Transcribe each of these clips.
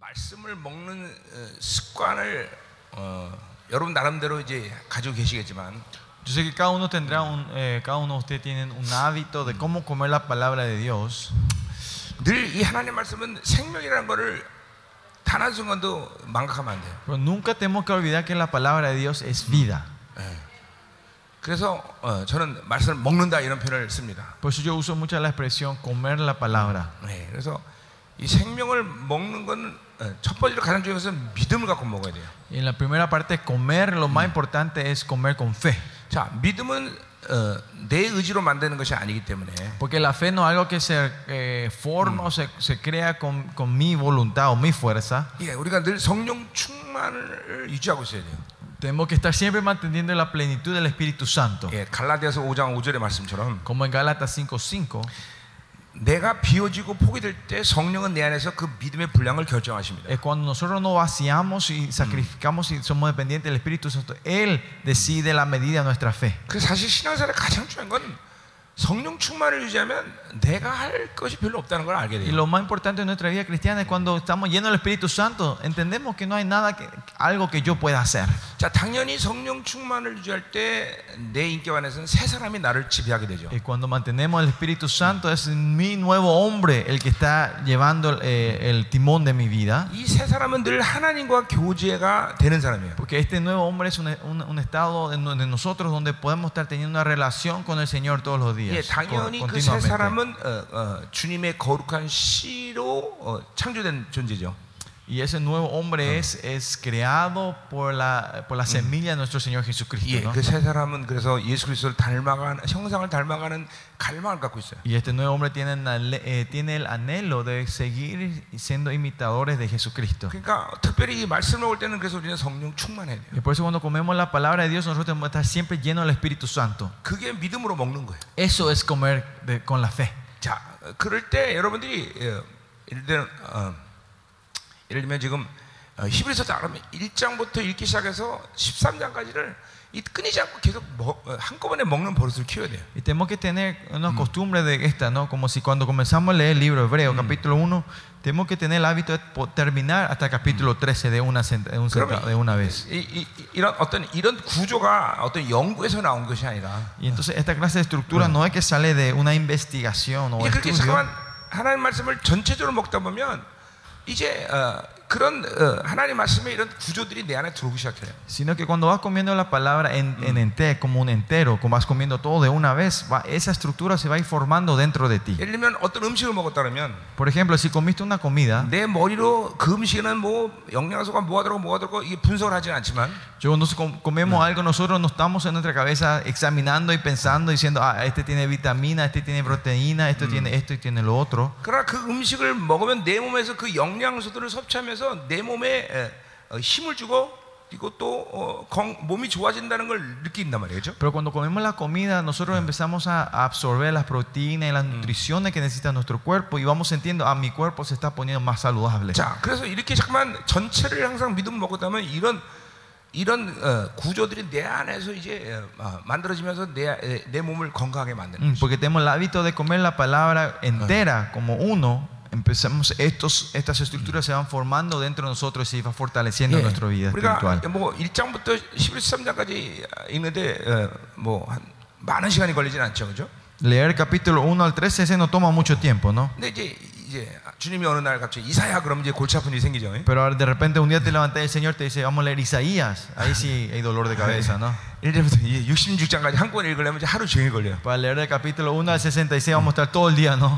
말씀을 먹는 어, 습관을 어, 여러분 나름대로 이제 가지고 계시겠지만 Yo sé que cada uno tendrá un, eh, cada uno de ustedes tienen un hábito de cómo comer la palabra de Dios. 늘이 하나님 말씀은 생명이라는 거를 단 한 순간도 망각하면 안 돼요. Pero nunca tenemos que olvidar que la palabra de Dios es vida. 그래서 어, 저는 말씀을 먹는다 이런 표현을 씁니다. Por eso yo uso mucho la expresión comer la palabra. 네, 그래서 이 생명을 먹는 건 어, 첫 번째로 가장 중요한 것은 믿음을 갖고 먹어야 돼요. Y en la primera parte, comer, lo más importante es comer con fe. 자, 믿음은 어, 내 의지로 만드는 것이 아니기 때문에 Porque la fe no es algo que se eh, forma o se, se crea con, con mi voluntad o mi fuerza. 예, 우리가 늘 성령 충만을 유지하고 있어야 돼요. Tenemos que estar siempre manteniendo la plenitud del Espíritu Santo. 예, 갈라디아서 5장 5절의 말씀처럼 Como en Gálatas 5.5. 내가 비워지고 포기될 때 성령은 내 안에서 그 믿음의 분량을 결정하십니다. Cuando nosotros nos vaciamos y sacrificamos y somos dependientes del Espíritu Santo, Él decide la medida de nuestra fe. 그 사실 신앙생활의 가장 중요한 건 성령 충만을 유지하면 Y lo más importante de nuestra vida cristiana es cuando estamos llenos del Espíritu Santo, entendemos que no hay nada que, algo que yo pueda hacer. Y cuando mantenemos el Espíritu Santo es mi nuevo hombre el que está llevando eh, el timón de mi vida. Porque este nuevo hombre es un, un, un estado de nosotros donde podemos estar teniendo una relación con el Señor todos los días. Con. 사람은 어, 어, 주님의 거룩한 씨로 어, 창조된 존재죠. Y ese nuevo hombre es, es creado por la, por la semilla de nuestro Señor Jesucristo. 예, ¿no? 그 새 사람은 그래서 예수 그리스도를 닮아가는 형상을 닮아가는 갈망을 갖고 있어요. Y este nuevo hombre tiene, el anhe- eh, tiene el anhelo de seguir siendo imitadores de Jesucristo. 그러니까 특별히 이 말씀을 먹을 때는 그래서 우리는 성령 충만해야 돼요. Y por eso cuando comemos la palabra de Dios, nosotros tenemos que estar siempre llenos del Espíritu Santo. 그게 믿음으로 먹는 거예요. Eso es comer de- con la fe. 자, 어, 그럴 때 여러분들이 어, 예를 들면 어, 예를 들면 지금 어, 히브리서 따르면 1장부터 읽기 시작해서 13장까지를 이 끊이지 않고 계속 먹- 어, 한꺼번에 먹는 버릇을 키워야 돼요. Y tenemos que tener una costumbre de esta, ¿no? Como si cuando comenzamos a leer el libro hebreo, capítulo 1, tenemos que tener el hábito de po- terminar hasta el capítulo 13 de una, senta- de un senta- de una vez. 이, 이, 이런 어떤 이런 구조가 어떤 연구에서 나온 것이 아니라 Y entonces esta clase de estructura no es que sale de una investigación o 이게 그렇게 estudio, 이제 어, 그런 어, 하나님 말씀의 이런 구조들이 내 안에 들어오기 시작해요. sino que cuando vas comiendo la palabra en, en ente- como un entero, como vas comiendo todo de una vez, va- esa estructura se va a ir formando dentro de ti. 예를 들면 어떤 음식을 먹었다 그러면 Por ejemplo, si comiste una comida, 내 머리로 그 음식에는 뭐 영양소가 뭐가 들어가고 뭐가 들어가고 이게 분석을 하지는 않지만 yo cuando com- comemos algo, nosotros no estamos en nuestra cabeza examinando y pensando, diciendo, ah, este tiene vitamina, este tiene proteína, esto tiene esto y tiene lo otro. 그러나 그 음식을 먹으면 내 몸에서 그 영양소들을 섭취하면서 내 몸에 에, 어, 힘을 주고 그리고 또 어, 건- 몸이 좋아진다는 걸 느낀단 말이죠. Pero cuando comemos la comida, nosotros empezamos a a absorber las proteínas y las nutriciones que necesita nuestro cuerpo y vamos sintiendo, ah, mi cuerpo se está poniendo más saludable. 자, 그래서 이렇게 잠깐만 전체를 항상 믿음 먹었다면 이런 이런 어, 구조들이 내 안에서 이제 어, 만들어지면서 내, 에, 내 몸을 건강하게 만드는 Mm, 거죠. Porque tenemos el hábito de comer la palabra entera como uno. Empezamos, estos, estas estructuras se van formando dentro de nosotros y se va fortaleciendo 예, nuestra vida 우리가 espiritual. 뭐 1장부터 11장까지 읽는데 어, 뭐한 많은 시간이 걸리진 않죠, 그죠? Leer el capítulo 1 al 13 ese no toma mucho tiempo, ¿no? 근데 이제 이제 주님이 어느 날 갑자기 이사야 그러면 이제 골치 아픈 일이 생기죠. 예? Pero de repente un día te levantas y el Señor te dice, vamos a leer Isaías. Ahí sí hay dolor de cabeza, ¿no? 1절부터 66장까지 한꺼번에 읽으려면 이제 하루 종일 걸려요. Para leer el capítulo 1 al 66 vamos a estar todo el día, ¿no?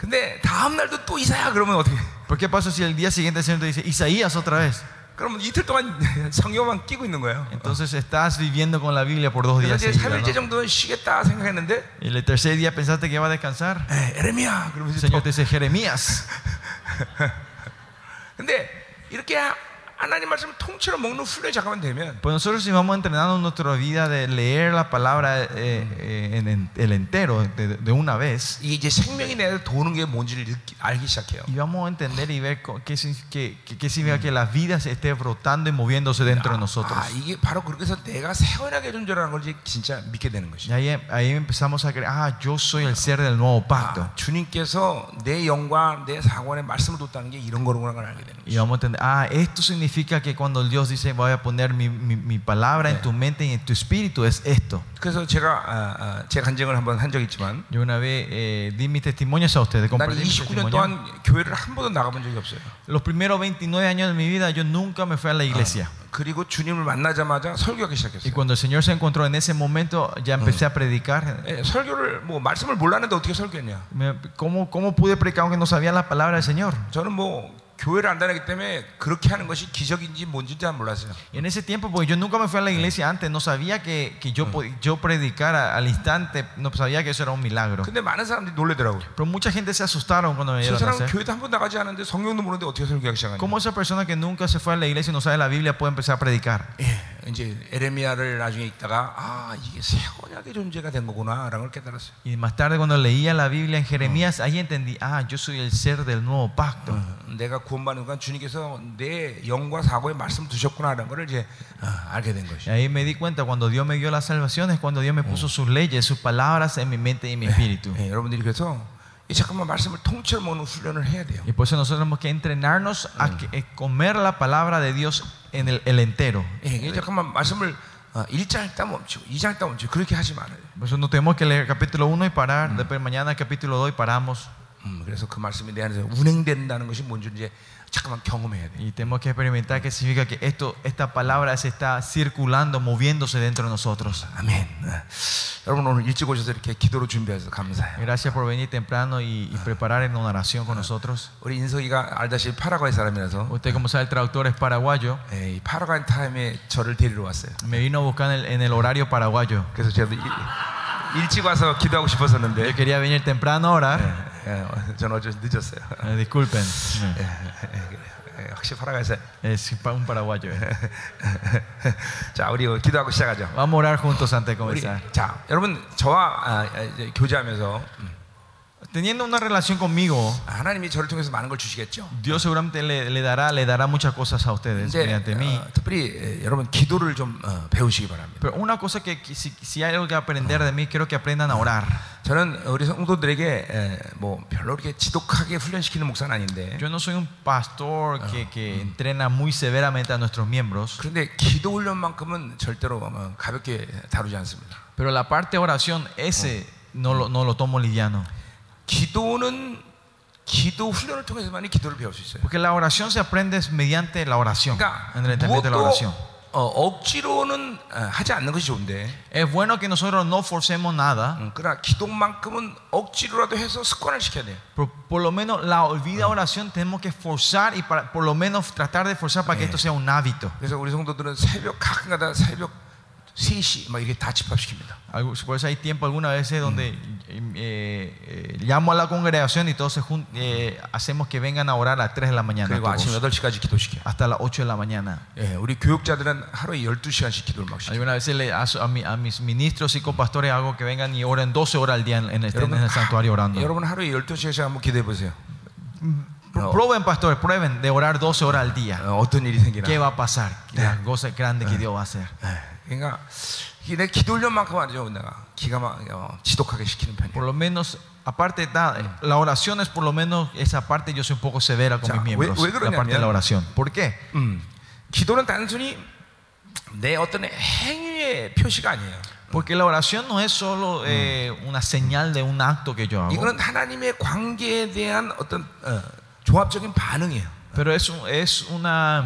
근데 다음 날도 또 이사야 그러면 어떻게? ¿Por qué pasa si el día siguiente el Señor te dice, Isaías otra vez? 그러면 이틀 동안 성경만 끼고 있는 거예요. Entonces estás viviendo con la Biblia por dos 그래서 días 이제 seguidos, 3일째 ¿no? 정도는 쉬겠다 생각했는데 Y el tercer día pensaste que iba a descansar. 에, 에레미야 그러면 El 이제 Señor 또 te dice, Jeremías. 근데 이렇게 하- 하나님 말씀을 통째로 먹는 훈련이 잠깐만 되면 Pues nosotros si vamos entrenando nuestra vida de leer la palabra eh, eh, en, en el entero de, de una vez 이게 이제 생명이 내 안에 도는 게 뭔지를 느끼- 알기 시작해요. y vamos a entender y ver co- qué, sig- qué, qué- qué significa que la vida se esté brotando y moviéndose dentro de nosotros. 아, 이게 바로 그렇게 해서 내가 세원하게 존재라는 걸 이제 진짜 믿게 되는 Y 것이죠. ahí, ahí empezamos a creer, ah, yo soy el ser del nuevo pacto. 아, 주님께서 내 영과 내 사관에 말씀을 뒀다는 게 이런 거구나 걸 알게 되는 Y 거죠. vamos a entender, ah, esto significa que cuando Dios dice, voy a poner mi, mi- mi palabra en tu mente y en tu espíritu, es esto. 그래서 제가 아, 아, 제 간증을 한번 한 적이 있지만 Yo una vez eh, di mis testimonios a ustedes, 난 compartí mis 29년 testimonios. 동안 교회를 한 번도 나가본 적이 없어요. Los primeros 29 años de mi vida yo nunca me fui a la iglesia. 그리고 주님을 만나자마자 설교하기 Y 시작했어요. cuando el Señor se encontró en ese momento, ya empecé a predicar. 예, 설교를 뭐 말씀을 몰랐는데 어떻게 설교했냐? Me- ¿Cómo, ¿Cómo pude predicar aunque no sabía la palabra del Señor? 저는 뭐 교회를 안 다녔기 때문에 그렇게 하는 것이 기적인지 뭔지 잘 몰랐어요. Y en ese tiempo, porque yo nunca me fui a la iglesia antes, no sabía que, que yo, pod- yo predicara al instante, no sabía que eso era un milagro. 근데 많은 사람들이 놀래더라고요. Pero mucha gente se asustaron cuando me 저 vieron 사람은 hacer. 교회도 한 번 나가지 않았는데 성경도 모르는데 어떻게 설교하기 시작하냐? ¿Cómo esa persona que nunca se fue a la iglesia y no sabe la Biblia puede empezar a predicar? 예, 이제 에레미야를 나중에 읽다가 아 이게 새 언약의 존재가 된 거구나라는 걸 깨달았어요. Y más tarde cuando leía la Biblia en Jeremías, ahí entendí, ah, yo soy el ser del nuevo pacto. 어, 내가 구원받는 건 주님께서 내 영과 사고에 말씀 두셨구나라는 걸 이제 어, 알게 된 Y 것이죠. ahí me di cuenta, cuando Dios me dio la salvación, es cuando Dios me puso sus leyes, sus palabras en mi mente y en mi espíritu. 예, 여러분들이 그래서 이 잠깐만 말씀을 통째로 먹는 훈련을 해야 돼요. Y por eso nosotros tenemos que entrenarnos a que- eh, comer la palabra de Dios en el, el entero. 예, 이 잠깐만 말씀을 어, 1장 읽다 멈추고 2장 읽다 멈추고 그렇게 하지 말아요. Por eso no tenemos que leer capítulo 1 y parar, después mañana capítulo 2 y paramos. 음, 그래서 그 말씀이 내 안에서 운행된다는 것이 뭔지 이제 잠깐만 경험해야 돼. Y tenemos que experimentar que significa que esto, esta palabra se está circulando, moviéndose dentro de nosotros. 아멘. 어. 여러분 오늘 일찍 오셔서 이렇게 기도로 준비해서 감사해요. Gracias por venir temprano y, y preparar en una oración con nosotros. 우리 인석이가 알다시피 파라과이 사람이라서 Usted, como sabe, el traductor es paraguayo. 예, 이 파라과이 타임에 저를 데리러 왔어요. Me vino a buscar en el, en el horario paraguayo. 그래서 제가 일- 일찍 와서 기도하고 싶었었는데 Yo quería venir temprano a orar. 예, 어, 저는 어제 늦었어요. Eh, disculpen, 예, 예. 예, 확실히 파라과이에서 es un paraguayo. eh. 자 우리 기도하고 시작하죠. Vamos a orar juntos antes de comenzar. 자 여러분 저와 아, 아, 교제하면서 음, Teniendo una relación conmigo, 하나님이 저를 통해서 많은 걸 주시겠죠. Dios seguramente le, le dará, le dará muchas cosas a ustedes 근데 mediante mí. 어, 특별히 예, 여러분 기도를 좀 어, 배우시기 바랍니다. Pero una cosa que, que si, si hay algo que aprender de mí, quiero que aprendan a orar. 저는 우리 성도들에게 에, 뭐 별로 이렇게 지독하게 훈련시키는 목사는 아닌데 Yo no soy un pastor que, que entrena muy severamente a nuestros miembros, 그런데 기도 훈련만큼은 절대로 어, 가볍게 다루지 않습니다. pero la parte de oración, ese no lo, no lo tomo liviano. 기도는 기도 훈련을 통해서만이 기도를 배울 수 있어요. Porque la oración se aprende es mediante la oración, 그러니까 en el entendimiento de la 무엇도 oración. 어, 억지로는 어, 하지 않는 것이 좋은데 Es bueno que nosotros no forcemos nada, 음, 그러나 기도만큼은 억지로라도 해서 습관을 시켜야 돼요. pero por lo menos la vida oración tenemos que forzar y para, por lo menos tratar de forzar para que esto sea un hábito. 그래서 우리 성도들은 새벽 가끔가다 새벽 3시 막 이렇게 다 집합시킵니다. Algo- Por eso hay tiempo algunas veces donde eh, eh, llamo a la congregación y todos se jun- eh, hacemos que vengan a orar a las 3 de la mañana. 그리고 아침 todos, 8시까지 기도시켜요. hasta las 8 de la mañana. 예, 우리 교육자들은 하루에 12시간씩 기도를 막 시켜요. Algunas veces le, a, su- a mi- a mis ministros y copastores hago que vengan y oren 12 horas al día en, en este- en el santuario orando. 여러분 하루에 12시간씩 한번 기도해 보세요. Pr- Prueben, pastores, prueben de orar 12 horas al día. 어, 어떤 일이 생기나. ¿Qué va a pasar? Las cosas grandes que Dios va a hacer. 예, 그러니까 이게 내 기도 훈련만큼 아니죠. 내가 기가 막 어, 지독하게 시키는 편이에요. Por lo menos, aparte, da- la oración es por lo menos esa parte, yo soy un poco severa con 자, mis miembros. 왜- 왜 la parte de la 그러냐면- oración. ¿Por qué? 음, 기도는 단순히 내 어떤 행위의 표시가 아니에요. Porque la oración no es solo eh, una señal de un acto que yo hago, 이거는 하나님의 관계에 대한 어떤 어, 종합적인 반응이에요. pero es, un- es una,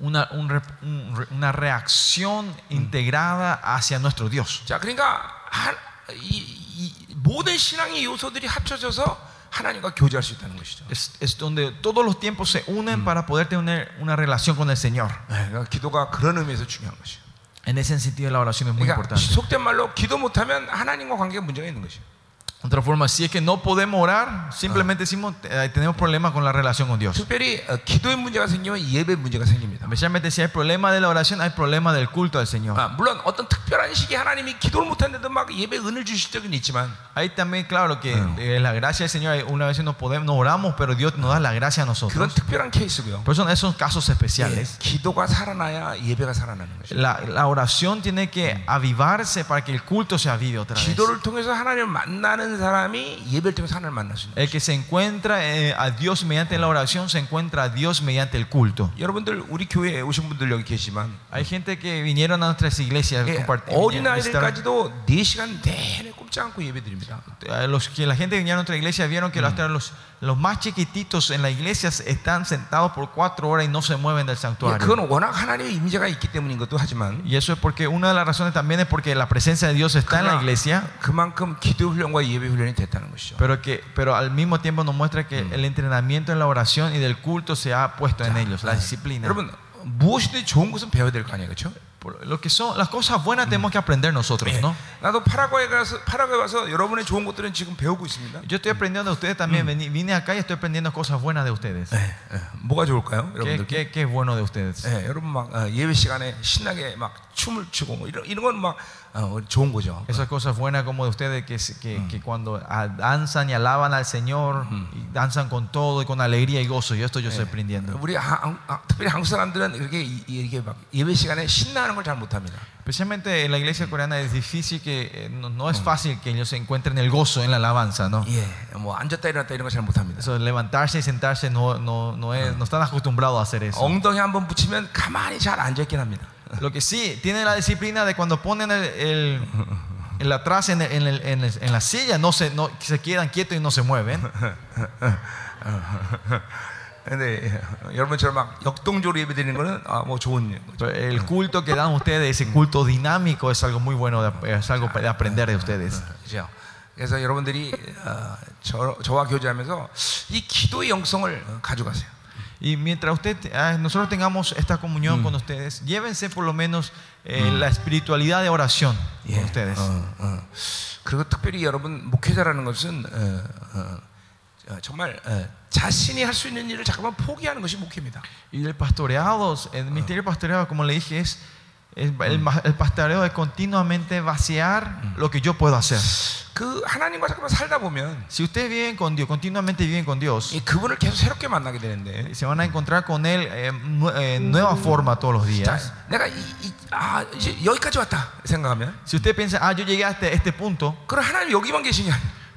una, un re- un re- una reacción integrada hacia nuestro Dios. 자, 그러니까 하, 이, 이 모든 신앙의 요소들이 합쳐져서 하나님과 교제할 수 있다는 것이죠. Es, es donde todos los tiempos se unen para poder tener una relación con el Señor. 네, 그러니까 기도가 그런 의미에서 중요한 것이에요. En ese sentido, la oración es muy 그러니까 importante. 속된 말로 기도 못하면 하나님과 관계에 문제가 있는 것이에요. Otra forma, si es que no podemos orar, simplemente decimos, eh, tenemos problemas con la relación con Dios. 특별히 어, 기도의 문제가 생기면 예배 문제가 생깁니다. Especialmente si hay problema de la oración, hay problema del culto al Señor. 아, 물론 어떤 특별한 시기에 하나님이 기도를 못했는데도 막 예배 은을 주실 적은 있지만 Ahí también, claro, que eh, la gracia del Señor, una vez nos podemos, no oramos, pero Dios nos da la gracia a 그건 nosotros. 특별한 케이스고요. Por eso son esos casos 예, especiales. 기도가 살아나야 예배가 살아나는 거죠. La, la oración tiene que avivarse para que el culto se avive otra vez. 기도를 통해서 하나님을 만나는 el que se encuentra eh, a Dios mediante la oración se encuentra a Dios mediante el culto. Hay gente que vinieron a nuestras iglesias a compartir. Los que la gente que vinieron a nuestra iglesia vieron que hasta los los más chiquititos en la iglesia están sentados por cuatro horas y no se mueven del 예, santuario. 그건 워낙 하나님의 임재가 있기 때문인 것도 하지만 Y eso es porque una de las razones también es porque la presencia de Dios está en la 그러나 iglesia, 그만큼 기도 훈련과 예배 훈련이 됐다는 것이죠. pero que pero al mismo tiempo nos muestra que el entrenamiento en la oración y del culto se ha puesto en ellos, la disciplina. 여러분 무엇이든 좋은 것은 배워야 될 거 아니에요, 그렇죠? Lo que son las cosas buenas tenemos que aprender nosotros, ¿no? 나도 파라과에 가서 파라과에 와서 여러분의 좋은 것들은 지금 배우고 있습니다. Yo estoy aprendiendo de ustedes también. Vení- Vine acá y estoy aprendiendo cosas buenas de ustedes. 예, 예. 뭐가 좋을까요, ¿Qué, 여러분들? qué, qué es bueno de ustedes? 예, 여러분 막 어, 예배 시간에 신나게 막 춤을 추고 뭐 이런 이런 건막 어. Esas cosas buenas como de ustedes que, que, mm. que cuando danzan y alaban al Señor, mm. y danzan con todo y con alegría y gozo. Y esto yo estoy aprendiendo. Especialmente en la iglesia coreana es difícil que eh, no, no es fácil que ellos encuentren el gozo en la alabanza, ¿no? Eso, levantarse y sentarse no, no, no, es, no están acostumbrados a hacer eso. 엉덩이 한번 붙이면 가만히 잘 앉아 있긴 합니다. Lo que sí, tienen la disciplina de cuando ponen el, el, el atrás en, el- en, el- en el- en la silla, no se, no, se quedan quietos y no se mueven. 근데 여러분처럼 막 역동적으로 예배드리는 거는 아, 뭐 좋은 거죠. Pero El culto que dan ustedes, ese culto dinámico, es algo muy bueno, de, es algo de aprender de ustedes. 그죠? 그래서 여러분들이 어, 저, 저와 교제하면서 이 기도의 영성을 어, 가져가세요. Y mientras usted, ah, nosotros tengamos esta comunión con ustedes, llévense por lo menos eh, la espiritualidad de oración con ustedes. 어, 어. 그리고 특별히 여러분 목회자라는 것은 어, 어, 어, 정말 어, 자신이 할 수 있는 일을 잠깐만 포기하는 것이 목회입니다. Y el pastoreado, el ministerio pastoreado, como le dije, es, es el, ma- el pastoreo es continuamente vaciar lo que yo puedo hacer. 그 하나님과 잠깐만 살다 보면 Si ustedes viven con Dios, continuamente viven con Dios, 이 그분을 계속 새롭게 만나게 되는데 se van a encontrar con Él en nueva forma todos los 자, días. 내가 이, 이, 아, 이제 여기까지 왔다 생각하면 Si usted piensa, ah, yo llegué hasta este punto, 그럼 하나님 여기만 계시냐?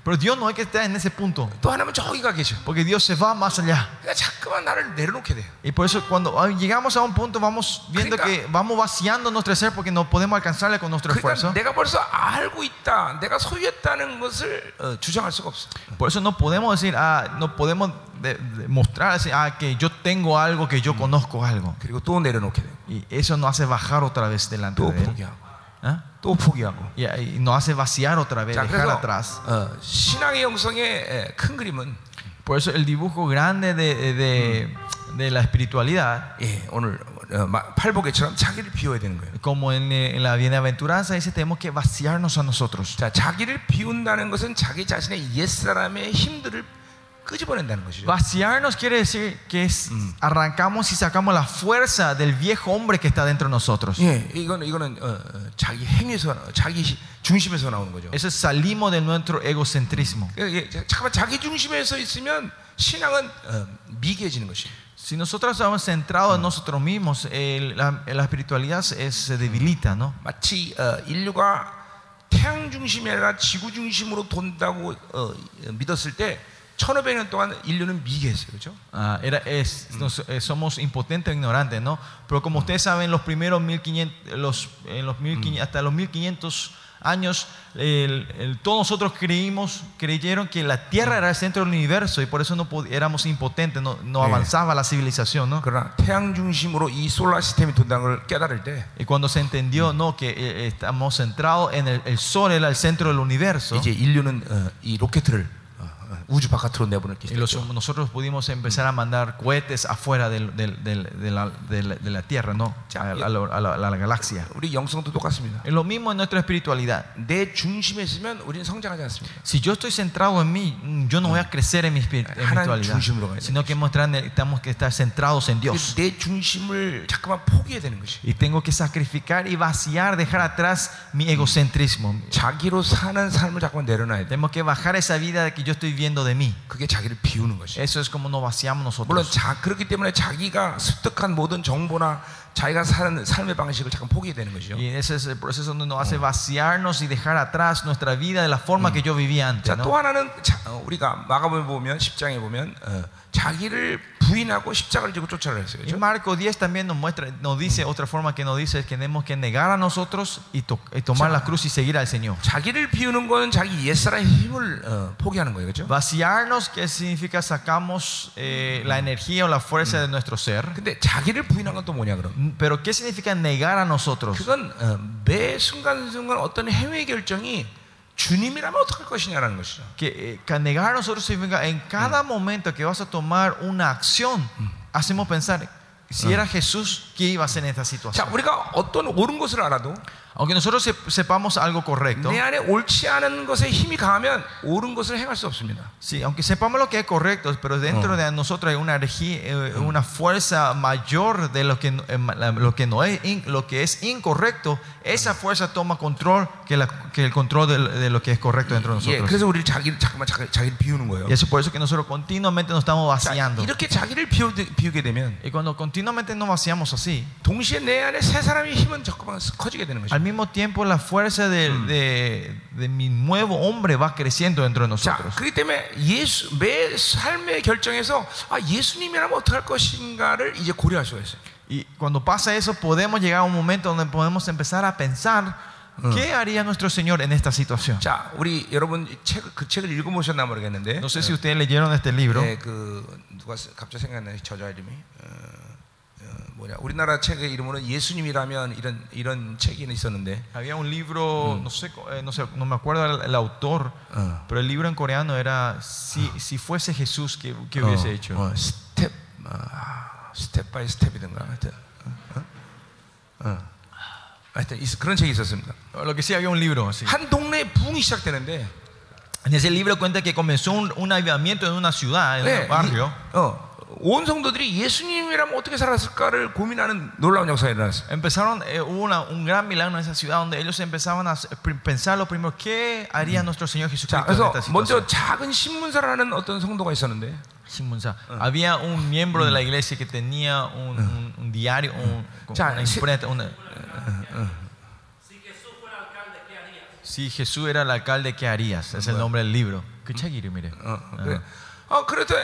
pero Dios no es que esté en ese punto, 또 하나님은 저기가 계셔. porque Dios se va más allá. 그러니까 자꾸만 나를 내려놓게 돼요. Y por eso cuando ah, llegamos a un punto vamos viendo 그러니까- que vamos vaciando nuestro ser porque no podemos alcanzarle con nuestro 그러니까 esfuerzo. 내가 벌써 알고 있다, 내가 소유했다는 것을 어, 주장할 수가 없어. Por eso no podemos decir, ah, no podemos de- de- mostrar así, ah, que yo tengo algo, que yo conozco algo. 그리고 또 내려놓게 돼요. Y eso nos hace bajar otra vez delante 또 de Él. ¿Ah? 또 포기하고. Y, y nos hace vaciar otra vez, 자, dejar 그래서 atrás. 어, 신앙의 영성의 에, 큰 그림은 Por eso el dibujo grande de, de- de la espiritualidad, 예, 오늘 어, 마- 팔복에처럼 자기를 비워야 되는 거예요. como en, eh, en la bienaventuranza dice, tenemos que vaciarnos a nosotros. 자, 자기를 비운다는 것은 자기 자신의 옛 사람의 힘들을 끄집어낸다는 것이죠. Vaciarnos quiere decir que es, arrancamos y sacamos la fuerza del viejo hombre que está dentro de nosotros. 예, 이거는 이거는 어, 어, 자기 행위에서 나- 자기 시- 중심에서 나오는 거죠. Eso es salimos de nuestro egocentrismo. 예, 예, 자, 잠깐만 자기 중심에서 있으면 신앙은 어, 미개해지는 것이에요. Si nosotros estamos centrados en nosotros mismos, el- la, la espiritualidad es- se debilita, ¿no? 마치 어, 인류가 태양 중심이 아니라 지구 중심으로 돈다고 어, 믿었을 때 1500년 동안 인류는 미개했어요. 그렇죠? Ah, era, es, nos- eh, somos impotentes e ignorantes, ¿no? Pero como ustedes saben, los primeros 1500, los, en los 1500, hasta los 1500 años, el- el- todos nosotros creímos, creyeron que la Tierra era el centro del universo y por eso no pod- éramos impotentes, no, no Eh. avanzaba la civilización, ¿no? 그러나 태양 중심으로 이 솔라 시스템이 돈다는 걸 깨달을 때 Y cuando se entendió, no, que eh, estamos centrados en el, el Sol, era el centro del universo, 이제 인류는 어, 이 로켓을 어, 어, 우주 바깥으로 내보낼 게 Y los- 있죠. nosotros pudimos empezar a mandar cohetes afuera del- del- del- de, la, de la- de la Tierra, ¿no? A, a la, a la- a la galaxia. 우리 영성도 똑같습니다. Es lo mismo en nuestra espiritualidad. 내 중심에 있으면 우리는 성장하지 않습니다. Si yo estoy centrado en mí, mm, yo no voy a crecer en mi espir- 하나님 espiritualidad, 중심으로 가야 sino que mostrar- tenemos que estar centrados en Dios. 내 중심을 잠깐만 포기해야 되는 것이. Y tengo que sacrificar y vaciar, dejar atrás mi egocentrismo. 자기로 사는 삶을 잠깐 내려놔야 돼. Tenemos que bajar esa vida de que yo estoy viendo de mí. 그게 자기를 비우는 것이. Eso es como nos vaciamos 물론 nosotros. 자 그렇기 때문에 자기가 습득한 모든 정보나 자기가 사는 삶의 방식을 잠깐 포기해야 되는 것이죠. Y ese es el proceso donde nos hace vaciarnos y dejar atrás nuestra vida de la forma que yo vivía antes. 자. 또 하나는 자, 어, 우리가 마가복음 보면 10장에 보면 어, 자기를 부인하고 십자가를 지고 쫓아가라 했어요. Y 그렇죠? Marco 10 también nos muestra, nos dice otra forma que nos dice es que tenemos que negar a nosotros y, to- y tomar la cruz y seguir al Señor. 자기를 비우는 건 자기 옛사람의 힘을 어, 포기하는 거예요. 그렇죠? Vaciarnos, que significa sacamos eh, la energía o la fuerza de nuestro ser. 근데 자기를 부인한 건 또 뭐냐 그럼? Pero ¿qué significa negar a nosotros? 그건 어, 매 순간순간 어떤 행위 결정이 주님이라면 어떻게 할 것이냐라는 것이죠. Que, eh, que negar a nosotros significa en cada momento que vas a tomar una acción, hacemos pensar, si era Jesús, ¿qué iba a hacer en esta 자, situación? 우리가 어떤 옳은 것을 알아도 Aunque nosotros se- sepamos algo correcto, 내 안에 옳지 않은 것에 힘이 강하면 옳은 것을 행할 수 없습니다. sí, aunque sepamos lo que es correcto, pero dentro de nosotros hay una energía, eh, una fuerza mayor de lo que, no- eh, la- lo que, no es, in- lo que es incorrecto, esa fuerza toma control que, la- que el control de, de lo que es correcto dentro de 예, nosotros. 그래서 우리 자기를 잠깐만 자기, 자기를 비우는 거예요. Y eso por eso que nosotros continuamente nos estamos 자, vaciando. 이렇게 자기를 비우, 비우게 되면 Y cuando continuamente nos vaciamos así, 동시에 내 안에 새 사람의 힘은 잠깐만 커지게 되는 al 것이죠. mismo tiempo la fuerza de, de- de mi nuevo hombre va creciendo dentro de 자, nosotros. 그렇기 때문에 예수 매 삶의 결정에서 아 예수님이라면 어떻게 할 것인가를 이제 고려할 수가 있어요. Y cuando pasa eso, podemos llegar a un momento donde podemos empezar a pensar, ¿qué haría nuestro Señor en esta situación? 자, 우리 여러분 이 책, 그 책을 읽어보셨나 모르겠는데, No sé si ustedes leyeron este libro. 네, 그 누가 쓰- 갑자기 생각나요 저자 이름이 어, 어, 뭐냐 우리나라 책의 이름으로는 예수님이라면 이런 이런 책이 있었는데, Había un libro, no sé, eh, no sé, no me acuerdo el, el autor, 어, pero el libro en coreano era si, si fuese Jesús, ¿qué, qué hubiese hecho? 어, 스텝 아, 스텝 바이 스텝이든가 하여튼 어? 어? 어. 하여튼 있- 그런 책이 있었습니다. Lo que sí había un libro así. 한 동네에 부흥이 시작되는데 En ese libro cuenta que comenzó un, un avivamiento en una ciudad, en 네, un barrio. 이- 어, 온 성도들이 예수님이라면 어떻게 살았을까를 고민하는 놀라운 역사가 일어났어요. Empezaron, eh, hubo una- un gran milagro en esa ciudad donde ellos empezaban a hacer- pri- pensar lo primero, ¿qué haría nuestro Señor 자, Jesucristo en 그래서 esta 먼저 situación? 작은 신문사라는 어떤 성도가 있었는데 Shimunsa. Había un miembro de la iglesia que tenía un, un- un diario, un, con Ya, una sí. imprenta, una- Si Jesús era el alcalde, ¿qué harías? Es el nombre del libro. ¿Qué chaguiri, mire? 어, 어, 그래. 어, 그래도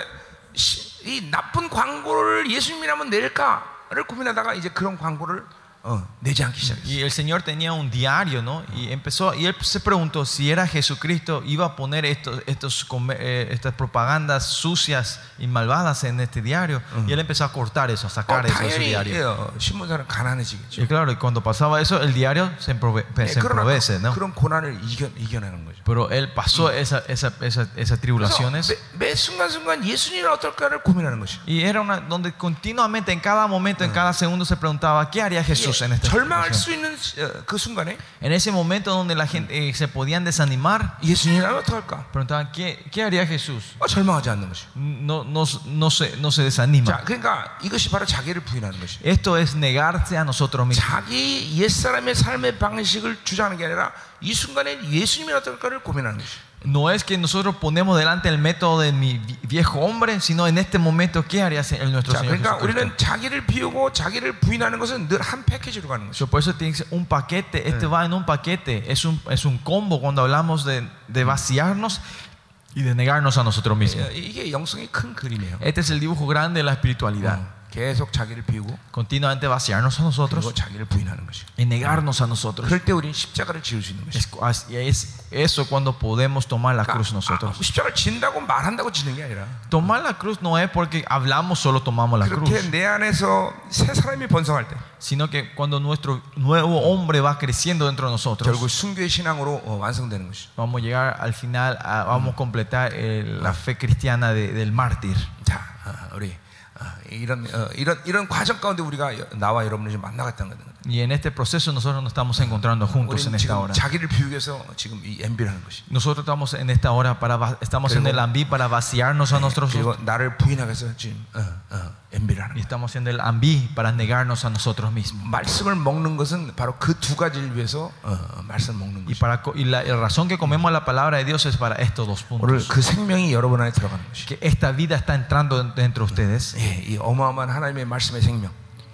시- 이 나쁜 광고를 예수님이라면 낼까를 고민하다가 이제 그런 광고를 어, 내지 않기 시작했어요. Y el Señor tenía un diario, ¿no? Y empezó, y él se preguntó si era Jesucristo, iba a poner estos, estos, come- eh, estas propagandas sucias y malvadas en este diario. Y él empezó a cortar eso, a 어, sacar eso de su 당연히 diario. 예, 어, 신문사는 가난해지겠죠. Y claro, y cuando pasaba eso, el diario se, emprove- 예, se 그러나 emprovece, ¿no? 그런 고난을 이겨, 이겨내는 거죠. Pero él pasó esa, esa, esa- esas 그래서 tribulaciones. 매, 매 순간순간 예수님은 어떨까를 고민하는 것이죠. Y era una donde continuamente, en cada momento, en cada segundo, se preguntaba, ¿qué haría Jesús En 예, esta 절망할 situación? 수 있는 어, 그 순간에 En ese momento donde la gente eh, se podían desanimar, preguntaban, ¿qué, qué haría Jesús? 어. No, no, no, se, no se desanima. 자, 그러니까 이것이 바로 자기를 부인하는 것이죠. Esto es negarse a nosotros mismos. 자기 옛사람의 삶의 방식을 주장하는 게 아니라 이 순간에 예수님이 어떨까를 고민하는 것이죠. No es que nosotros ponemos delante el método de mi vi- viejo hombre, sino en este momento, ¿qué haría el nuestro 자, Señor 그러니까 Jesucristo? 우리는 자기를 비우고 자기를 부인하는 것은 늘 한 패키지로 가는 것이죠. So, por eso tiene que ser un paquete, este va en un paquete, es un, es un combo cuando hablamos de, de vaciarnos y de negarnos a nosotros mismos. 예, 이게 영성의 큰 그림이에요. Este es el dibujo grande de la espiritualidad. 어, 계속 자기를 비우고 continuamente vaciarnos a 그리고 nosotros 자기를 부인하는 것이. y negarnos a nosotros. 그럴 때 우리는 십자가를 지을 수 있는 것이. Es, así es eso cuando podemos tomar la cruz 아, nosotros. 십자가를 진다고 말한다고 지는 게 아니라 Tomar la cruz no es porque hablamos, solo tomamos la cruz, 그렇게 내 안에서 새 사람이 번성할 때 sino que cuando nuestro nuevo hombre va creciendo dentro de nosotros, 결국 순교의 신앙으로 어, 완성되는 것이. vamos a llegar al final, a- vamos a completar eh, la fe cristiana de- del mártir. 자, 어, 우리 어, 이런 어, 이런 이런 과정 가운데 우리가 여- 나와 여러분을 만나갔다는 거거든요. Y en este proceso nosotros nos estamos encontrando juntos en 우리는 esta 지금 hora. 자기를 비우기 위해서 지금 이 MB를 하는 것이. Nosotros estamos en esta hora para va- estamos en 그리고- el ambi para vaciarnos a nosotros 그리고 나를 부인하기 위해서 지금 어, 어, MB를 하는 y 거예요. estamos haciendo el ambi para negarnos a nosotros mismos. 말씀을 먹는 것은 바로 그 두 가지를 위해서 어, 어, 말씀을 먹는 Y 것이. para co- y la, la razón que comemos la palabra de Dios es para estos dos 오늘 puntos. 그 생명이 여러분 안에 들어가는 것이. Que esta vida está entrando dentro de ustedes. 예, 이 어마어마한 하나님의 말씀의 생명.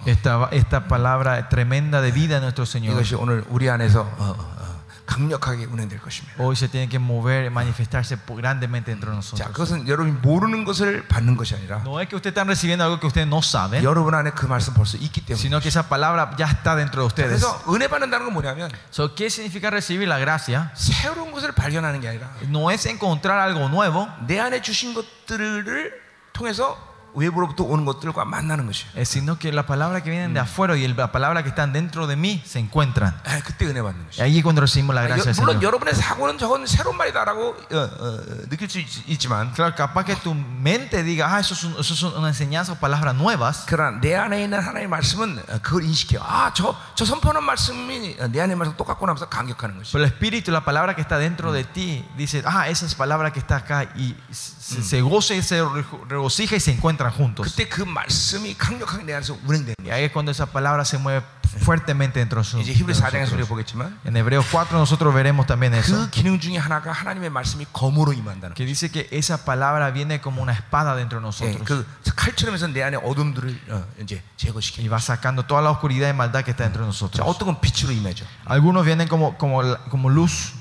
Esta, esta palabra tremenda de vida de nuestro Señor 이것이 오늘 우리 안에서 어, 어, 어, 강력하게 운행될 것입니다. hoy se tiene que mover, manifestarse po- grandemente dentro de 자, nosotros. 그것은 여러분이 모르는 것을 받는 것이 아니라 No es que ustedes están recibiendo algo que ustedes no saben, 여러분 안에 그 말씀 벌써 있기 때문에. sino que esa palabra ya está dentro de ustedes. 그래서 은혜 받는다는 건 뭐냐면 So, ¿Qué significa recibir la gracia? 새로운 것을 발견하는 게 아니라 No es encontrar algo nuevo, 내 안에 주신 것들을 통해서 외부로부터 오는 것들과 만나는 것이에요. eh, sino que la palabra que vienen de afuera y el- la palabra que están dentro de mí se encuentran. 아, 그때 은혜 받는 Y 것이에요. ahí es cuando recibimos la 아, gracia 여- del 물론 Señor. 여러분의 사고는 저건 새로운 말이다라고 어, 어, 느낄 수 있, 지만 Claro, capaz que tu mente diga, ah, eso es, un- eso es una enseñanza o palabras nuevas. 그러나 내 안에 있는 하나님의 말씀은 어, 그걸 인식해요. 아, 저, 저 선포하는 말씀이 내 안에 말씀 똑같구나 하면서 감격하는 것이. Pero el espíritu, la palabra que está dentro de ti, dice, ah, esa es palabra que está acá y se, se goza y se regocija y se encuentran juntos. 그때 그 말씀이 강력하게 내 안에서 운행되는 Y 거예요. ahí es cuando esa palabra se mueve fuertemente dentro de su- 이제 de 히브리 4장에서 우리가 nosotros. 보겠지만 En Hebreos 4 nosotros veremos también eso. 그 기능 중에 하나가 하나님의 말씀이 검으로 임한다는 Que 거예요. dice que esa palabra viene como una espada dentro de 예, nosotros. 그 칼처럼 해서 내 안에 어둠들을 어, 이제 Y 제거시키는 va sacando toda la oscuridad y maldad que está dentro de 자, nosotros. 어떤 건 빛으로 임하죠. Algunos vienen como, como, la- como luz 어,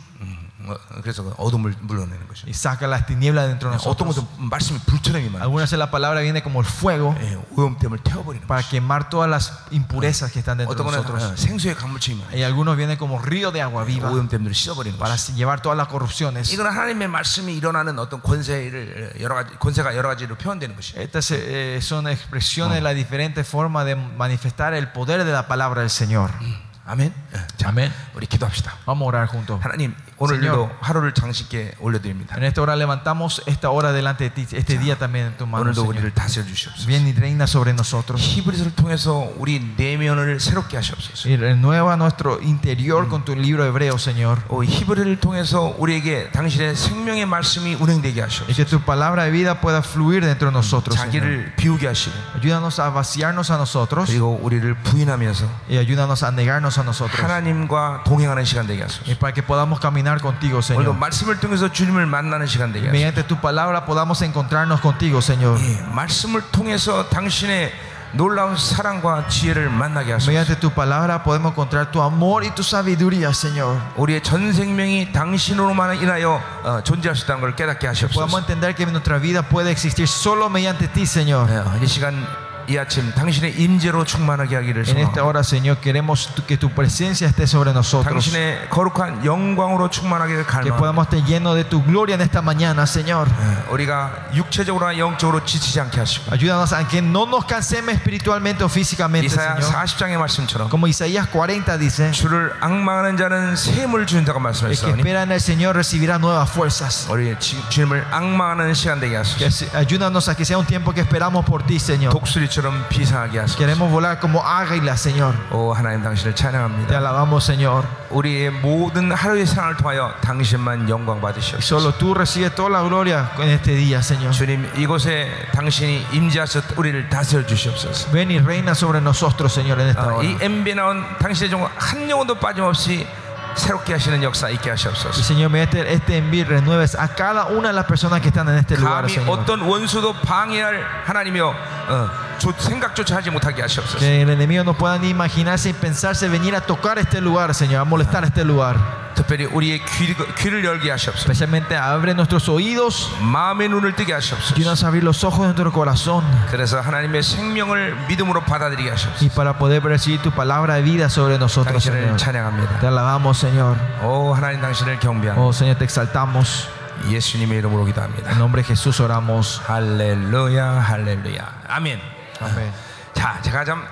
그래서 그 어둠을 물러내는 거죠. y saca las tinieblas dentro de 어떤 nosotros. 것은 말씀이 불처럼 임하는 Algunas veces la palabra viene como el fuego 예, 오염됨을 태워버리는 para 거죠. quemar todas las impurezas que están dentro 어떤 de 거는 어, nosotros. 생수의 강물처럼 임하는 Y algunos vienen como río de agua viva 오염됨들을 씻어버리는 para 거죠. llevar todas las corrupciones. 이건 하나님의 말씀이 일어나는 어떤 권세를 여러 가지 권세가 여러 가지로 표현되는 것이에요. Estas eh, son expresiones de las diferentes formas de manifestar el poder de la palabra del Señor. 아멘. 예, 자, Amén. 우리 기도합시다. Vamos a orar juntos. 하나님 Señor, en esta hora levantamos esta hora delante de ti, este día también en tu mano, Señor. Bien y reina sobre nosotros. Y renueva nuestro interior con tu libro hebreo, Señor. Y que tu palabra de vida pueda fluir dentro de nosotros, Señor. Ayúdanos a vaciarnos a nosotros. Y ayúdanos a negarnos a nosotros. Y para que podamos caminar contigo, 오늘도 Señor. 말씀을 통해서 주님을 만나는 시간 되게 하소서. Mediante tu palabra podamos encontrarnos contigo, Señor. 예, 말씀을 통해서 당신의 놀라운 사랑과 지혜를 만나게 하소서. Mediante tu palabra podemos encontrar tu amor y tu sabiduría, Señor. 우리의 전 생명이 당신으로만 인하여 어, 존재할 수 있다는 걸 깨닫게 Podamos 하시옵소서. entender que nuestra vida puede existir solo mediante ti, Señor. 예, 이 시간 En esta hora, Señor, queremos que tu presencia esté sobre nosotros. Que podamos estar llenos de tu gloria en esta mañana, Señor. Ayúdanos a que no nos cansemos espiritualmente o físicamente, Señor. Como Isaías 40 dice. El que espera en el Señor recibirá nuevas fuerzas. Que ayúdanos a que sea un tiempo que esperamos por ti, Señor. 독수리처럼 비상하게 하소서. Queremos volar como águilas, Señor. 오 하나님 당신을 Te 찬양합니다. alabamos, Señor. 우리의 모든 하루의 생활을 통하여 당신만 영광 Y 받으시옵소서. solo tú recibes toda la gloria en este día, Señor. 주님 이곳에 당신이 임재하셔 우리를 다스려 주시옵소서. Ven y reina sobre nosotros, Señor, en esta 어, hora. 이 MB 나온 당신의 종한 영혼도 빠짐없이 새롭게 하시는 역사 있게 Y 하시옵소서. Señor, mediante este envío renueves a cada una de las personas que están en este lugar, Señor. 어떤 원수도 방해할 하나님이여 어, 조- 생각조차 하지 못하게 하시옵소서. Que el enemigo no pueda ni imaginarse y pensarse venir a tocar este lugar, Señor, a molestar este lugar. 특별히 우리의 귀, 귀를 열게 하시옵소서. Especialmente abre nuestros oídos 마음의 눈을 뜨게 y 하시옵소서. nos abrir los ojos de nuestro corazón 그래서 하나님의 생명을 믿음으로 받아들이게 하시옵소서. y para poder recibir tu palabra de vida sobre nosotros, 당신을 Señor. Te 찬양합니다. alabamos, Señor. 오 하나님 당신을 경배합니다. Oh, Señor, te exaltamos. 예수님의 이름으로 En 기도합니다. nombre de Jesús oramos. 할렐루야 할렐루야 아멘. Amén. 자 제가 좀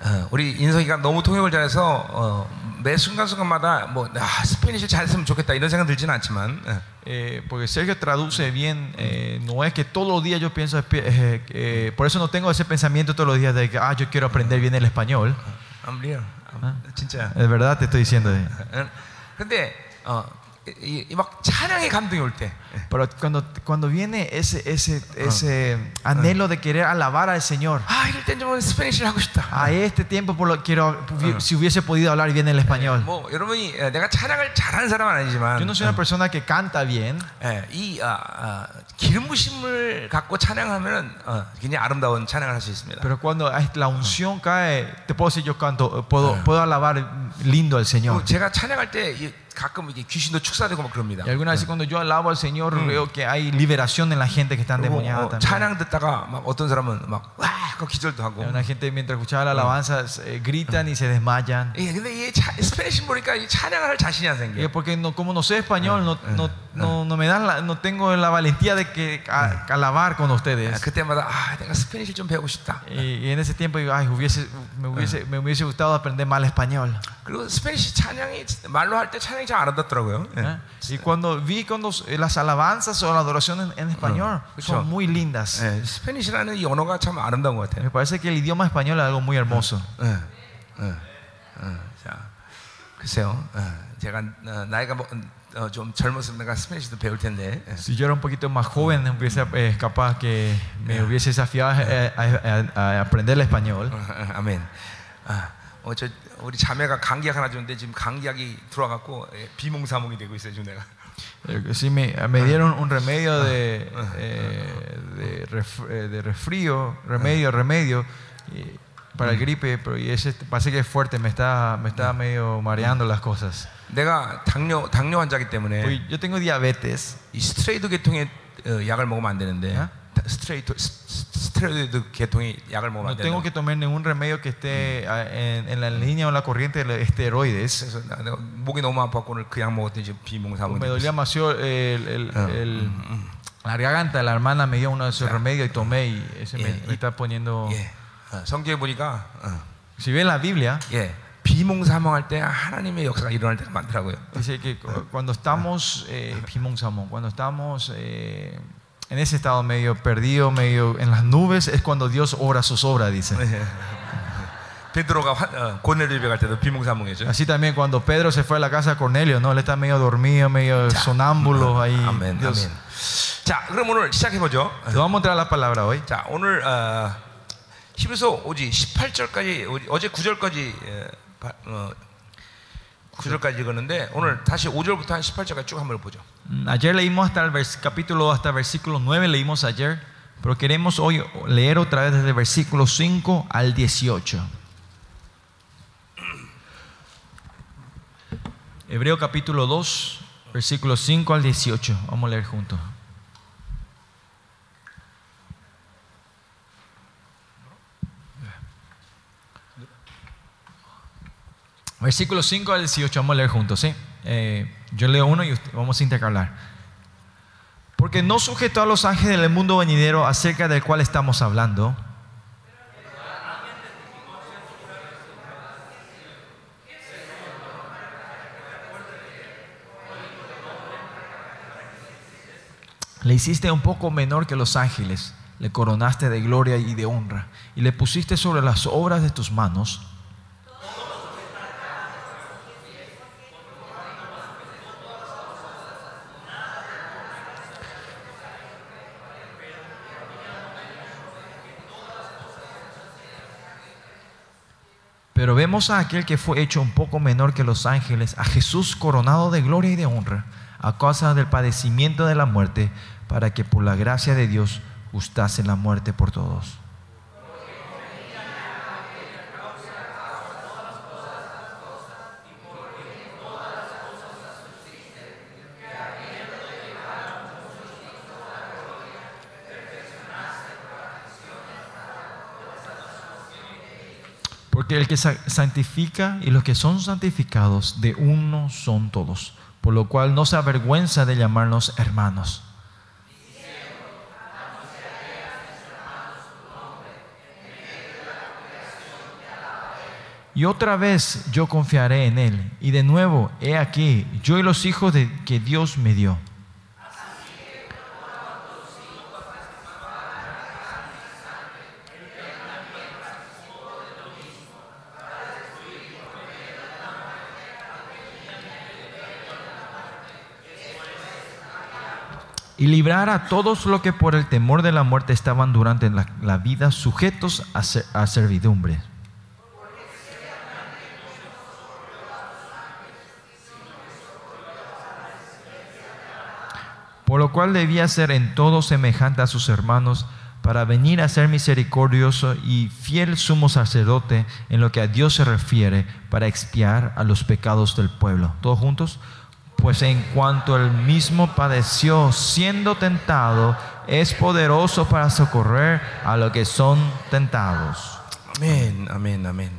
어, 우리 인석이가 너무 통역을 잘해서 어, 매 순간순간마다 뭐 아, 스페니쉬 잘했으면 좋겠다 이런 생각 들지는 않지만 어, Eh, porque Sergio traduce bien, eh, no es que todos los días yo pienso, eh, eh, por eso no tengo ese pensamiento todos los días de que ah, yo quiero aprender bien el español. I'm real. I'm- 진짜. Es verdad, te estoy diciendo. eh. 어, 근데 어, 이, 이 막 찬양의 감동이 올 때, Pero cuando, cuando viene ese, ese, ese anhelo de querer alabar al Señor, 아 이럴 땐좀 스페니쉬를 하고 싶다. a este tiempo por lo quiero, si hubiese podido hablar bien el español. 뭐 여러분이 어, 내가 찬양을 잘하는 사람은 아니지만 Yo no soy una persona que canta bien, 예, 이 아, 아, 기름 부심을 갖고 찬양하면은 어, 굉장히 아름다운 찬양을 할 수 있습니다. pero cuando la unción cae, te puedo decir yo canto, puedo, puedo alabar lindo al Señor. 그리고 제가 찬양할 때 이, 가끔 이게 귀신도 축사되고 막 그럽니다. Y algunas veces cuando yo alabo al Señor veo que hay liberación en la gente que está 그리고, endemoniada 어, también. 찬양 듣다가 막 어떤 사람은 막와 하고 기절도 하고. Hay una gente mientras escuchaba la alabanza eh, gritan y se desmayan. 예, 근데 이 차, 스페니시 보니까 이 찬양을 할 자신이 안 Y 생겨. es porque no, como no sé español, no, no, no, no me dan la- no tengo la valentía de que a- alabar con 아, ustedes. 그때마다 아, 내가 스페니시 좀 배우고 싶다. Y, y en ese tiempo digo, ay, hubiese, me, hubiese, me hubiese gustado aprender mal español. 그리고 스페니시 찬양이 말로 할 때 찬양이 잘 아름답더라고요. 예. ¿eh? Y cuando vi cuando s- las alabanzas o la adoración en, en español 그쵸. son muy lindas. 예, 스페니시라는 이 언어가 참 아름다운 것 같아요. Me parece que el idioma español es algo muy hermoso. 예, 예, 예. 자, 글쎄요. 예, 제가 어, 나이가 뭐, 어, 좀 젊었으면 내가 스페니시도 배울 텐데. 예. Si yo era un poquito más joven, hubiese, eh, capaz que me hubiese desafiado eh, a, a- a aprender el español. 어, 어, 아멘. 아, 어, 저 우리 자매가 감기약 하나 줬는데 지금 감기약이 들어와갖고 예, 비몽사몽이 되고 있어요 지금 내가. Eh, Sí, me, me dieron un remedio de, eh, de, ref- eh, de resfrío, remedio, remedio y- para el gripe, pero y ese parece que es fuerte, me está, me está medio mareando las cosas. 내가 당뇨 당뇨 환자기 때문에 Uy, yo tengo diabetes, 이 스트레이드 계통의 어, 약을 먹으면 안 되는데 어? 스트레이트 스- 스트레이드 계통의 약을 먹으면 no 안 tengo 된다. que tomar ningún remedio que esté ah, en, en la línea o la corriente de esteroides. 그래서 나- 내가 목이 너무 아팠고 오늘 그 약 먹었더니 지금 비몽사몽. Me 되고 dolía 있어. demasiado el, el- el- la garganta, la hermana me dio uno de esos remedios y tomé y ese me, Yeah, me está poniendo... 예. 어, 성경에 보니까 어, Si ven la Biblia, 예. 비몽사몽할 때 하나님의 역사가 일어날 때가 많더라고요. Dice que cu- cuando estamos, eh, Pimón Samón, cuando estamos eh, en ese estado medio perdido, medio en las nubes, es cuando Dios obra sus obras, dice. 예. 베드로가 화- 어, 고넬료 집에 갈 때도 비몽사몽했죠. Así también cuando Pedro se fue a la casa de Cornelio, ¿no? Él está medio dormido, medio sonámbulo ahí. 아멘, Dios. 아멘. 자, 그럼 오늘 시작해 보죠. Te vamos a mostrar la palabra hoy. 자, 오늘 어, 히브리서 오지 18절까지 어제 9절까지 어, 9절까지 읽었는데 오늘 다시 5절부터 한 18절까지 쭉 한번 보죠. Mm, Ayer leímos hasta el vers- capítulo, hasta el versículo 9 leímos ayer, pero queremos hoy leer otra vez desde el versículo 5 al 18. Hebreo capítulo 2, versículo 5 al 18. Vamos a leer juntos. Versículo 5 al 18, vamos a leer juntos, ¿sí? Eh, yo leo uno y usted- vamos a intercalar. Porque no sujetó a los ángeles del mundo venidero acerca del cual estamos hablando. Le hiciste un poco menor que los ángeles, le coronaste de gloria y de honra, y le pusiste sobre las obras de tus manos. Pero vemos a aquel que fue hecho un poco menor que los ángeles, a Jesús coronado de gloria y de honra, a causa del padecimiento de la muerte, para que por la gracia de Dios gustase la muerte por todos. Porque el que sa- santifica y los que son santificados de uno son todos, por lo cual no se avergüenza de llamarnos hermanos. Y otra vez yo confiaré en Él. Y de nuevo, he aquí, yo y los hijos de, que Dios me dio. Y librar a todos los que por el temor de la muerte estaban durante la, vida sujetos a, a servidumbre. Por lo cual debía ser en todo semejante a sus hermanos para venir a ser misericordioso y fiel sumo sacerdote en lo que a Dios se refiere para expiar a los pecados del pueblo. ¿Todos juntos? pues en cuanto el mismo padeció siendo tentado, es poderoso para socorrer a los que son tentados. Amén, amén, amén.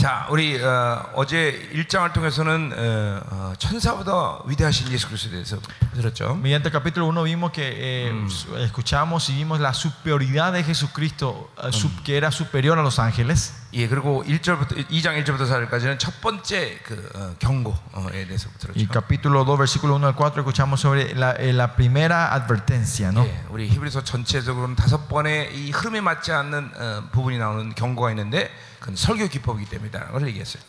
자, 우리 어, 어제 1장을 통해서는 어, 어, 천사보다 위대하신 예수 그리스도에 대해서 들었죠. Mediante capítulo 1 vimos que eh, su- escuchamos y vimos la superioridad de Jesucristo, eh, su- que era superior a los ángeles. 예, 그리고 1절부터 2장 1절부터 4절까지는 첫 번째 그 어, 경고에 대해서 Y 들었죠. capítulo 2, versículo 1 al 4, escuchamos sobre la, eh, la primera advertencia, ¿no? 예, 우리 히브리서 전체적으로는 다섯 번의 이 흐름에 맞지 않는 어, 부분이 나오는 경고가 있는데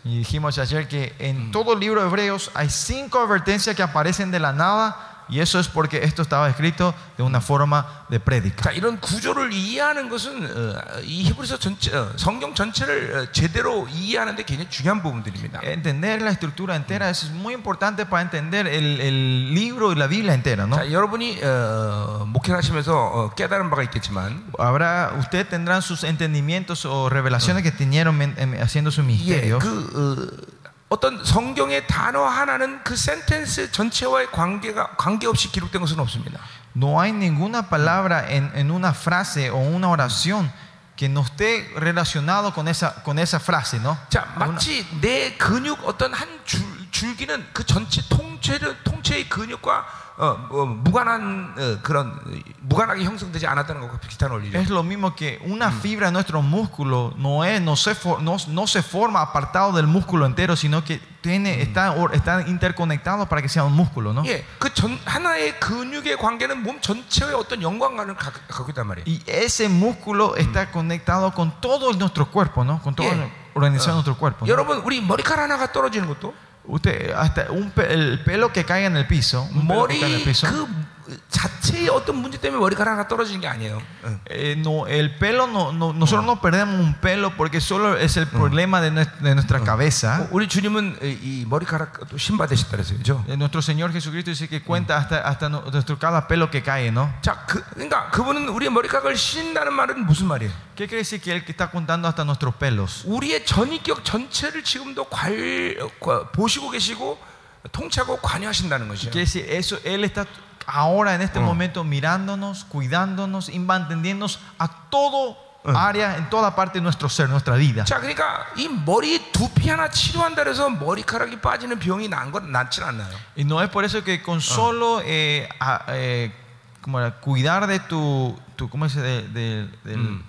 Y dijimos ayer que en todo el libro de Hebreos hay cinco advertencias que aparecen de la nada y eso es porque esto estaba escrito de una forma de prédica. 자, 이런 구조를 이해하는 것은 어, 이 히브리서 전체 어, 성경 전체를 어, 제대로 이해하는 데 굉장히 중요한 부분들입니다. Entender la estructura entera es muy importante para entender el, el libro y la Biblia entera, ¿no? 자, 여러분이 어, 목회를 하시면서 어, 깨달은 바가 있겠지만 Habrá, usted tendrán sus entendimientos o revelaciones que tenieron men- em, haciendo su 예, misterio. 그 어, 떤 성경의 단어 하나는 그 센텐스 전체와의 관계가 관계없이 기록된 것은 없습니다. No hay ninguna palabra en, en una frase o una oración que no esté relacionado con esa, con esa frase, ¿no? 자, 마치 내 근육 어떤 한 줄, 줄기는 그 전체 통째를 통째의 근육과 어, 뭐, 무관한 어, 그런 어, 무관하게 형성되지 않았다는 것과 비슷한 원리죠. Es lo mismo que una fibra de nuestro músculo no, es, no, se, for- no, no se forma apartado del músculo entero, sino que tiene, está, or- está interconectado para que sea un músculo, ¿no? 예, 그 전, 하나의 근육의 관계는 몸 전체의 어떤 연관관을 가- 갖고 있단 말이에요. Y ese músculo está conectado con todo nuestro cuerpo, ¿no? Con toda Yeah. la organización de nuestro cuerpo. ¿no? 여러분, 우리 머리카락 하나가 떨어지는 것도 Usted, hasta un, el pelo que cae en el piso, un mori en el piso, 자체의 어떤 문제 때문에 머리카락 하나 떨어지는 게 아니에요. 응. eh, no, el pelo, no, no- nosotros no perdemos un pelo porque solo es el problema de, de nuestra cabeza. 어, 우리 주님은 이 머리카락도 신받으셨다 그랬어요. 그죠? Eh, Nuestro Señor Jesucristo dice que cuenta hasta, hasta nu- nuestro cada pelo que cae, ¿no? 자, 그, 그러니까 그분은 우리의 머리카락을 신다는 말은 무슨 말이에요? ¿Qué quiere decir que Él que está contando hasta nuestros pelos? 우리의 전인격 전체를 지금도 관, 과- 보시고 계시고 통치하고 관여하신다는 것이죠. Quiere decir, eso, Él está ahora en este momento mirándonos, cuidándonos y manteniéndonos a todo área, en toda parte de nuestro ser, nuestra vida. 자, 그러니까 이 머리 두피 하나 치료한다 해서 머리카락이 빠지는 병이 난 건 낫진 않나요? Y no es por eso que con solo eh, a- eh, ¿cómo era? cuidar de tu, tu ¿cómo se dice? De- de- del,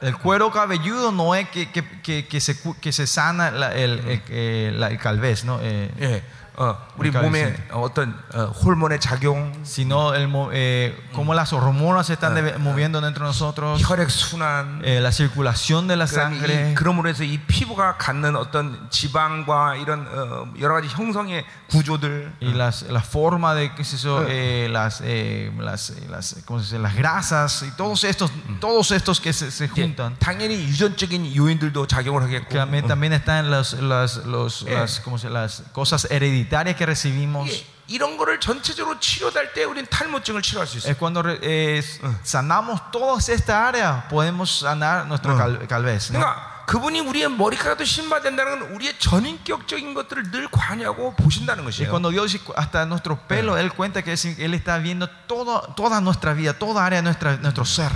el cuero cabelludo no es que, que, que, que se, cu- que se sana la- el, el, eh, la- el calvez, ¿no? Eh, 예, 어, 우리 그러니까 몸에 어떤 어, 호르몬의 작용, sino el, mo- eh, cómo las hormonas se están debe- moviendo dentro de nosotros, 혈액 순환, eh, la circulación de la 그다음에 sangre. 이, 그러므로 해서 이 피부가 갖는 어떤 지방과 이런 어, 여러 가지 형성의 구조들, Y las, la forma de qué es eso, eh, las, eh, las, eh, las, ¿cómo se dice? las grasas y todos estos, todos estos que se, se 이제 juntan. 당연히 유전적인 요인들도 작용을 하겠고, Que también, también están las, las, los, Eh. las, ¿cómo se- las cosas hereditarias que recibimos. 이게 이런 거를 전체적으로 치료될 때 우리는 탈모증을 치료할 수 있어요. Es cuando re- eh, sanamos todas esta área, podemos sanar nuestro cal- calvez. ¿no? 그러니까 그분이 우리의 머리카락도 신받는다는 건 우리의 전인격적인 것들을 늘 관여하고 보신다는 Y 것이에요. cuando Dios, hasta nuestro pelo, Él cuenta que es- Él está viendo todo, toda nuestra vida, toda área de nuestra, nuestro ser.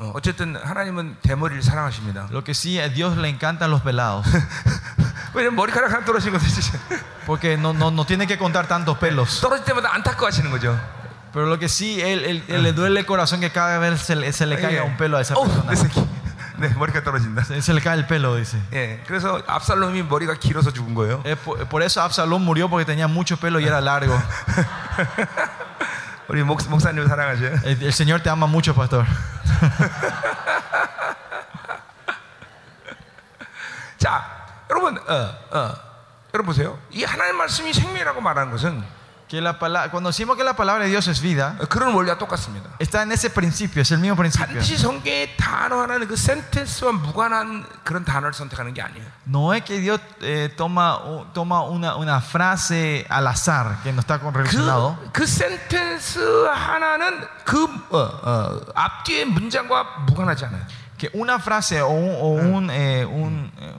어, 어쨌든 하나님은 대머리를 사랑하십니다. Lo que sí, a Dios le encantan los pelados. 왜냐면 머리카락 하나 떨어지는 것도 진짜 Porque no, no, no tiene que contar tantos pelos. 떨어질 때마다 안타까워하시는 거죠. Pero lo que sí, él, él- él le duele el corazón que cada vez se le, se le caiga un pelo a esa 어우, 내 persona. 새끼. 네, 머리가 떨어진다. Se, se le cae el pelo, dice. 예, 그래서 압살롬이 머리가 길어서 죽은 거예요. Eh, por, por eso Absalón murió porque tenía mucho pelo y era largo. 우리 목, 목사님 사랑하셔요. El, el Señor te ama mucho, pastor. 자, 여러분, 어, 어. 여러분 보세요. 이 하나님 말씀이 생명이라고 말하는 것은 que la palabra, cuando decimos que la palabra de Dios es vida, está en ese principio, es el mismo principio. No es que Dios eh, toma, toma una, una frase al azar que no está relacionado. 그, que una frase o, o un, eh, un eh,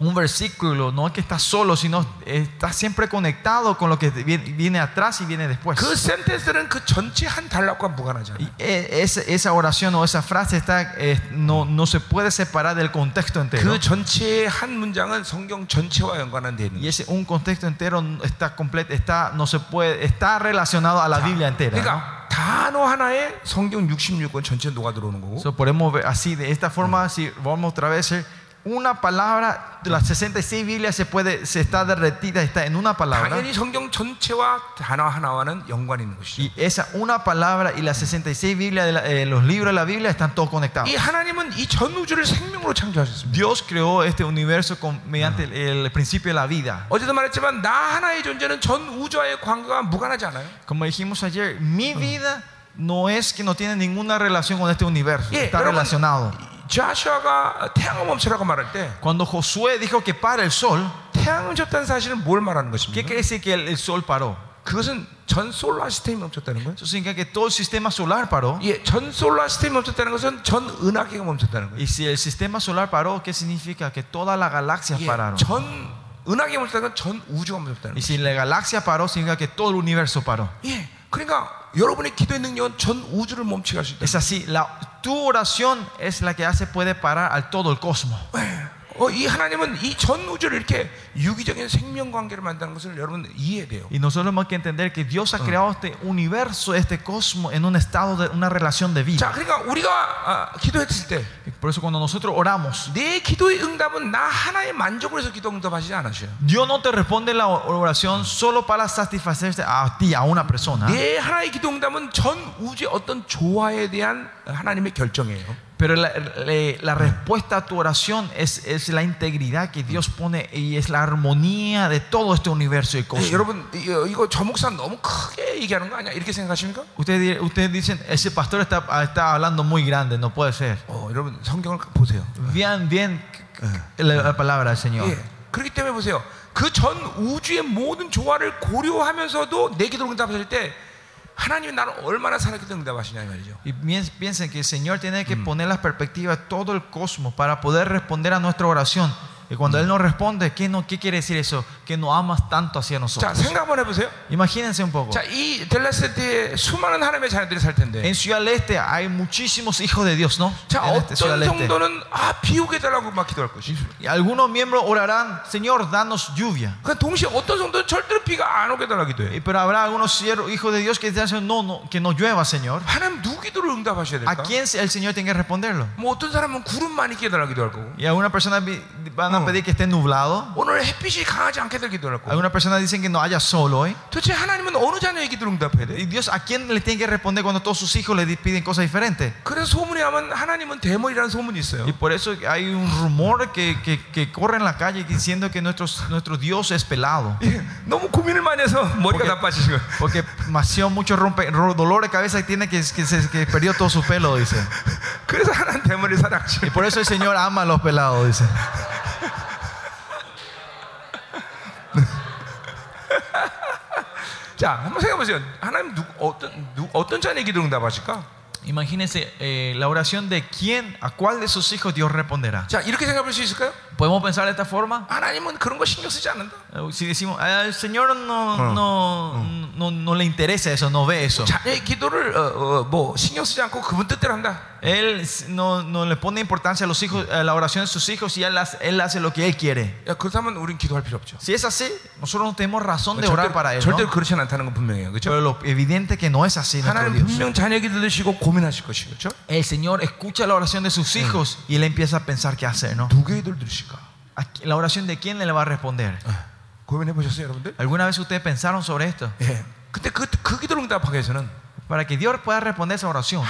un versículo no es que está solo, sino está siempre conectado con lo que viene, viene atrás y viene después. 그 센텐스는 그 전체 한 단락과 무관하지 않아요. Y e- esa, esa oración o esa frase está, eh, no, no se puede separar del contexto entero. 그 전체의 한 문장은 성경 전체와 연관한 데 있는 Y 거예요. ese un contexto entero está completo, está, no se puede, está relacionado a la Biblia entera. ¿no? 그러니까 단어 하나에 성경 66권 전체 녹아 들어오는 거고 So, podemos ver así, de esta forma, si vamos otra vez, eh, una palabra, de las 66 Biblias se puede, se está derretida, está en una palabra. 당연히 성경 전체와 단어 하나와는 연관이 있는 것이죠. Y esa una palabra y las 66 Biblias, de la- eh, los libros de la Biblia están todos conectados. 이 하나님은 이 전 우주를 생명으로 창조하셨습니다. Dios creó este universo con- mediante el, el principio de la vida. 어제도 말했지만 나 하나의 존재는 전 우주와의 관계가 무관하지 않아요. Como dijimos ayer, mi vida no es que no tiene ninguna relación con este universo, 예, está 여러분, relacionado. 자슈아가 태양을 멈추라고 말할 때 Cuando Josué dijo que para el sol, 태양을 멈췄다는 사실은 뭘 말하는 ¿qué 것입니까? quiere decir que el, sol paró? 그것은 전 솔라 시스템이 멈췄다는 거예요. Significa que todo el sistema solar paró. 예, 전 솔라 시스템이 멈췄다는 것은 전 은하계가 멈췄다는 거예요. Y si el sistema solar paró, ¿qué significa? Que todas las galaxias 예, pararon. 전 은하계가 멈췄다는 건 전 우주가 멈췄다는 Y 거예요. si la galaxia paró, significa que todo el universo paró. 예, 그러니까 여러분의 기도의 능력은 전 우주를 멈추게 할수 있다. Es así, la, tu oración es la que hace puede parar al todo el cosmos. 예, 어, 이 하나님은 이 전 우주를 이렇게 유기적인 생명 관계를 만드는 것을 여러분 이해해야 돼요. Y nosotros tenemos que entender que Dios ha creado este universo, este cosmos, en un estado de una relación de 자, vida. 그러니까 우리가 아, 기도했을 때 내 Por eso cuando nosotros oramos, 기도의 응답은 나 하나의 만족을 해서 기도 응답하시지 않으셔요. Dios no te responde la oración solo para satisfacerse a ti, a una persona. 내 하나의 기도 응답은 전 우주의 어떤 조화에 대한 하나님의 결정이에요. Pero la, la- la respuesta a tu oración es, es la integridad que Dios pone y es la armonía de todo este universo y 예, cosmos. 여러분 이거, 이거 저 목사 너무 크게 얘기하는 거 아니야? 이렇게 생각하십니까? Ustedes, di- ustedes dicen, ese pastor está, está hablando muy grande, no puede ser. 어, 여러분 성경을 보세요. Bien, bien la, la palabra del Señor. 예, 그렇기 때문에 보세요. 그 전 우주의 모든 조화를 고려하면서도 내 기도 응답하실 때 하나님이 나를 얼마나 사랑해서 응답하시냐 이 말이죠. Y piens- piensen que el Señor tiene que poner las perspectivas de todo el cosmos para poder responder a nuestra oración. Y cuando Él nos responde, ¿qué, no, ¿qué quiere decir eso? Que nos amas tanto hacia 자, nosotros. 생각 한번 해보세요. Imagínense un poco. 자, 이 델라스티에 수많은 하나님의 자녀들이 살 텐데. En Ciudad del Este hay muchísimos hijos de Dios, ¿no? 자, En este Ciudad 어떤 del Este. 정도는 아, 비 오게 달라고 막 기도할 것이. Y algunos miembros orarán, Señor, danos lluvia. 그 동시에 어떤 정도는 절대로 비가 안 오게 달라 기도해. Y- Pero habrá algunos siervos, hijos de Dios que dicen, no, no, que no llueva, Señor. 하나님 누구 기도를 응답하셔야 ¿A 될까? quién el Señor tiene que responderlo? 뭐 어떤 사람은 구름 많이 끼게 달라 기도할 거고. Y algunas personas vi- van a Oh. pedir que esté nublado. 오늘 햇빛이 강하지 않게 될 기도할 거고. Algunas personas dicen que no haya sol hoy. 도대체 하나님은 어느 자녀의 기도를 응답해야 돼? Y Dios, ¿a quién le tiene que responder cuando todos sus hijos le di- piden cosas diferentes? 그래서 소문에 하면 하나님은 대머리라는 소문이 있어요. Y por eso hay un rumor que, que, que corre en la calle diciendo que nuestro, nuestro Dios es pelado. 예, 너무 고민을 많이 해서 머리가 porque, 나빠지시고. porque demasiado mucho rompe, ro- dolor de cabeza y tiene que, que, se- que perdió todo su pelo, dice. 그래서 하나님 대머리 Y 사랑하시고. por eso el Señor ama a los pelados, dice. 자, 한번 생각해 보세요. 하나님 누, 어떤 누, 어떤 자녀의 기도 응답하실까? Imagínense eh, la oración de quién, a cuál de sus hijos Dios responderá. 자, 이렇게 생각할 수 있을까요? ¿Podemos pensar de esta forma? 하나님은 그런 거 신경 쓰지 않는다. Eh, Si decimos, "Ah, al Señor no, no, no, no le interesa eso, no ve eso. 자녀의 기도를 어, 어, 뭐 신경 쓰지 않고 그분 뜻대로 한다. Él no, no le pone importancia a, los hijos, a la oración de sus hijos y él hace, él hace lo que Él quiere. 야, 그렇다면 우린 기도할 필요 없죠. Si es así, nosotros no tenemos razón de orar para Él. ¿no? 절대로 그렇지 않다는 건 분명해요. 그렇죠? Pero lo evidente que no es así nuestro 하나님 Dios. 분명 자녀 기도 들으시고 고민하실 것이죠. 그렇죠? El Señor escucha la oración de sus hijos y Él empieza a pensar qué hacer, ¿no? 누구의 기도를 들으실까? la oración de quién le va a responder? ¿Alguna vez ustedes pensaron sobre esto? Para que Dios pueda responder esa oración,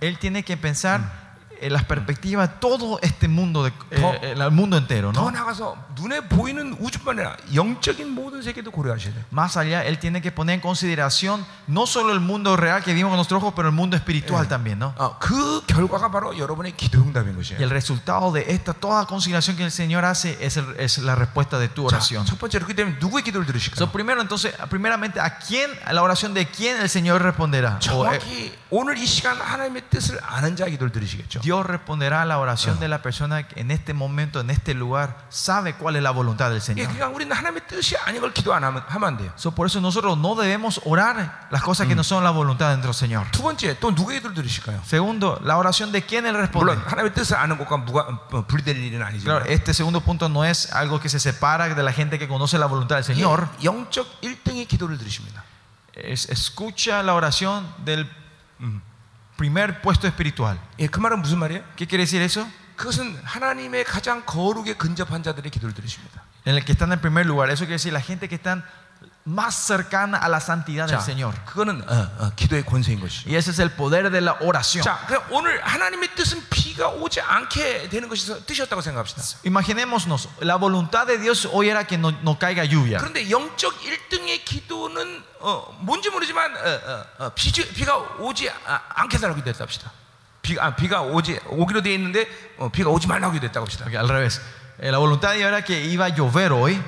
Él tiene que pensar en las perspectivas de todo este mundo, de, eh, el mundo entero, 더 ¿no? 나가서 눈에 보이는 우주뿐만 아니라 영적인 모든 세계도 고려하셔야 돼요. Más allá, Él tiene que poner en consideración no solo el mundo real que vimos con nuestros ojos, pero el mundo espiritual también, ¿no? 어, 그 결과가 바로 여러분의 기도 응답인 Y 것이에요. el resultado de esta, toda consideración que el Señor hace es, el- es la respuesta de tu 자, oración. 첫 번째 그렇게 되면 누구의 기도를 들으실까요? So, primero, entonces, primeramente, ¿a quién, a la oración de quién el Señor responderá? O, eh, 정확히 오늘 이 시간 하나님의 뜻을 아는 자의 기도를 들으시겠죠. Dios responderá a la oración de la persona que en este momento, en este lugar, sabe cuál es la voluntad del 예, Señor. 그러니까 우리는 하나님의 뜻이 아닌 걸 기도 안 하면, 하면 안 돼요. So, por eso nosotros no debemos orar las cosas que no son la voluntad de nuestro Señor. 두 번째 또 누구의 기도를 들으실까요? Segundo, la oración de quién Él responde. 물론 하나님의 뜻을 아는 것과 무가, 어, 분리될 일은 Claro, 아니지만 este segundo punto no es algo que se separa de la gente que conoce la voluntad del Señor. 예, 영적 1등의 기도를 들으십니다. Es, escucha la oración del primer puesto espiritual. 예, 그 말은 무슨 말이에요? ¿Qué quiere decir eso? 그것은 하나님의 가장 거룩에 근접한 자들의 기도를 들으십니다. En el que están en primer lugar. Eso quiere decir la gente que están más cercana a la santidad del 자, Señor. 그거는 어, 어, 기도의 권세인 것이죠. Y ese es el poder de la oración. 자, 그럼 오늘 하나님의 뜻은 비가 오지 않게 되는 것이 뜻이었다고 생각합시다. Imaginémonos, la voluntad de Dios hoy era que no, no caiga lluvia. 그런데 영적 1등의 기도는 어, 뭔지 모르지만 어, 어, 어, 비, 비가 오지 아, 않게 달라고 됐다 합시다. 비가 아, 비가 오지 오기로 돼 있는데 어, 비가 오지 말라고 됐다고 합시다. Ok, al revés. Eh, La voluntad de Dios era que iba a llover hoy,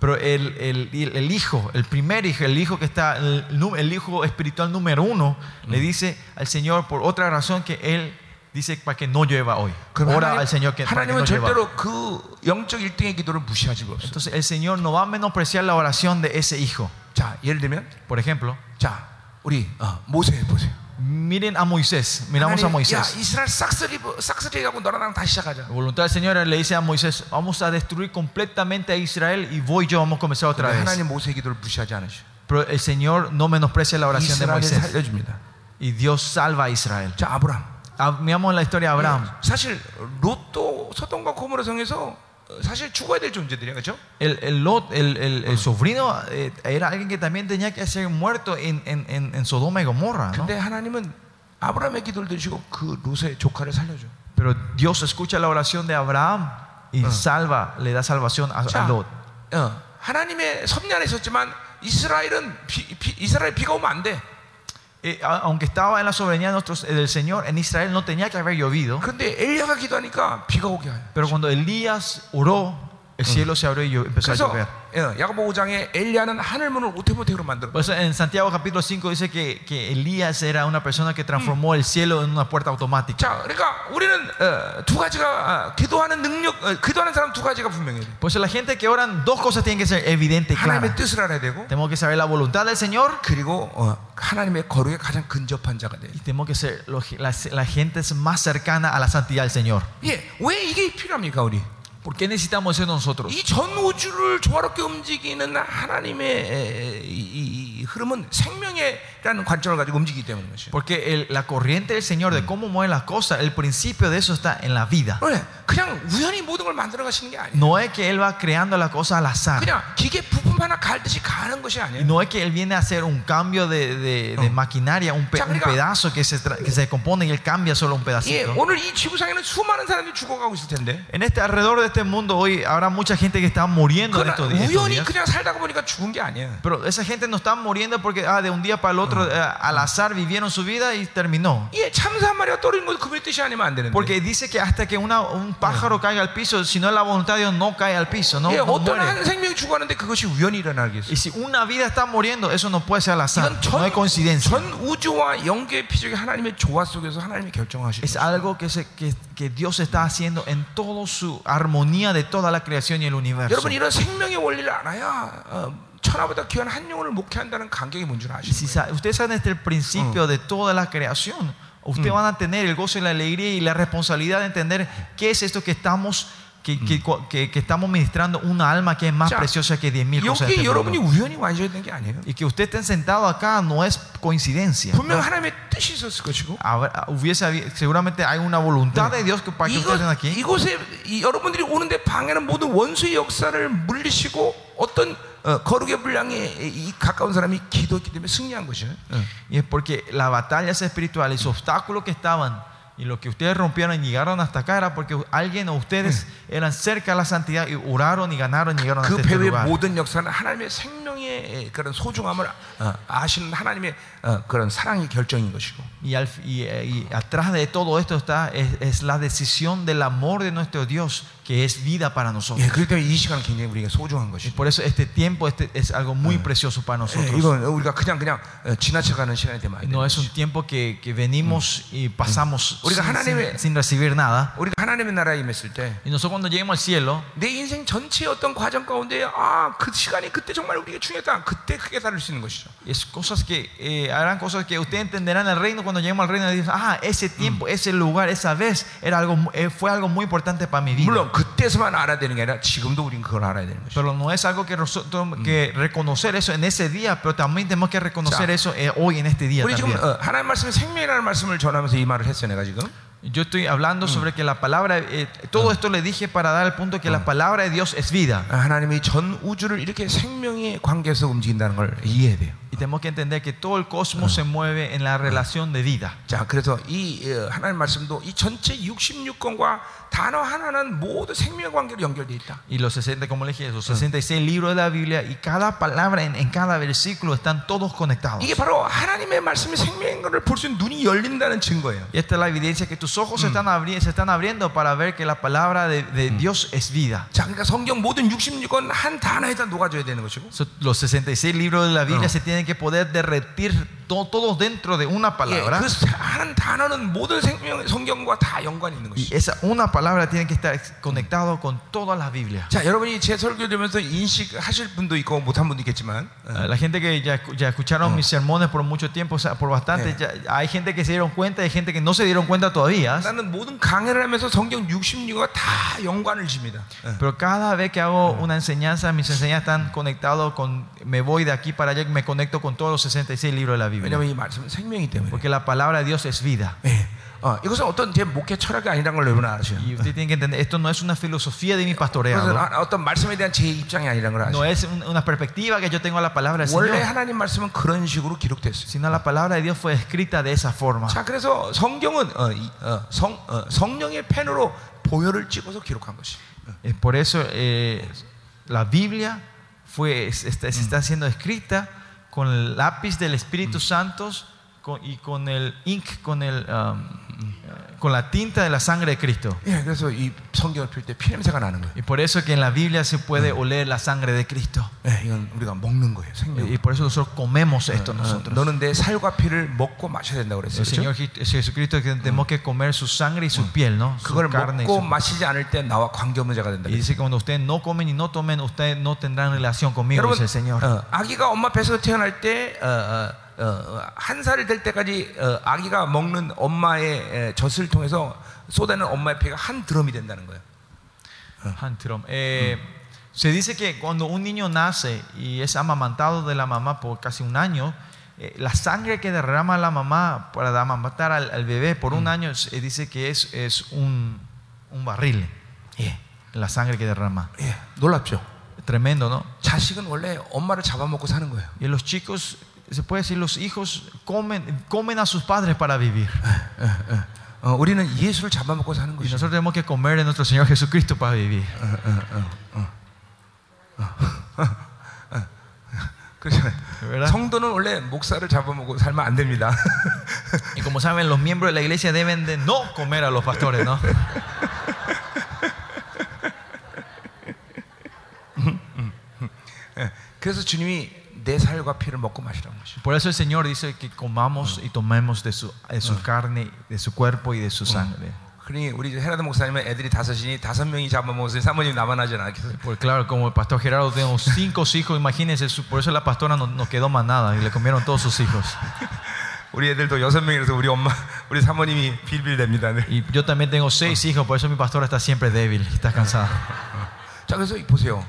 pero el, el- el- el hijo, el primer hijo, el hijo que está, el, nu- el hijo espiritual número uno, le dice al Señor por otra razón que él dice para que no llueva hoy. 그럼 Ora 하나님, al Señor que, para que no 하나님은 llueva. 절대로 그 영적 1등의 기도를 무시할 수가 없어요. Entonces el Señor no va a menospreciar la oración de ese hijo. 자, 예를 들면 Por ejemplo, 자, 우리 어, 모세 보세요. miren a Moisés, miramos a 하나님, 야, Moisés. 이스라엘 싹쓸이 싹쓸이 하고 너랑 나랑 다시 시작하자. La voluntad del Señor le dice a Moisés, vamos a destruir completamente a Israel y voy yo, vamos a comenzar otra 근데 vez. 하나님 모세 기도를 무시하지 않으셔. Pero el Señor no menosprecia la oración de 이스라엘을 Moisés. 살려줍니다. Y Dios salva a Israel. 자, 아브람. Ah, Miramos la historia de Abraham. 사실 롯도 소돔과 고모라 성에서 어, 사실 죽어야 될 존재들이야, 그렇죠? El, el Lot, el, el- el sobrino, eh, era alguien que también tenía que ser muerto en, en- en- en Sodoma y Gomorra. ¿no? 근데 하나님은 아브라함의 기도를 들으시고 그 롯의 조카를 살려줘. Pero Dios escucha la oración de Abraham y salva, le da salvación a, a 자, Lot. 어, 하나님의 섭리 안에 있었지만 이스라엘은 비, 비, 이스라엘 비가 오면 안 돼. Eh, a- aunque estaba en la soberanía de nuestros- eh, del Señor, en Israel no tenía que haber llovido. 그런데 엘리야가 기도하니까 비가 오게 해요. Pero cuando Elías oró, el cielo se abrió y llo- empezó a 그래서 llover. 어, 야고보 5장에 엘리야는 하늘 문을 오태모태로 만들어. Por eso en Santiago capítulo 5 dice que, que Elías era una persona que transformó el cielo en una puerta automática. 자, 그러니까 우리는 어, 두 가지가 어, 기도하는 능력, 어, 기도하는 사람 두 가지가 분명해야 돼. Por eso la gente que oran, dos cosas tienen que ser evidentes y 하나님의 claras. 뜻을 알아야 되고 Tenemos que saber la voluntad del Señor 그리고 어, 하나님의 거룩에 가장 근접한 자가 돼. y tenemos que ser los- la, la gente es más cercana a la santidad del Señor. 예, 왜 이게 필요합니까, 우리? ¿Por qué necesitamos eso nosotros? 이 전 우주를 조화롭게 움직이는 하나님의 에, 이, 이- 이 흐름은 생명이라는 관점을 가지고 움직이기 때문인 것이에요. Porque el- la corriente del Señor de cómo mueven las cosas, el principio de eso está en la vida. 그냥 우연히 모든 걸 만들어 가시는 게 아니에요. No es que Él va creando las cosas al azar. 그냥 기계 부품 No es que Él viene a hacer un cambio de, de, de maquinaria, un, pe, un pedazo que se, que se y Él cambia solo un pedacito. En este alrededor de este mundo hoy habrá mucha gente que está muriendo en estos, días. Pero esa gente no está muriendo porque ah, de un día para el otro eh, al azar vivieron su vida y terminó. Porque dice que hasta que una, un pájaro caiga al piso, si no es la voluntad de Dios, no cae al piso. No, no muere. 한 생명이 죽었는데 그것이 우연이 우연히 일어나겠어요. Y si una vida está muriendo, eso no puede ser al azar, 이건 전, no hay coincidencia. 전 우주와 영계 피적인 하나님의 조화 속에서 하나님이 결정하시는 Es algo que, se- que, que Dios está haciendo en toda su armonía de toda la creación y el universo. 여러분 이런 생명의 원리를 알아야 어, 천하보다 귀한 한 영혼을 목회한다는 간격이 뭔지 Y si 아시는 거예요. sa- ustedes saben desde el principio de toda la creación, ustedes van a tener el gozo y la alegría y la responsabilidad de entender qué es esto que estamos, que, que- que- que estamos ministrando una alma que es más Ya. preciosa que 10.000 cosas. de 여기 este 여러분이 mundo. 우연히 완성이 된 게 아니에요. Y que ustedes estén sentados acá no es coincidencia. 분명 하나님의 뜻이 있었을 것이고 Habrá- hubiese habi- seguramente hay una voluntad de Dios que para que ustedes estén 이곳, aquí. 이곳에 이 여러분들이 오는데 방해하는 모든 원수의 역사를 물리시고 어떤 어, 거룩의 분량에 이 가까운 사람이 기도했기 때문에 승리한 것이에요. 어. Y es porque las batallas espirituales, los obstáculos que estaban y lo que ustedes rompieron y llegaron hasta acá era porque alguien o ustedes eran cerca de la santidad y oraron y ganaron y llegaron 그 hasta este 배후의 lugar. 모든 역사는 하나님의 생명 의 그런 소중함을 어, 아시는 하나님의 어, 그런 사랑의 결정인 것이고 Y, al- y, eh, y atrás de todo esto está es, es la decisión del amor de nuestro Dios que es vida para nosotros. 예, 그렇기 때문에 이 시간은 굉장히 우리가 소중한 Y 것이고 por eso este tiempo este es algo muy precioso para 예, nosotros. 이건 우리가 그냥 그냥 어, 지나쳐가는 시간이 되면 안 No 돼요. es un tiempo que, que venimos y pasamos 우리가 sin, 하나님의- sin- sin recibir nada. 우리가 하나님의 나라에 임했을 때 내 Y nosotros cuando lleguemos al cielo, 인생 전체의 어떤 과정 가운데 아 그 시간이 그때 정말 우리에게 중요했다 그때 크게 다룰 수 있는 것이죠 Es cosas que eh, harán cosas que ustedes entenderán en el reino cuando lleguemos al reino. y dicen, ah, ese tiempo, ese lugar, esa vez era algo, mu- eh, fue algo muy importante para mi vida. 물론 그때서만 알아야 되는 게 아니라 지금도 우린 그걸 알아야 되는 것이죠 Pero no es algo que nosotros que reconocer eso en ese día, pero también tenemos que reconocer Ya. eso eh, hoy en este día 우리 지금 también. 어, 하나님 말씀이 생명이라는 말씀을 전하면서 이 말을 했어요 내가 지금 Yo estoy hablando sobre que la palabra, eh, todo esto le dije para dar el punto que la palabra de Dios es vida. 아, 하나님이 전 우주를 이렇게 생명의 관계에서 움직인다는 걸 이해해야 돼요 Y tenemos que entender que todo el cosmos se mueve en la relación de vida. 자 그래서 이 어, 하나님 말씀도 이 전체 66권과 단어 하나는 모두 생명의 관계로 연결되어 있다 Y los 60, como le dije, los 66 libros de la Biblia y cada palabra en, en cada versículo están todos conectados. 이게 바로 하나님의 말씀이 생명인 것을 볼 수 있는 눈이 열린다는 증거예요 Y esta es la evidencia que tus ojos se, están abri- se están abriendo para ver que la palabra de, de Dios es vida. 자, 그러니까 성경 모든 66권 한 단어에다 녹아줘야 되는 것이고. So, los 66 libros de la Biblia se tienen que poder derretir to- todos dentro de una 예, palabra. 그한 단어는 모든 생명 성경과 다 연관이 있는 Y 것이. esa una palabra tiene que estar conectado con toda la Biblia. 자, 여러분이 제 설교 들으면서 인식하실 분도 있고 못한 분도 있겠지만, 어, Ah, La gente que ya, escu- ya escucharon mis sermones por mucho tiempo, o sea, por bastante, ya- hay gente que se dieron cuenta y hay gente que no se dieron cuenta todavía. 나는 모든 강해를 하면서 성경 66과 다 연관을 집니다. 어. Pero cada vez que hago una enseñanza, mis enseñanzas están conectados con, me voy de aquí para allá y me conecto con todos los 66 libros de la Biblia. 왜냐하면 이 말씀은 생명이기 때문에. Porque la palabra de Dios es vida. 예. 어, 이것은 어떤 제 목회 철학이 아니라는 걸 여러분 아셔요. Y usted tiene que entender, esto no es una filosofía de mi 그것은 pastoreado. 아- 어떤 말씀에 대한 제 입장이 아니라는 걸 No 아셔요. es un- una perspectiva que yo tengo a la palabra del 원래 Señor. 하나님 말씀은 그런 식으로 기록됐어요. Sino la palabra de Dios fue escrita de esa forma. 자, 그래서 성경은 어, 이, 어, 성, 어, 성령의 펜으로 보혈을 찍어서 기록한 것이. Es por eso eh, la Biblia fue, es- está, se está siendo escrita con el lápiz del Espíritu Santo con- y con el ink, con, el, um, con la tinta de la sangre de Cristo. 예, 그래서 이 성경을 필 때 피냄새가 나는 거예요. Y por eso que en la Biblia se puede oler la sangre de Cristo. 예, 이건 우리가 먹는 거예요. 생명. Y por eso nosotros comemos esto 어, nosotros. 너는 내 살과 피를 먹고 마셔야 된다고 그랬어요. El 그렇죠? Señor Je- Jesucristo que tenemos que comer su sangre y su piel, ¿no? Su 그걸 carne y 먹고 su 마시지 않을 때 나와 관계 없는 자가 된다. Y dice que cuando ustedes no comen y no tomen, ustedes no tendrán relación conmigo, 여러분, dice el Señor. 어, 아기가 엄마 뱃에서 태어날 때 어, 어, 어, 한 살이 될 때까지 어, 아기가 먹는 엄마의 에, 젖을 통해서 쏟아내는 엄마의 피가 한 드럼이 된다는 거예요. Hantrom. Eh, Se dice que cuando un niño nace y es amamantado de la mamá por casi un año, eh, la sangre que derrama la mamá para amamantar al, al bebé por un año, se dice que es, es un, un barril, 예, la sangre que derrama. 예, 놀랍죠. Tremendo, ¿no? 자식은 원래 엄마를 잡아먹고 사는 거예요. Y los chicos, se puede decir, los hijos comen, comen a sus padres para vivir. 어, 우리는 예수를 잡아먹고 사는 Y 것이죠. nosotros tenemos que comer de nuestro Señor Jesucristo para vivir. 그렇잖아요. ¿verdad? 성도는 원래 목사를 잡아먹고 살면 안 됩니다. Y como saben, los miembros de la iglesia deben de no comer a los pastores, ¿no? 그 그래서 주님이 내 살과 피를 먹고 마시라는 것이죠. Por eso el Señor dice que comamos y tomemos de su, de su carne, de su cuerpo y de su sangre. 그러니 우리 이제 헤라드 목사님은 애들이 다섯이니 다섯 명이 잡아먹었으니 사모님 나만 하지 않겠어요? Pues claro, como el pastor Gerardo tenemos cinco hijos, imagínense, su- por eso la pastora no, no quedó más nada y le comieron todos sus hijos. 우리 애들도 여섯 명이라서 우리 엄마, 우리 사모님이 빌빌댑니다. 늘. Y yo también tengo seis hijos, por eso mi pastora está siempre débil, está cansada. 자, 그래서 보세요.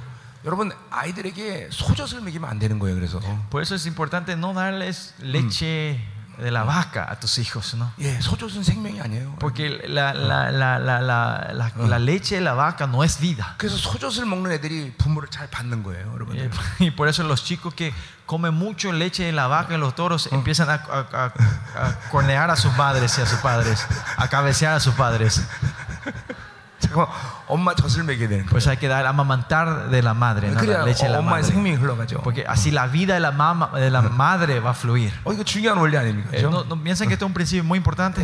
여러분 아이들에게 소젖을 먹이면 안 되는 거예요. 그래서 Por eso es importante no darles leche de la vaca a tus hijos, ¿no? 예, 소젖은 생명이 아니에요. Porque la, la, la, la, la, la- la leche de la vaca no es vida. 그래서 소젖을 먹는 애들이 부모를 잘 받는 거예요, 여러분들. Y, y por eso los chicos que comen mucho leche de la vaca y los toros empiezan a, a- a- a cornear a sus madres y a sus padres, a cabecear a sus padres. 잠깐만, Pues hay que dar amamantar de la madre, ¿no? la leche de la madre. Porque así la vida de la, mama, de la madre va a fluir. Eh, no, no piensen que esto es un principio muy importante.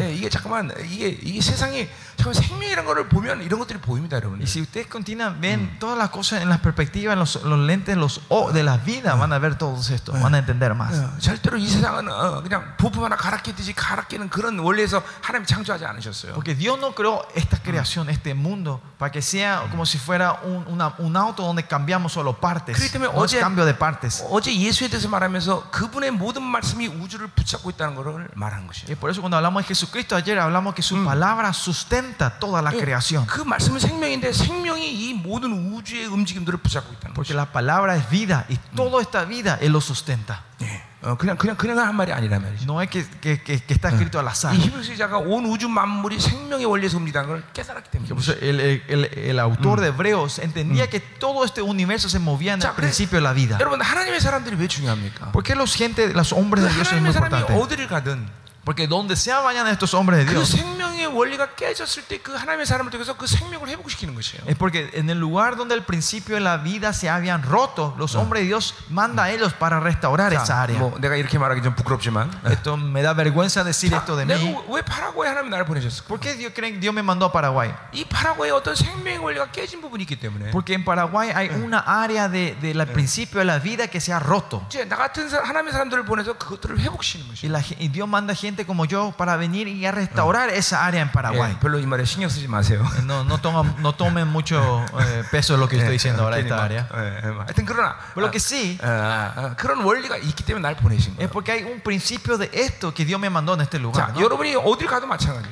Y si ustedes continúan, ven todas las cosas en las perspectivas, en los, los lentes, los o de la vida, van a ver todos esto, van a entender más. Porque Dios no creó esta creación, este mundo, para que sea como si fuera un, una, un auto donde cambiamos solo partes. No cambio de partes. Y por eso cuando hablamos de Jesucristo ayer hablamos que su palabra sustenta toda la creación. 그 말씀은 생명인데 생명이 이 모든 우주의 움직임들을 붙잡고 있다는 Porque 것이에요. la palabra es vida y toda esta vida Él lo sustenta. 예. 어, 그냥 그냥 그냥 한 말이 아니란 말이죠. No es que, que- que- que está escrito al azar. 이 히브리서 기자가 온 우주 만물이 생명의 원리에서 움직이다는 걸 깨달았기 때문에. Por eso El, el- el- el autor de Hebreos entendía que todo este universo se movía en el 자, 그래- principio de la vida. 여러분 하나님의 사람들이 왜 중요합니까? ¿Por qué los, gente, los hombres 그 de Dios es muy 하나님의 사람이 importante? 어디를 가든 Porque donde sea vayan estos hombres de 그 Dios, 생명의 원리가 깨졌을 때 그 하나님의 사람을 통해서 그 생명을 회복시키는 것이에요. es porque en el lugar donde el principio de la vida se habían roto, los hombres de Dios manda a ellos para restaurar esa 자, área. 뭐 내가 이렇게 말하기 좀 부끄럽지만 Esto me da vergüenza decir 자, esto de mí. 내가 왜 파라과이 하나님 나를 보내셨을까? ¿Por qué Dios creen que Dios me mandó a Paraguay? 이 파라과이에 어떤 생명의 원리가 깨진 부분이 있기 때문에 Porque en Paraguay hay una área de- del principio de la vida que se ha roto. 이제 나 같은 사- 하나님의 사람들을 보내서 그것들을 회복시키는 Y, 것이에요. la ge- y Dios manda gente gente como yo para venir y a restaurar esa área en Paraguay. Eh, no, no, toman, no tomen mucho eh, peso lo que estoy diciendo ahora esta área. Pero lo que sí es porque hay un principio de esto que Dios me mandó en este lugar. ¿no?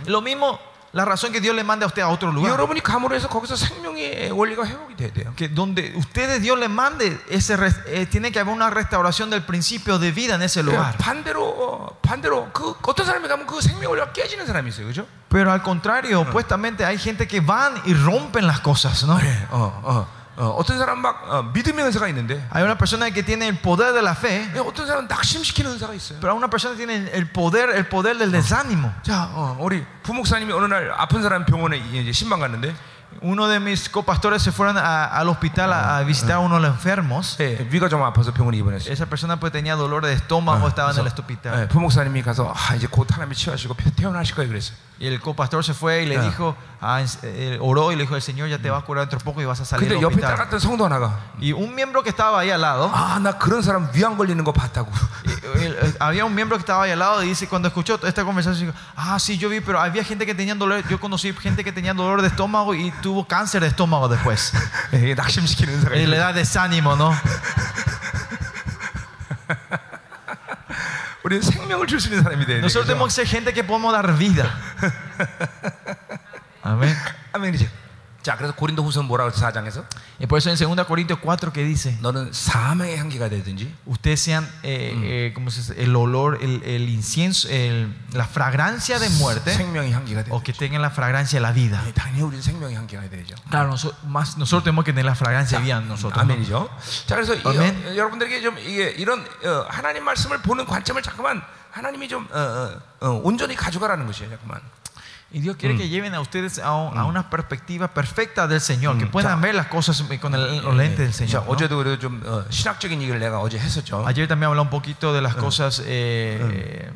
Lo mismo la razón que Dios le mande a usted a otro lugar. 여러분이 감으로 해서 거기서 생명의 원리가 회복이 돼야 돼요. Que donde ustedes Dios le mande, ese res- eh, tiene que haber una restauración del principio de vida en ese lugar. 반대로 어, 반대로 그 어떤 사람이 가면 그 생명 원리가 깨지는 사람이 있어요, 그죠? Pero al contrario, opuestamente hay gente que van y rompen las cosas, ¿no? 네, 어, 어, 어, 어떤 사람 막 어, 믿음의 은사가 있는데 Hay una persona que tiene el poder de la fe, 예, 어떤 사람은 낙심시키는 은사가 있어요. pero una persona tiene el poder, el poder del desánimo. 자, 어, 우리 부목사님이 어느 날 아픈 사람 병원에 이제 신방 갔는데 Uno de mis copastores se fueron a- al hospital a, a visitar a uno de los enfermos. 예, 위가 좀 아파서 병원에 입원했어요. Esa persona pues tenía dolor de estómago, estaba en el hospital. 예, 부목사님이 가서 아, 이제 곧 하나님이 치유하시고 태어나실 거예요 그랬어요. Y el copastor se fue y le Ah. dijo, ah, en- eh, oró y le dijo, el Señor ya te va a curar dentro de poco y vas a salir 근데 del 옆에 hospital. 따랐던 성도 하나가 Y un miembro que estaba ahí al lado, 아, 나 그런 사람 위암 걸리는 거 봤다고. y- y- eh, había un miembro que estaba ahí al lado y dice, cuando escuchó esta conversación, dijo, ah, sí, yo vi, pero había gente que tenía dolor, yo conocí gente que tenía dolor de estómago y tuvo cáncer de estómago después. 예, 낙심시키는 은사가 Y le 있어요. da desánimo, ¿no? 우리는 생명을 줄 수 있는 사람이 돼야 돼요. Nosotros 그죠? tenemos que ser gente que podemos dar vida. Amén. 아멘이죠. 자, 그래서 고린도 후서 뭐라고 했어 4장에서? Y por eso en 2 Corintios 4 que dice, 너는 사망의 향기가 되든지 ustedes sean eh, eh, ¿cómo se dice? el olor, el, el incienso, el- la fragancia de muerte 생명의 향기가 o 되든지. que tengan la fragancia de la vida. 예, 당연히 우리는 생명의 향기가 되죠. Claro, noso- más, nosotros tenemos que tener la fragancia de vida en nosotros. ¿no? 아멘이죠. 자, 그래서 이, 아멘. 어, 여러분들에게 좀 이게 이런 어, 하나님 말씀을 보는 관점을 잠깐만 하나님이 좀 어, 어, 어, 온전히 가져가라는 것이에요. 잠깐만. Y Dios quiere que lleven a ustedes a, un- a una perspectiva perfecta del Señor, que puedan ver las cosas con el- los lentes del 자, Señor. ¿no? 어제도 그래도 좀 어, 신학적인 얘기를 내가 어제 했었죠. Ayer también hablé un poquito de las cosas eh,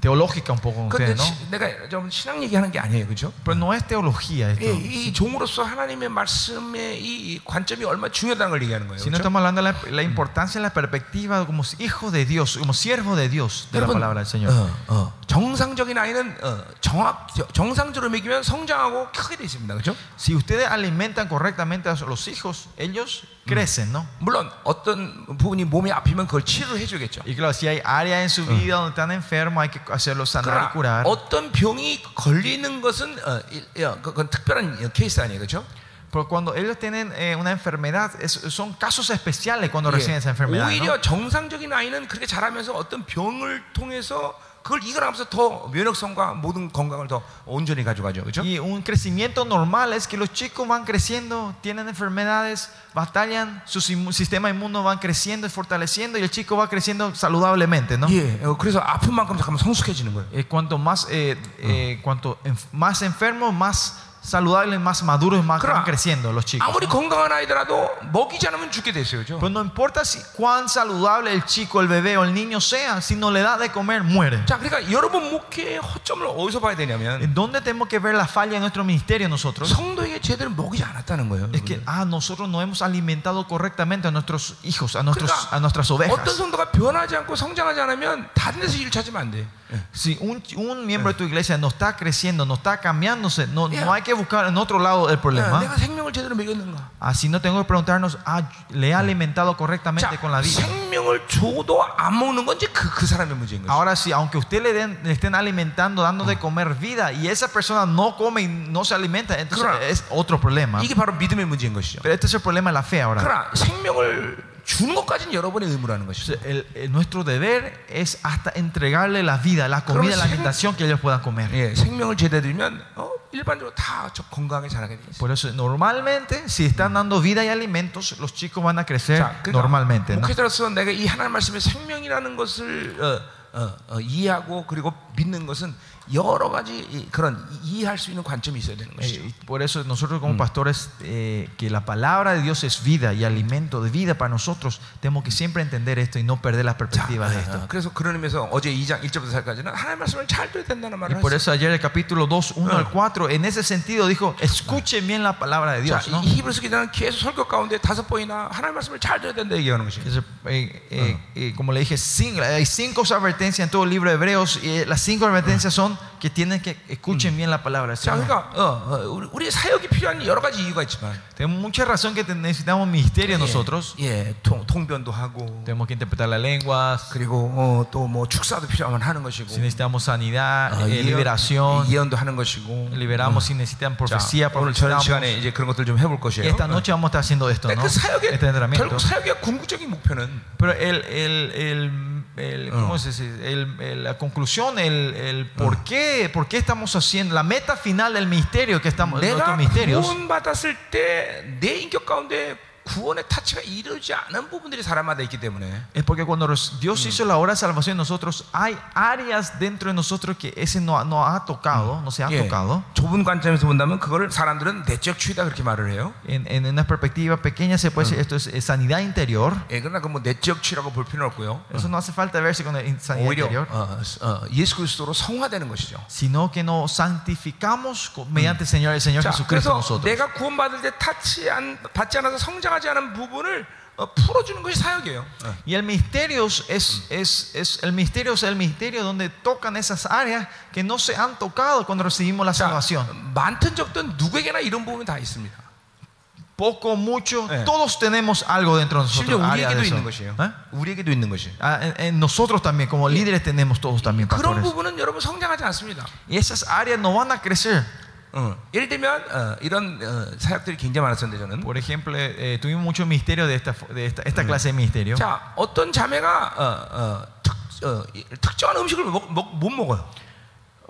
teológicas un poco con 근데 ustedes, ¿no? 시- 내가 좀 신학 얘기하는 게 아니에요, 그렇죠? Pero no es teología esto. 이, 이 종으로서 하나님의 말씀의 이, 이 관점이 얼마나 중요하다는 걸 얘기하는 거예요. Si no 그렇죠? estamos hablando de la, la importancia de la perspectiva como hijo de Dios, como siervo de Dios, de la 여러분, palabra del Señor. 어, 어, 정상적인 아이는 어, 정확 저- 정상적으로 먹이면 성장하고 크게 돼 있습니다, 그렇죠? Si ustedes alimentan correctamente a los hijos, ellos crecen, ¿no? 물론 어떤 부분이 몸이 아프면 그걸 치료를 해주겠죠. Y claro, si hay áreas en su vida donde están enfermos, hay que hacerlos sanar y curar. 어떤 병이 걸리는 것은 어, 이- 어, 그건 특별한 케이스 아니에요, 그렇죠? Pero cuando ellos tienen eh, una enfermedad, es- son casos especiales cuando 예. reciben esa enfermedad. ¿no? 오히려 정상적인 아이는 그렇게 자라면서 어떤 병을 통해서 그걸 이겨나가면서 더 면역성과 모든 건강을 더 온전히 가져가죠, 그렇죠? Y un crecimiento normal es que los chicos van creciendo, tienen enfermedades, batallan, su simu- sistema inmuno van creciendo y fortaleciendo y el chico va creciendo saludablemente, ¿no? 예, 어, 그래서 아픈 만큼 잠깐만 성숙해지는 거예요. Eh, cuanto más, eh, eh, cuanto enf- más enfermos, más saludables, más maduros, más Claro. van creciendo los chicos. 아무리 ¿no? 건강한 아이더라도 먹이지 않으면 죽게 돼 있어요, 그렇죠? Pues no importa si, cuán saludable el chico, el bebé o el niño sea, si no le da de comer, muere. 자, 그러니까 여러분 목회의 허점을 어디서 봐야 되냐면 ¿En dónde tenemos que ver la falla en nuestro ministerio nosotros? 성도에게 제대로 먹이지 않았다는 거예요. Es que ah, nosotros no hemos alimentado correctamente a nuestros hijos, a, nuestros, 그러니까 a nuestras 어떤 ovejas. 성도가 변하지 않고 성장하지 않으면 다른 데서 일 찾으면 안 돼. 예. Si un, un miembro de tu iglesia no está creciendo, no está cambiándose, no, Yeah. no hay que buscar en otro lado el 예, problema. 내가 생명을 제대로 먹였는가? Así no tengo que preguntarnos, ah, ¿le he alimentado correctamente 자, con la vida? 생명을 줘도 안 먹는 건 이제 그, 그 사람의 문제인 거죠. Ahora sí, aunque usted le, den- le estén alimentando, dando de comer vida, y esa persona no come y no se alimenta, entonces Claro. es otro problema. 이게 바로 믿음의 문제인 것이죠. Pero este es el problema de la fe ahora. 그러나 생명을 주는 것까지는 여러분의 의무라는 것이죠. Entonces, el- el- nuestro deber es hasta entregarle la vida, la comida, la Pero alimentación que ellos puedan comer. 예, 생명을 제대로 드리면 어, 일반적으로 다 저 건강하게 자라게 돼 있어요. Por eso, normalmente, si están dando vida y alimentos, los chicos van a crecer 자, 그러니까 normalmente. ¿no? 목회자로서 내가 이 하나님 말씀의 생명이라는 것을 어, 어, 어, 이해하고 그리고 믿는 것은 여러 가지 이- 그런 이- 이해할 수 있는 관점이 있어야 되는 것이죠. Eh, y por eso nosotros como pastores, eh, que la palabra de Dios es vida y alimento de vida para nosotros, tenemos que siempre entender esto y no perder la 자, perspectiva de 어, esto. 그래서 그런 의미에서 어제 2장 1절부터 4까지는 하나님 말씀을 잘 들어야 된다는 Y 말을 por 했어요. eso ayer el capítulo 2, 1 al 4, en ese sentido dijo, escuchen bien la palabra de 자, Dios. ¿no? 이 히브리서 기자는 계속 설교 가운데 다섯 번이나 하나님 말씀을 잘 들어야 된다 얘기하는 것이죠. Entonces, eh, eh, eh, como le dije, cin- hay cinco advertencias en todo el libro de Hebreos y eh, las cinco advertencias son que tienen que escuchen bien la palabra del 자, Señor. 그러니까 어, 어, 우리, 우리 사역이 필요한 여러 가지 이유가 있지만 Tenemos mucha razón que te- necesitamos ministerio nosotros. 예, 예, 통, 통변도 하고 Tenemos que interpretar las lenguas, 그리고 어, 또 뭐 축사도 필요하면 하는 것이고 si necesitamos sanidad, 어, eh, 예언, liberación, 예언도 하는 것이고 liberamos si necesitan 자, profecía, 오늘 저녁 profetizamos. 시간에 이제 그런 것들 좀 해볼 Y 것이에요. esta noche vamos a estar haciendo esto, 근데 ¿no? 그 사역의 Este entrenamiento. 결국 사역의 궁극적인 목표는 Pero el, el, el, el- ¿cómo dice? El- el- la conclusión, el, el por, qué, por qué estamos haciendo, la meta final del misterio que estamos, de misterios, 구원의 타치가 이르지 않은 부분들이 사람마다 있기 때문에 es porque cuando Dios hizo la obra de salvación en nosotros, hay áreas dentro de nosotros que ese no, no ha tocado, no se ha 예, tocado. 좁은 관점에서 본다면 그걸 사람들은 내적 추이다 그렇게 말을 해요. En, en una perspectiva pequeña se puede decir esto es, sanidad interior. 예, 그러나 그뭐 내적 추이라고 볼 필요는 없고요. Eso no hace falta verse con sanidad interior, 어, 어, 예수 그리스도로 성화되는 것이죠. sino que nos santificamos mediante Señor, el Señor 자, Jesucristo nosotros. 내가 구원받을 때 타치 안, 받지 않아서 성장 하지 않은 부분을 어, 풀어주는 것이 사역이에요. 어. Y el misterio es, es, es- el misterio es el misterio donde tocan esas áreas que no se han tocado cuando recibimos la 자, salvación. 많든 적든 누구에게나 이런 부분이 다 있습니다. Poco, mucho, Eh. todos tenemos algo dentro de 심지어 nosotros. área de 우리에게도 eso. 있는 것이에요. ¿Eh? 우리에게도 있는 것이에요. Ah, en, en nosotros también, como líderes, tenemos todos también 그런 pastores. 부분은 여러분 성장하지 않습니다. Y esas áreas no van a crecer. 어, 예를 들면 어, 이런 어, 사역들이 굉장히 많았었는데 저는 Por ejemplo, eh, tuvimos mucho misterio de esta, de esta, esta clase de misterio. 자 어떤 자매가 어, 어, 특, 어, 이- 특정한 음식을 먹, 먹, 못 먹어요.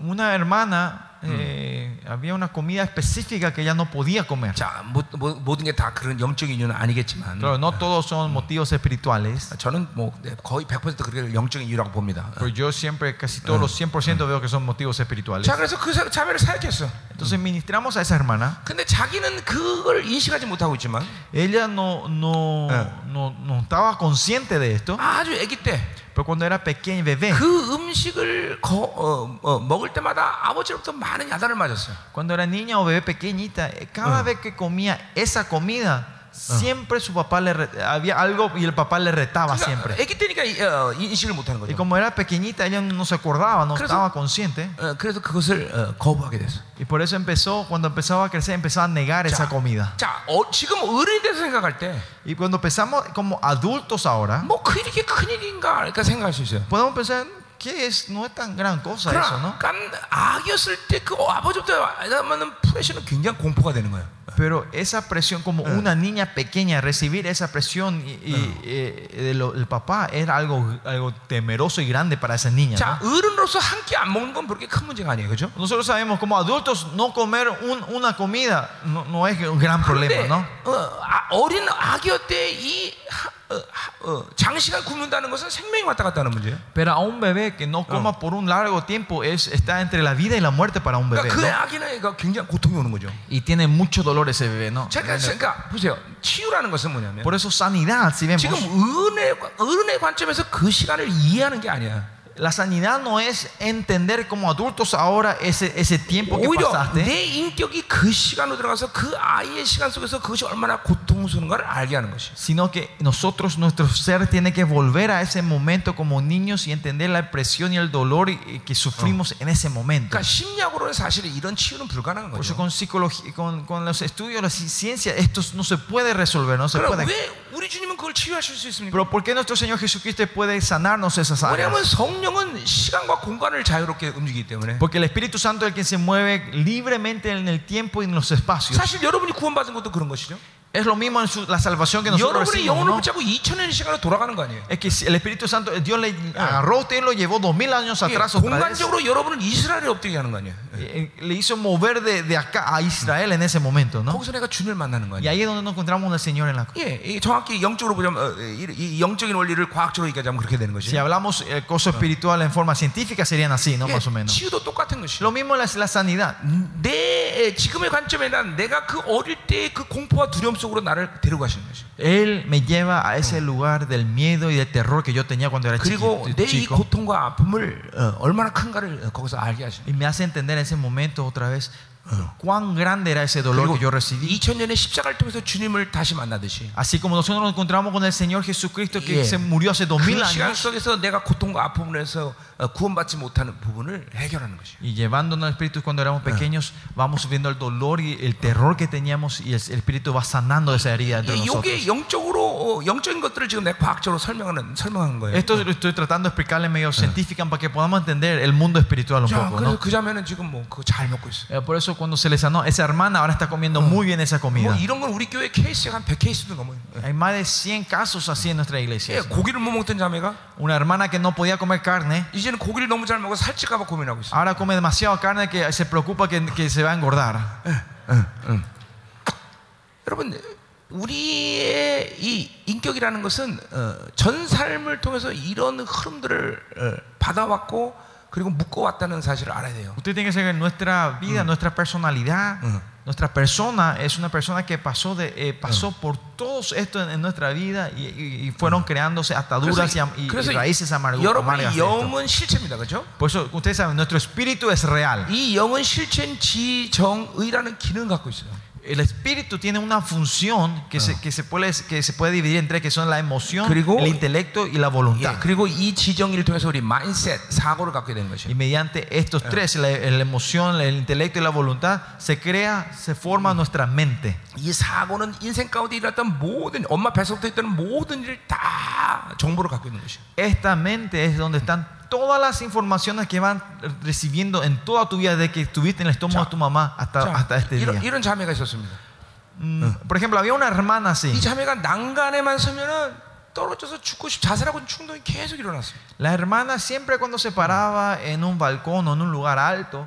Una hermana, eh, había una comida específica que ella no podía comer. 자, 모, 모, 모든 게 다 그런 영적인 이유는 아니겠지만 Claro, no todos son motivos espirituales, 저는 뭐 네, 거의 100% 그렇게 영적인 이유라고 봅니다. pero yo siempre, casi todos los 100% veo que son motivos espirituales. 자, 그래서 그 사- 자매를 사역했어. Entonces ministramos a esa hermana. 근데 자기는 그걸 인식하지 못하고 있지만 Ella no, no, Eh. no, no estaba consciente de esto, 아주 아기 때 그 Pero cuando era pequeña bebé, 음식을 거- 어, 어, 먹을 때마다 아버지로부터 많은 야단을 맞았어요. cuando era niña o bebé pequeñita, eh, cada vez que comía esa comida, siempre su papá le re- había algo y el papá le retaba 그러니까 siempre. 아기 때니까 이- 어, 인식을 못하는 Y 거죠. como era pequeñita, ella no se acordaba, no Creo- estaba consciente. 어, 그래서 그것을 어, 거부하게 됐어. Y por eso empezó, cuando empezaba a crecer, empezaba a negar esa comida. 자, 어, 지금 어른이 돼서 생각할 때, Y cuando empezamos como adultos ahora, 뭐 그 이렇게 큰 일인가, 그러니까 생각할 수 있어요. podemos pensar que es, no es tan gran cosa eso, ¿no? 그러니까 아기였을 때 그 아버지부터 야단맞는 프레셔는 굉장히 공포가 되는 거예요. Pero esa presión, como una niña pequeña, recibir esa presión y, y, eh, de lo- del papá era algo, algo temeroso y grande para esa niña. 자, ¿no? 어른으로서 한 끼 안 먹는 건 그렇게 큰 문제가 아니에요, 그죠? Nosotros sabemos, como adultos, no comer un- una comida no, no es un gran 그런데 problema, ¿no? 어, 아, 어린 아기였을 때이 어, 어, 장시간 굶는다는 것은 생명이 왔다 갔다 하는 문제예요. Pero a un bebé que no coma por un largo tiempo es, está entre la vida y la muerte para un bebé. 그러니까 그 ¿no? 아기는 그러니까 굉장히 고통이 오는 거죠. Y tiene mucho dolor ese bebé, ¿no? 자, 그러니까, 그러니까 보세요. 치유라는 것은 뭐냐면 Por eso sanidad, si vemos, 지금 은혜, 은혜 관점에서 그 시간을 이해하는 게 아니야. la sanidad no es entender como adultos ahora ese, ese tiempo que 오히려 pasaste, 내 인격이 그 시간으로 들어가서 그 아이의 시간 속에서 그것이 얼마나 고통스러운가를 알게 하는 것이. sino que nosotros, nuestro ser tiene que volver a ese momento como niños y entender la presión y el dolor y- y que sufrimos en ese momento. 그러니까 심리학으로는 사실은 이런 치유는 불가능한 Por eso 거죠. con psicología, con, con los estudios de la ci- ciencia, esto no se puede resolver, no se 그럼 puede. 왜 우리 주님은 그걸 치유하실 수 있습니까? Pero ¿por qué nuestro Señor Jesucristo puede sanarnos esas áreas? 왜냐하면 성 령은 시간과 공간을 자유롭게 움직이기 때문에. Porque el Espíritu Santo es el que se mueve libremente en el tiempo y en los espacios. 사실 여러분이 구원받은 것도 그런 것이죠. Es lo mismo en su- la salvación que nosotros 여러분의 recibimos. 영혼을 ¿no? 붙잡고 2000년의 시간으로 돌아가는 거 아니에요. Es que si el Espíritu Santo, Dios le agarró a usted y lo llevó dos mil años 이게 atrás otra vez. 공간적으로 여러분을 이스라엘에 엎드게 하는 거 아니에요. Eh, Le hizo mover de, de acá a Israel en ese momento, ¿no? 거기서 내가 주님을 만나는 거 Y 아니에요. ahí es donde nos encontramos al Señor en la cruz. 예, 이게 정확히 영적으로 보자면 어, 이, 이 영적인 원리를 과학적으로 얘기하자면 그렇게 되는 Si 것이에요. hablamos el coso espiritual en forma científica serían así, ¿no? 예, Más o menos. 치유도 똑같은 것이에요. Lo mismo la, la sanidad. 내 지금의 관점에는 내가 그 어릴 때의 그 공포와 두려움 él me lleva a ese lugar del miedo y del terror que yo tenía cuando era chico. Y me hace entender en ese momento otra vez cuán grande era ese dolor 그리고 que yo recibí. 2000년의 십자가를 통해서 주님을 다시 만나듯이 Así como nosotros nos encontramos con el Señor Jesucristo que 예. se murió hace dos mil 그 시간 años 속에서 내가 고통과 아픔을 해서 어, 구원받지 못하는 부분을 해결하는 것이에요. y llevándonos al Espíritu cuando éramos pequeños, vamos viendo el dolor y el terror que teníamos y el, el Espíritu va sanando esa herida dentro de 이게 nosotros. 영적으로 어, 영적인 것들을 지금 내가 과학적으로 설명하는 설명하는 거예요. Esto lo estoy tratando de explicarle medio científica para que podamos entender el mundo espiritual un 자, poco. 그래서 ¿no? 그 자매는 지금 뭐 그거 잘 먹고 있어요. Eh, Por eso cuando se le sanó, esa hermana ahora está comiendo muy bien esa 뭐 comida. 이런 건 우리 교회 케이스가 한 100케이스도 넘어요. Hay más de 100 casos así en nuestra 예, iglesia. 고기를 못 먹던 자매가 Una hermana que no podía comer carne, 이제는 고기를 너무 잘 먹어 살찔까봐 고민하고 있어요. ahora come demasiada carne que se preocupa que, que se va a engordar. 여러분 우리의 이 인격이라는 것은 어, 전 삶을 통해서 이런 흐름들을 어, 받아왔고 그리고 묶어왔다는 사실을 알아야 돼요. Usted tiene que saber que nuestra vida, nuestra personalidad, nuestra persona es una persona que pasó, de, eh, pasó por todo esto en, en nuestra vida y, y- y fueron creándose ataduras y, am- y- y 그래서 raíces amargu- amargas. 여러분의 de esto. 영은 실체입니다, 그렇죠? Por eso ustedes saben, nuestro espíritu es real. 이 영은 실체인 지정의라는 기능을 갖고 있어요. El espíritu tiene una función que, se, que, se puede, que se puede dividir entre que son la emoción, 그리고- el intelecto y la 예, voluntad. 그리고 이 지정의를 통해서 우리 마인셋 사고를 갖게 되는 Y 것이에요. mediante estos tres, la, la emoción, el intelecto y la voluntad, se crea, se forma nuestra mente. 이 사고는 인생 가운데 일어났던 모든 엄마 뱃속에 있던 모든 일을 다 정보를 갖고 있는 것이에요. Esta mente es donde están todas las informaciones que van recibiendo en toda tu vida, desde que estuviste en el estómago 자, de tu mamá hasta, 자, hasta este 이런, día. 이런 자매가 있었습니다. Mm, Por ejemplo, había una hermana así. 이 자매가 난간에만 서면은 떨어져서 죽고 싶 자살하고 충동이 계속 일어났어요. La hermana siempre cuando se paraba en un balcón o en un lugar alto,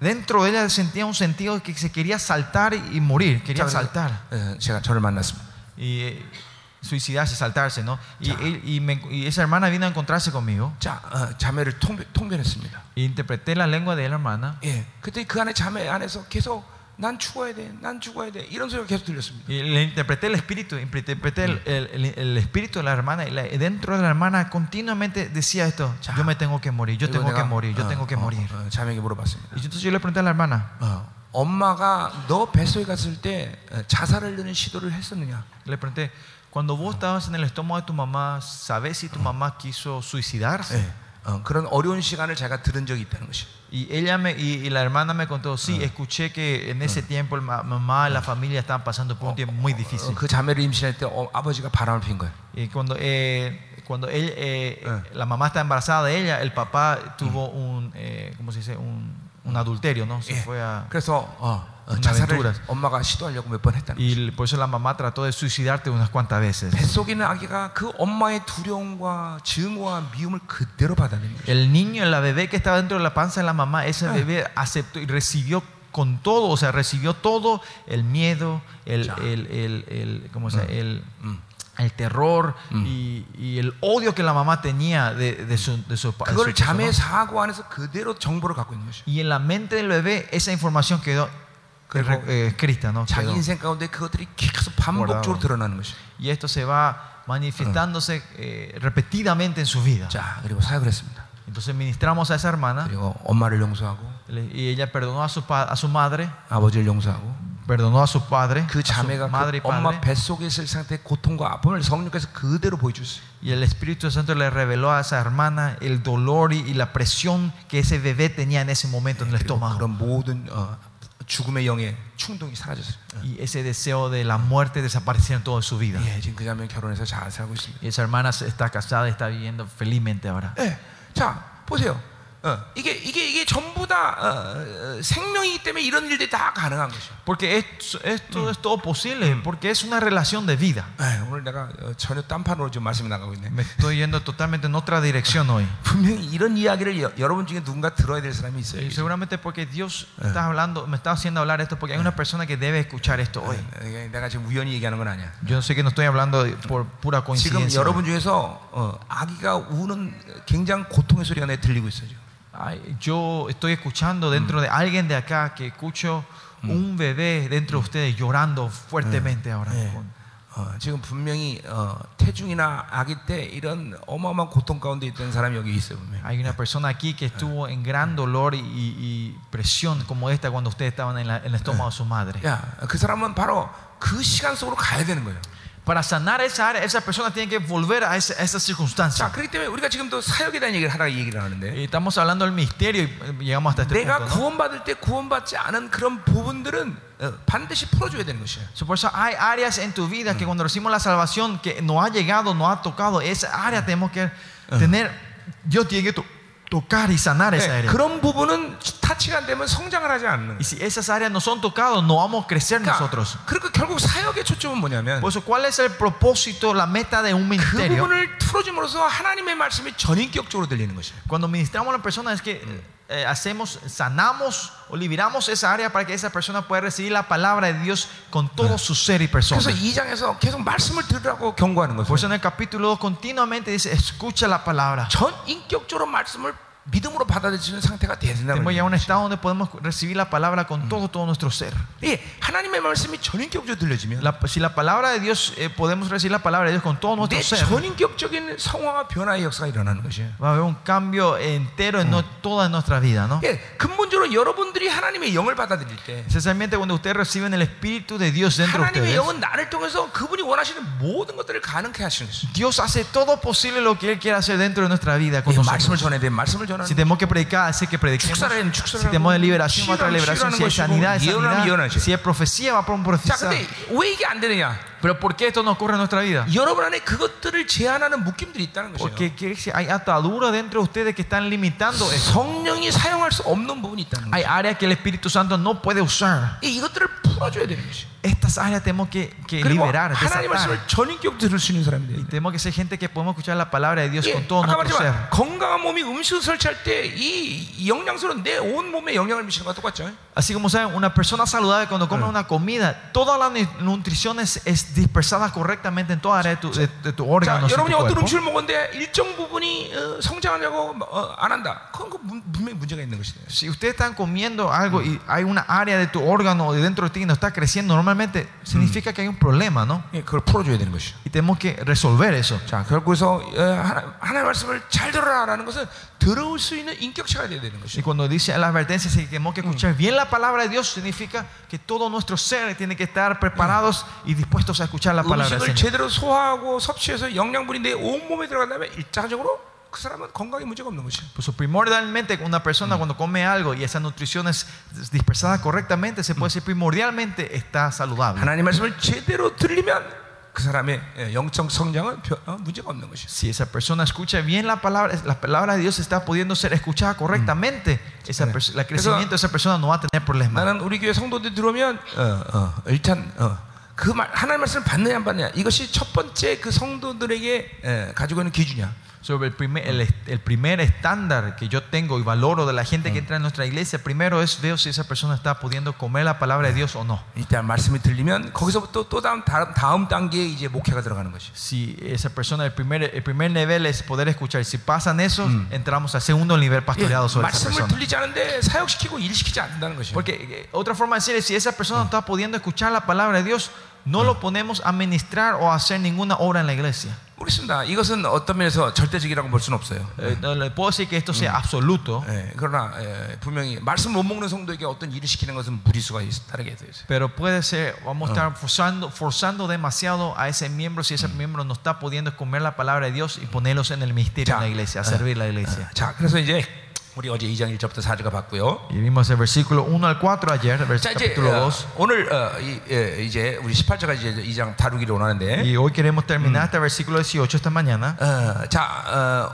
dentro de ella sentía un sentido de que se quería saltar y morir, 자, quería 그래서, saltar. 어, 제가 저를 만났습니다. Y eh, suicidarse, saltarse, ¿no? Y, Ya. y- y me- y esa hermana vino a encontrarse conmigo. 자, 어, 자매를 통변, 통변했습니다. Y interpreté la lengua de la hermana. 예, 그때 그 안에 자매 안에서 계속 난 죽어야 돼, 난 죽어야 돼 이런 소리가 계속 들렸습니다. Y le interpreté el espíritu, interpreté el, el- el- el espíritu de la hermana. Y la- y dentro de la hermana continuamente decía esto: Ya. Yo me tengo que morir, yo 그리고 tengo que 내가, morir, yo 어, tengo que 어, morir. 어, 자매에게 물어봤습니다. Y entonces yo le pregunté a la hermana: 어, 엄마가 너 뱃속에 갔을 때 어, 자살을 하는 시도를 했었느냐? Le pregunté, cuando vos estabas en el estómago de tu mamá, ¿sabes si tu mamá quiso suicidarse? 예, 어, 그런 어려운 시간을 제가 들은 적이 있다는 것이. Y ella me, y, y la hermana me contó, sí, escuché que en ese tiempo la ma- mamá y la familia estaban pasando por un tiempo muy 어, difícil. 그 자매를 임신할 때 어, 아버지가 바람을 핀 거예요. Y cuando, eh, cuando él, eh, Eh. la mamá está embarazada de ella, el papá tuvo un, eh, ¿cómo se dice? Un, un adulterio, ¿no? Se 예, fue a... 그래서 어, 어, una 자살을 aventuras. 엄마가 시도하려고 몇 번 했다는 거예요. Y por eso la mamá trató de suicidarte unas cuantas veces. 뱃속에 있는 아기가 그 엄마의 두려움과 증오와 미움을 그대로 받아들인 거예요. El niño, la bebé que estaba dentro de la panza de la mamá, ese Ah. bebé aceptó y recibió con todo, o sea, recibió todo el miedo, el, Ya. el, el, el- ¿cómo se llama? el, 음. el terror Mm. y, y el odio que la mamá tenía de, de su, de su, pa- de su 그걸 esposo, 자매의 ¿no? 사고 안에서 그대로 정보를 갖고 있는 것이죠. Y en la mente del bebé esa información quedó 그리고 re- eh, escrita, ¿no? 자기 Quedó. 인생 가운데 그것들이 계속 반복적으로 드러나는 것이죠. Y esto se va manifestándose eh, repetidamente en su vida. 자, 그리고 사역을 했습니다. Entonces ministramos a esa hermana 그리고 엄마를 용서하고 le- y ella perdonó a su, pa- a su madre, 아버지를 용서하고 perdonó a su padre, 그 a su 자매가 madre y 그 엄마 padre. 뱃속에 있을 상태의 고통과 아픔을 성령께서 그대로 보여주셨어요. Y el Espíritu Santo le reveló a esa hermana el dolor y, y la presión que ese bebé tenía en ese momento en el 그리고 estómago. 그런 모든 어, 죽음의 영의 충동이 사라졌어요. Y ese deseo de la muerte desapareció en toda su vida. 예, 지금 그 자매 결혼해서 잘 살고 있습니다. Y esa hermana se- está casada y está viviendo felizmente ahora. 예, 자 보세요. 어, 이게 이게 이게 전부 다 어, 어, 생명이기 때문에 이런 일들이 다 가능한 것이죠. Porque esto, esto es todo posible, porque es una relación de vida. 예, 오늘 내가 어, 전혀 딴판으로 지금 말씀이 나가고 있네. Me estoy yendo totalmente en otra dirección hoy. 분명히 이런 이야기를 여, 여러분 중에 누군가 들어야 될 사람이 있어요. Y seguramente porque Dios está hablando, me está haciendo hablar esto, porque hay una persona que debe escuchar esto hoy. 예, 내가 지금 우연히 얘기하는 건 아니야. Yo sé que no estoy hablando por pura 지금 coincidencia. 여러분 중에서 어, 아기가 우는 굉장히 고통의 소리가 내 들리고 있어요. 지금. Ay, yo estoy escuchando dentro de alguien de acá que escucho un bebé dentro de ustedes llorando fuertemente ahora. 예. 어, 지금 분명히 어, 태중이나 아기 때 이런 어마어마한 고통 가운데 있던 사람이 여기 있어요. 분명히. Hay una persona aquí que estuvo en gran dolor y, y presión como esta cuando ustedes estaban en, la- en el estómago de su madre. 야, 그 사람은 바로 그 시간 속으로 가야 되는 거예요. Para sanar esa área, esa persona tiene que volver a esa, a esa circunstancia. 자, 그렇기 때문에 우리가 지금도 사역에 대한 얘기를 하다가 얘기를 하는데 Y estamos hablando del misterio y eh, llegamos hasta este 내가 punto. ¿no? 구원받을 때 구원받지 않은 그런 부분들은 어, 반드시 풀어줘야 되는 것이에요. So, por eso hay áreas en tu vida que cuando recibimos la salvación que no ha llegado, no ha tocado, esa área tenemos que tener, Dios tiene que to- tocar y sanar esa 네, área. 그런 부분은 타치가 안 되면 성장을 하지 않는 Y si esas áreas no son tocadas, no vamos a crecer 그러니까, nosotros. 그러니까 결국 사역의 초점은 뭐냐면 Por eso, ¿cuál es el propósito, la meta de un 그 ministerio? 부분을 풀어줌으로써 하나님의 말씀이 전인격적으로 들리는 것이에요. Cuando ministramos a la persona es que eh, hacemos, sanamos o liberamos esa área para que esa persona pueda recibir la palabra de Dios con todo su ser y persona. 그래서 이 장에서 계속 말씀을 들으라고 경고하는 Por eso 것은 en el capítulo 2 continuamente dice, escucha la palabra. 전인격적으로 말씀을 믿음으로 받아들이는 상태가 돼야 된다는 Tenemos ya un 거예요. estado donde podemos recibir la palabra con todo, todo nuestro ser. 예, 하나님의 말씀이 전인격적으로 들려지면 La- si la palabra de Dios, eh, podemos recibir la palabra de Dios con todo nuestro 내 ser, 전인격적인 성화와 변화의 역사가 일어나는 것이에요. va a haber un cambio entero en no- toda nuestra vida, ¿no? 예, 근본적으로 여러분들이 하나님의 영을 받아들일 때 Esencialmente cuando ustedes reciben el Espíritu de Dios dentro de 하나님의 ustedes, 영은 나를 통해서 그분이 원하시는 모든 것들을 가능케 하시는 것이죠. Dios hace todo posible lo que Él quiere hacer dentro de nuestra vida con 예, 말씀을 nosotros. 전해야 돼, 말씀을 전하는 Si tenemos que predicar, hacer que prediquemos. 축사라는 축사를 Si tenemos de 하고, liberación, va a traer 치유라면 liberación. Si hay 치유라는 sanidad, es 것이고, 예언하면 sanidad. 예언하죠. Si hay profecía, va a 자, profetizar. 근데 왜 이게 안 되느냐? Pero ¿por qué esto no ocurre en nuestra vida? 여러분 안에 그것들을 제한하는 묶임들이 있다는 것이에요. Porque quiere decir, hay ataduras dentro de ustedes que están limitando eso. 성령이 사용할 수 없는 부분이 있다는 Hay 거예요. áreas que el Espíritu Santo no puede usar. 이- 이것들을 풀어줘야 되는 것이. Estas áreas tenemos que, que 그리고 liberar, 하나님 desatar. 말씀을 전인격 들을 수 있는 사람이 돼야 Y 돼. tenemos que ser gente que podemos escuchar la palabra de Dios 예, con todo 아까 nuestro ser. 말했지만 건강한 몸이 음식을 설치할 때 이 영양소는 내 온 몸에 영향을 미치는 것과 똑같죠. Así como saben, una persona saludable cuando come una comida, toda la nu- nutrición es, es dispersada correctamente en toda área de tu, de, de tu 자, órgano. en 여러분이 tu 어떤 cuerpo. 음식을 먹었는데 일정 부분이 어, 성장하려고 어, 안 한다. 그건 그 문- 분명히 문제가 있는 것이에요. Si ustedes están comiendo algo y hay una área de tu órgano de dentro de ti que no está creciendo normalmente, significa que hay un problema, ¿no? 예, 그걸 풀어줘야 되는 것이요. Y tenemos que resolver eso. 자, 결국에서 어, 하나, 하나님의 말씀을 잘 들어라라는 것은 들어올 수 있는 인격체가 돼야 되는 Y 것이요. cuando dice la advertencia que tenemos que escuchar bien la palabra de Dios, significa que todo nuestro ser tiene que estar preparados y dispuestos a escuchar la palabra del 음식을 Señor. 제대로 소화하고 섭취해서 영양분이 내 온몸에 들어간다면 일차적으로 그 사람은 건강에 문제가 없는 것이요. Pues primordialmente una persona cuando come algo y esa nutrición es dispersada correctamente, se puede decir primordialmente está saludable. 하나님 말씀을 제대로 들리면 그 사람의 예, 영적 성장은 벼- 어, 문제가 없는 것이요. Si esa persona escucha bien la palabra, la palabra de Dios está pudiendo ser escuchada correctamente, esa Sí. perso- el crecimiento de esa persona no va a tener problemas. 나는 우리 교회 성도들 들어오면 어, 어, 일단 어, 그 말, 하나님 말씀을 받느냐 안 받느냐 이것이 첫 번째 그 성도들에게 에, 가지고 있는 기준이야. Sobre el primer, el, est- el primer estándar que yo tengo y valoro de la gente que entra en nuestra iglesia, primero es veo si esa persona está pudiendo comer la palabra de Dios o no. 일단 말씀이 들리면 거기서부터 또 다음 다음, 다음 단계에 이제 목회가 들어가는 것이. Si esa persona, el primer, el primer nivel es poder escuchar. Si pasan eso, entramos al segundo nivel 예, pastoreado sobre esa 말씀을 persona. 들리지 않은데 사역시키고 일시키지 않는다는 것이야. Porque eh, otra forma de decir es, si esa persona no está pudiendo escuchar la palabra de Dios, no lo ponemos a ministrar o a hacer ninguna obra en la iglesia. 모르겠습니다. 이것은 어떤 면에서 절대적이라고 볼 수는 없어요. Eh, no le puedo decir que esto sea absoluto, 예, 그러나 예, 분명히 말씀 못 먹는 성도에게 어떤 일을 시키는 것은 무리수가 있- 다르게 되어 있어요. pero puede ser, vamos a estar forzando, forzando demasiado a ese miembro si ese miembro no está pudiendo comer la palabra de Dios y ponerlos en el ministerio en la iglesia, a servir la iglesia. 자, 그래서 이제 우리 어제 2장 1절부터 4절가 봤고요. Vimos el versículo 1 al 4 ayer, 자, 이제 capítulo 어, 2. 오늘 어, 이, 예, 이제 우리 18절까지 이제 2장 다루기를 원하는데 Y hoy queremos terminar hasta el versículo 18 esta mañana. 어, 자, 어,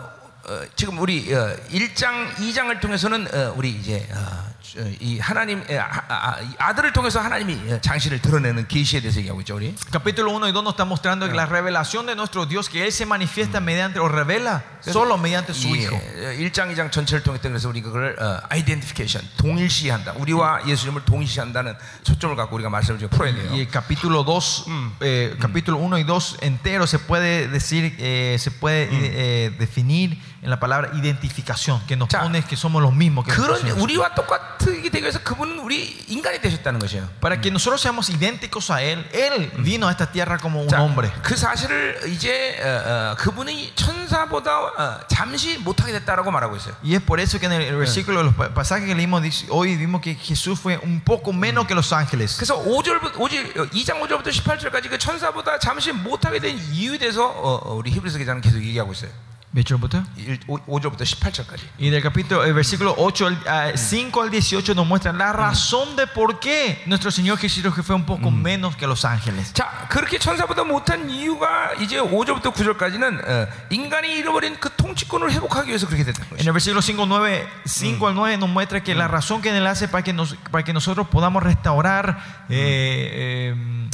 어, 지금 우리 어, 1장, 2장을 통해서는 어, 우리 이제 어, 저, 이 하나님 예, 아, 아, 이 아들을 통해서 하나님이 어, 장신을 드러내는 계시에 대해서 얘기하고 있죠, 우리. Capítulo 1 y 2 nos está mostrando que la revelación de nuestro Dios, que Él se manifiesta mediante o revela solo mediante su 이, Hijo. 예, 1장, 2장 전체를 통했다 그래서 우리 그걸 어, 아이덴티피케이션, 동일시한다. 우리와 예수님을 동일시한다는 초점을 갖고 우리가 말씀을 좀 풀어야 돼요. Y el capítulo 2, eh, capítulo 1 y 2 entero se puede decir, eh, se puede eh, definir en la palabra identificación, que nos 자, pone que somos los mismos que nuestro 그런 Señor. 우리와 똑같게 되기 위해서 그분은 우리 인간이 되셨다는 것이에요. Para que nosotros seamos idénticos a Él, Él vino a esta tierra como un 자, hombre. 그 사실을 이제 어, 어, 그분이 천사보다 어, 잠시 못하게 됐다라고 말하고 있어요. Y es por eso que en el, el versículo, los pa- pasajes que leímos dice- hoy vimos que Jesús fue un poco menos que los ángeles. 그래서 5절부터 5절 2장 5절부터 18절까지 그 천사보다 잠시 못하게 된 이유에 대해서 어, 어, 우리 히브리서 기자는 계속 얘기하고 있어요. ¿Me echó el botón? 5절부터 18절까지. Y del capítulo, el versículo 8, al- ah, 5 al 18 nos muestra la razón de por qué nuestro Señor Jesucristo fue un poco menos que los ángeles. 자, 그렇게 천사보다 못한 이유가 이제 5절부터 9절까지는 어, 인간이 잃어버린 그 통치권을 회복하기 위해서 그렇게 됐다는 En 것이죠. el versículo 5, 9, 5 al 9 nos muestra que la razón que Él hace para que, nos, para que nosotros podamos restaurar eh, eh,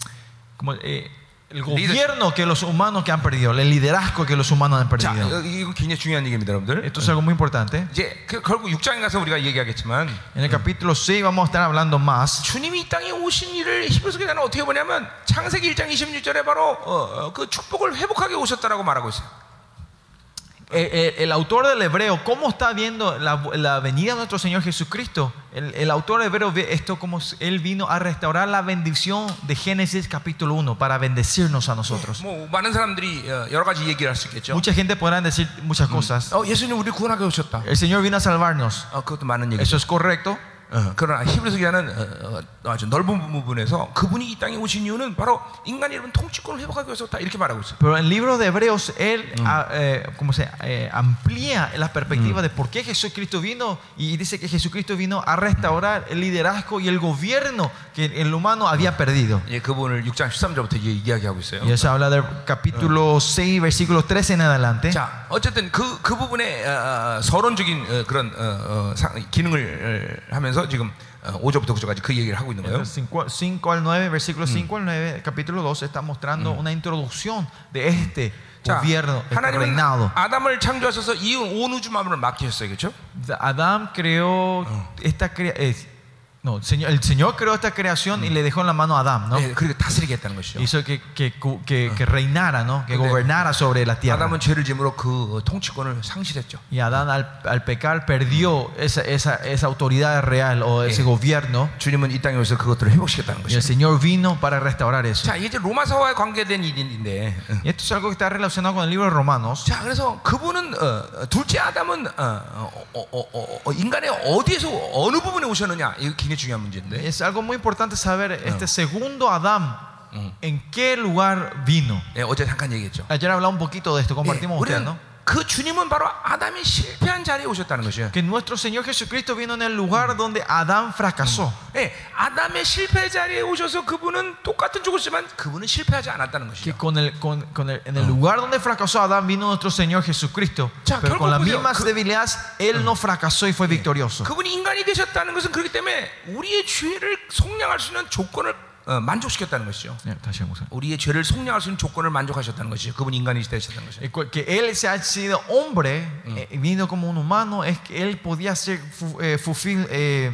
como, eh, el gobierno que los humanos que han perdido, el liderazgo que los humanos han 자, perdido. 어, 이거 굉장히 중요한 얘기입니다, 여러분들. Esto es algo muy importante. 이제 그, 결국 6장에 가서 우리가 얘기하겠지만 En el capítulo 6 vamos a estar hablando más. 주님이 이 땅에 오신 일을 히브리서 기자는 어떻게 보냐면 창세기 1장 26절에 바로 어, 어, 그 축복을 회복하게 오셨다라고 말하고 있어요. Eh, eh, el autor del hebreo, ¿cómo está viendo la, la venida de nuestro Señor Jesucristo? El, el autor del hebreo ve esto como si él vino a restaurar la bendición de Génesis capítulo 1 para bendecirnos a nosotros. 뭐 많은 사람들이 어, 여러 가지 얘기를 할 수 있겠죠. Mucha gente podrá decir muchas cosas. 어, 예수님 우리 구원하게 오셨다. El Señor vino a salvarnos. 어, 그것도 많은 얘기죠. Eso es correcto. 어, 그러나 히브리서 기자는 어, 어, 아주 넓은 부분에서 그분이 이 땅에 오신 이유는 바로 인간이 여러분 통치권을 회복하기 위해서다 이렇게 말하고 있어요. Pero en el libro de Hebreos, él ah, eh, como se, eh, amplía la perspectiva de por qué Jesucristo vino y dice que Jesucristo vino a restaurar el liderazgo y el gobierno que el humano había perdido. 예, 그분을 6장 13절부터 이야기하고 있어요. Y eso habla del capítulo 6, versículo 13 en adelante. 자, 어쨌든 그, 그 부분에 어, 어, 서론적인 어, 그런 어, 어, 상- 기능을 어, 하면서 지금 어, 5절부터 9절까지 그 얘기를 하고 있는 거예요. 5 al 9, versículo 5 al 9, capítulo 2, está mostrando una introducción de este 자, gobierno, este 하나님은 reinado. 아담을 창조하셔서 이온 온 우주 만물을 맡기셨어요, 그렇죠? Adán creó esta crea- eh, no, el Señor, el Señor creó esta creación y le dejó en la mano a Adán, ¿no? 네, 그리고 다스리게 했다는 것이죠. Hizo que, que, que, que reinara, ¿no? Que 근데 gobernara sobre la tierra. 아담은 죄를 짐으로 그 통치권을 상실했죠. Y Adán al, al pecar perdió esa, esa, esa autoridad real o ese Eh. gobierno. 주님은 이 땅에 오셔서 그것들을 회복시켰다는 Y el 것이죠. Señor vino para restaurar eso. 자, 이게 이제 로마서와 관계된 일인데. 응. Y esto es algo que está relacionado con el libro de Romanos. 자, 그래서 그분은 어, 어, 둘째 아담은 어, 어, 어, 어, 어, 인간의 어디에서 어느 부분에 오셨느냐 이거 굉장히 중요한 문제인데. Es algo muy importante saber este segundo Adán en qué lugar vino. 예, 어제 잠깐 얘기했죠. Ayer hablamos un poquito de esto, 예, compartimos con ustedes, 우리는 ¿no? 그 주님은 바로 아담이 실패한 자리에 오셨다는 것이에요. Que nuestro Señor Jesucristo vino en el lugar donde Adán fracasó. 예, 아담의 실패 자리에 오셔서 그분은 똑같은 죽었지만 그분은 실패하지 않았다는 Que 것이죠. con el, con, con el- en el lugar donde fracasó Adán vino nuestro Señor Jesucristo. Ya, Pero con las mismas 그- debilidades, Él no fracasó y fue victorioso. 그분이 인간이 되셨다는 것은 그렇기 때문에 우리의 죄를 속량할 수 있는 조건을 어, 만족시켰다는 것이죠. Eh, 다시 한번. 우리의 죄를 속량할 수 있는 조건을 만족하셨다는 것이죠. 그분이 인간이 되셨다는 것이죠. Eh, Que Él se ha sido hombre, eh, vino como un humano, es que Él podía ser, eh, fulfill, eh,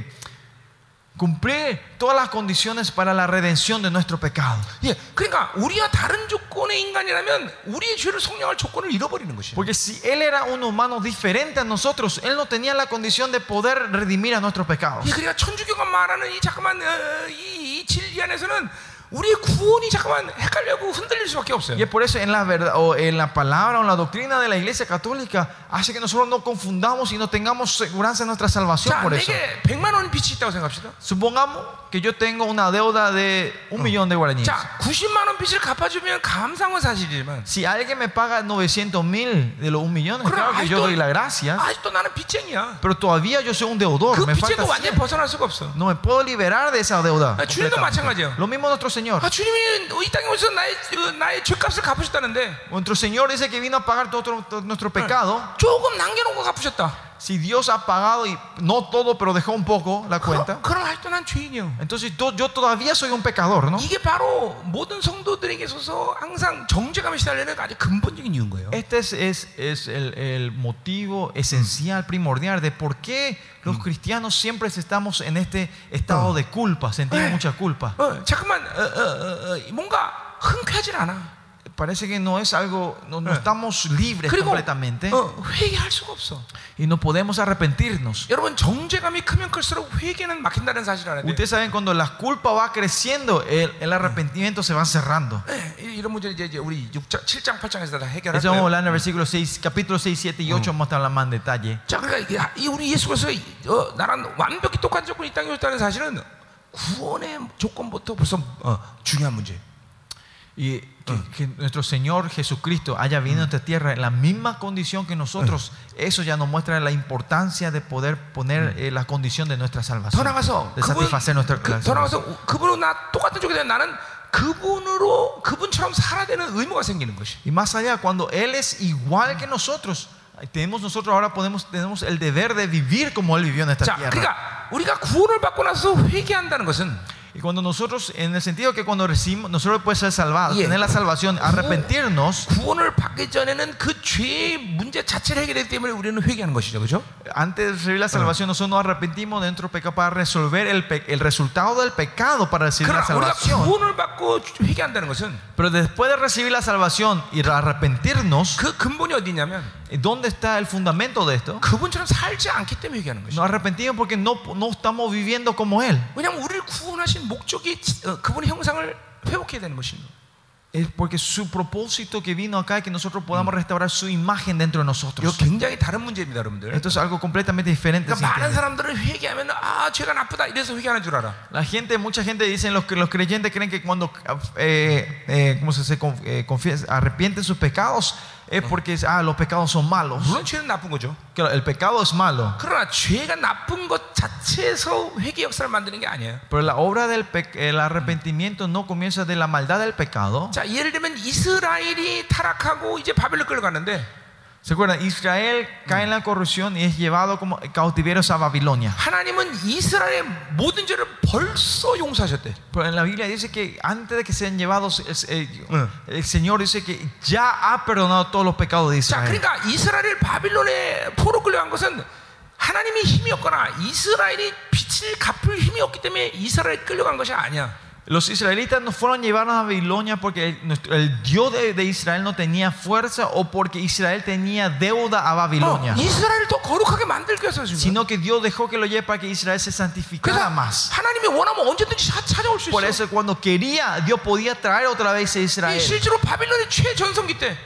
cumplir todas las condiciones para la redención de nuestro pecado. 예, 그러니까 우리와 다른 조건의 인간이라면 우리의 죄를 속량할 조건을 잃어버리는 것이에요. Porque si Él era un humano diferente a nosotros, Él no tenía la condición de poder redimir a nuestros pecados. 예, 그러니까 천주교가 말하는 이 잠깐만 어, 이, 이 진리 안에서는 우리의 구원이 잠깐만 헷갈려고 흔들릴 수밖에 없어요. Y es por eso en la verdad o en la palabra o en la doctrina de la Iglesia Católica hace que nosotros no confundamos y no tengamos seguridad en nuestra salvación 자, por eso. 내게 100만 원 빚이 있다고 생각합시다. Supongamos que yo tengo una deuda de un millón de guaraníes. 자, 90만 원 빚을 갚아주면 감사한 사실이지만 Si alguien me paga 900 mil de los un millón, 그럼 claro que yo 아직도, doy la gracia, 아직도 나는 빚쟁이야. pero todavía yo soy un deudor. 그 Me falta 빚쟁이 완전히 100. 벗어날 수가 없어. No me puedo liberar de esa deuda. 아, 주님도 completamente. 마찬가지예요. Lo mismo nuestro Señor. 아, 주님이 이 땅에 오셔서 나의 어, 나의 죄값을 갚으셨다는데 Nuestro Señor dice que vino a pagar todo, todo nuestro pecado. 조금 남겨놓고 갚으셨다. si Dios ha pagado y no todo, pero dejó un poco la cuenta, entonces yo, yo todavía soy un pecador, ¿no? Este es, es, es el, el, motivo esencial, primordial de por qué los cristianos siempre estamos en este estado de culpa, sentimos mucha culpa 어, 잠깐만 어, 어, 어, 어, 뭔가 흔쾌하진 않아. Parece que no es algo, no, no Eh. estamos libres 그리고 completamente 어, 회개할 수가 없어. y no podemos arrepentirnos. 여러분 정죄감이 크면 클수록 회개는 막힌다는 사실을 알아야 돼. Ustedes saben cuando la culpa va creciendo, el, el arrepentimiento se va cerrando. 네, 이런 문제 이제 이제 우리 6장, 7장, 8장에서 다 해결할 Eso vamos a 거예요. hablar en el versículo 6, capítulo 6, 7 y 8, vamos a hablar más en detalle. 자, 그러니까 이게 이 우리 예수께서 어, 나랑 완벽히 똑같은 조건이 이 땅에 오셨다는 사실은 구원의 조건부터 벌써 어, 중요한 문제예요. Y que, que nuestro Señor Jesucristo haya venido a esta tierra en la misma condición que nosotros, eso ya nos muestra la importancia de poder poner eh, la condición de nuestra 더 salvación, 나가서 de 그분, satisfacer nuestra 그, la 더 salvación. 나가서 그분으로 나 똑같은 쪽이 되면 나는 그분으로 그분처럼 살아야 되는 의무가 생기는 것이. Y más allá, cuando Él es igual que nosotros, tenemos nosotros ahora podemos, tenemos el deber de vivir como Él vivió en esta 자, tierra. 그러니까 우리가 구원을 받고 나서 회개한다는 것은 Y cuando nosotros, en el sentido que cuando recibimos, nosotros podemos ser salvados, Yeah. tener la salvación, arrepentirnos, 구원을 받기 전에는 그 죄의 문제 자체를 해결했기 때문에 우리는 회개하는 것이죠, 그렇죠? antes de recibir la salvación, nosotros nos arrepentimos de nuestro pecado para resolver el, pe- el resultado del pecado para recibir la 그러나 우리가 salvación. 구원을 받고 회개한다는 것은 Pero después de recibir la salvación y arrepentirnos, 그 근본이 어디냐면 ¿dónde está el fundamento de esto? 그분처럼 살지 않기 때문에 회개하는 것이죠. Nos arrepentimos porque no, no estamos viviendo como Él. 왜냐하면 우리를 구원하신 목적이 어, 그분의 형상을 회복해야 되는 것입니다. Es porque su propósito que vino acá es que nosotros podamos restaurar su imagen dentro de 이거 nosotros. 굉장히 다른 문제입니다, 여러분들. Esto es algo completamente diferente. 그러니까 ¿sí 많은 entienden? 사람들은 회개하면 아 죄가 나쁘다 이래서 회개하는 줄 알아. La gente, mucha gente dicen los que los creyentes creen que cuando eh, eh, ¿cómo se dice? Conf- eh, confies- arrepienten sus pecados es porque ah, los pecados son malos. 물론 죄는 나쁜 거죠. Claro, el pecado es malo, 그러나 죄가 나쁜 것 자체에서 회개 역사를 만드는 게 아니에요. pero la obra del pe- el arrepentimiento no comienza de la maldad del pecado. 자, 예를 들면 이스라엘이 타락하고 이제 바벨로 끌려갔는데 ¿Se acuerdan? Israel cae en la corrupción y es llevado como cautiverios a Babilonia. 하나님은 이스라엘의 모든 죄를 벌써 용서하셨대. Pero en la Biblia dice que antes de que sean llevados, el, el- el Señor dice que ya ha perdonado todos los pecados de 자, Israel. 그러니까 이스라엘 바빌론에 포로 끌려간 것은 하나님의 힘이 없거나 이스라엘이 빛을 갚을 힘이 없기 때문에 이스라엘 끌려간 것이 아니야. Los israelitas no fueron llevados a Babilonia porque el, el Dios de, de, Israel no tenía fuerza o porque Israel tenía deuda a Babilonia. 어, sino que Dios dejó que lo lleve para que Israel se santificara más. Por eso cuando quería, Dios podía traer otra vez a Israel.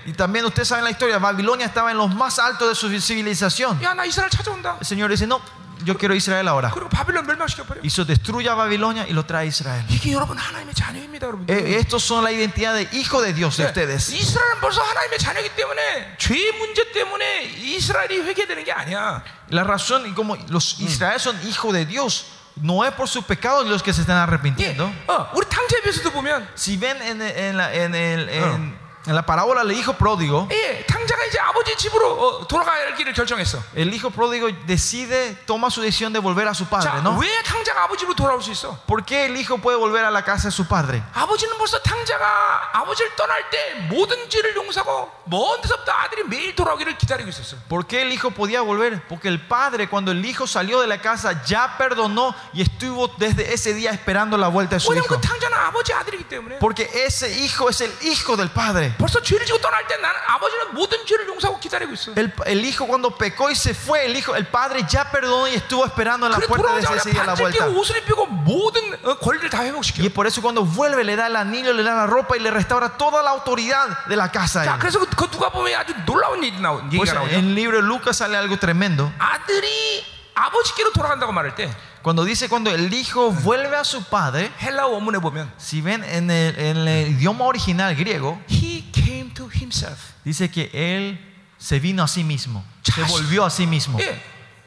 Y también ustedes saben la historia, Babilonia estaba en los más altos de su civilización. El Señor dice, no, yo quiero Israel ahora. 그리고 바빌론 멸망시켜 버려. Y eso destruye a Babilonia y lo trae a Israel. 이게 여러분 하나님의 자녀입니다, 여러분. Eh, Estos son la identidad de hijo de Dios de ustedes. 이스라엘은 벌써 하나님의 자녀이기 때문에 죄 문제 때문에 이스라엘이 회개되는 게 아니야. La razón, y como los Israel son hijos de Dios, no es por su pecado los que se están arrepintiendo. 어, 우리 탕자에서도 보면 Si ven en, en la, en el- en- en la parábola del hijo pródigo, 예, 탕자가 이제 아버지 집으로 어, 돌아갈 길을 결정했어. el hijo pródigo decide, toma su decisión de volver a su 자, padre, ¿no? 왜 탕자가 아버지 집으로 돌아올 수 있어? ¿Por qué el hijo puede volver a la casa de su padre? 아버지는 벌써 탕자가 아버지를 떠날 때 모든 죄를 용서하고 먼 데서부터 아들이 매일 돌아오기를 기다리고 있었어. ¿Por qué el hijo podía volver? Porque el padre, cuando el hijo salió de la casa, ya perdonó y estuvo desde ese día esperando la vuelta de su 왜냐면 hijo. 그 탕자는 아버지 아들이기 때문에. Porque ese hijo es el hijo del padre. 벌써 죄를 지고 떠날 때 나는 아버지는 모든 죄를 용서하고 기다리고 있어. El, el hijo cuando pecó y se fue, el hijo, el padre ya perdonó y estuvo esperando en la 그래 puerta desde 돌아오자마자 ese día la 반짝 vuelta. 끼고 옷을 입히고 모든 어, 권리를 다 회복시켜. Y es por eso cuando vuelve le da el anillo, le da la ropa y le restaura toda la autoridad de la casa. a 자, él. 그래서 그, 그 누가 보면 아주 놀라운 일이 나오, Por 얘기가 eso, 나오죠. en el libro de Lucas sale algo tremendo. 아들이 아버지께로 돌아간다고 말할 때 Cuando dice cuando el hijo vuelve a su padre, 헬라 원문에 보면 si ven en el, en el idioma original griego, he came to himself. dice que él se vino a sí mismo, se 자신. volvió a sí mismo. 예,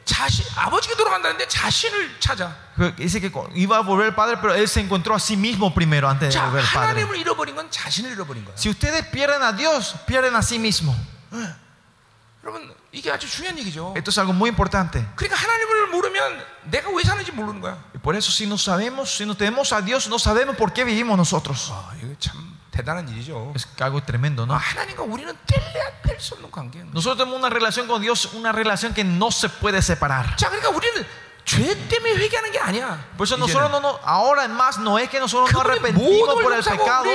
자신 아버지께 돌아간다는데 자신을 찾아. Dice que iba a volver el padre, pero él se encontró a sí mismo primero antes de 자, volver al padre. 하나님을 잃어버린 건 자신을 잃어버린 거야. Si ustedes pierden a Dios, pierden a sí mismo. 여러분 이게 아주 중요한 얘기죠. Esto es algo muy importante. 그러니까 하나님을 모르면 내가 왜 사는지 모르는 거야. Y por eso si no sabemos, si no tenemos a Dios, no sabemos por qué vivimos nosotros. 아, 이거 참 대단한 일이죠. Es algo tremendo, 아, ¿no? 하나님과 우리는 뗄래야 뗄 수 없는 관계예요. Nosotros tenemos una relación con Dios, una relación que no se puede separar. 자, 그러니까 우리는 Por eso nosotros no, no, ahora más no es que nosotros nos arrepentimos por el pecado,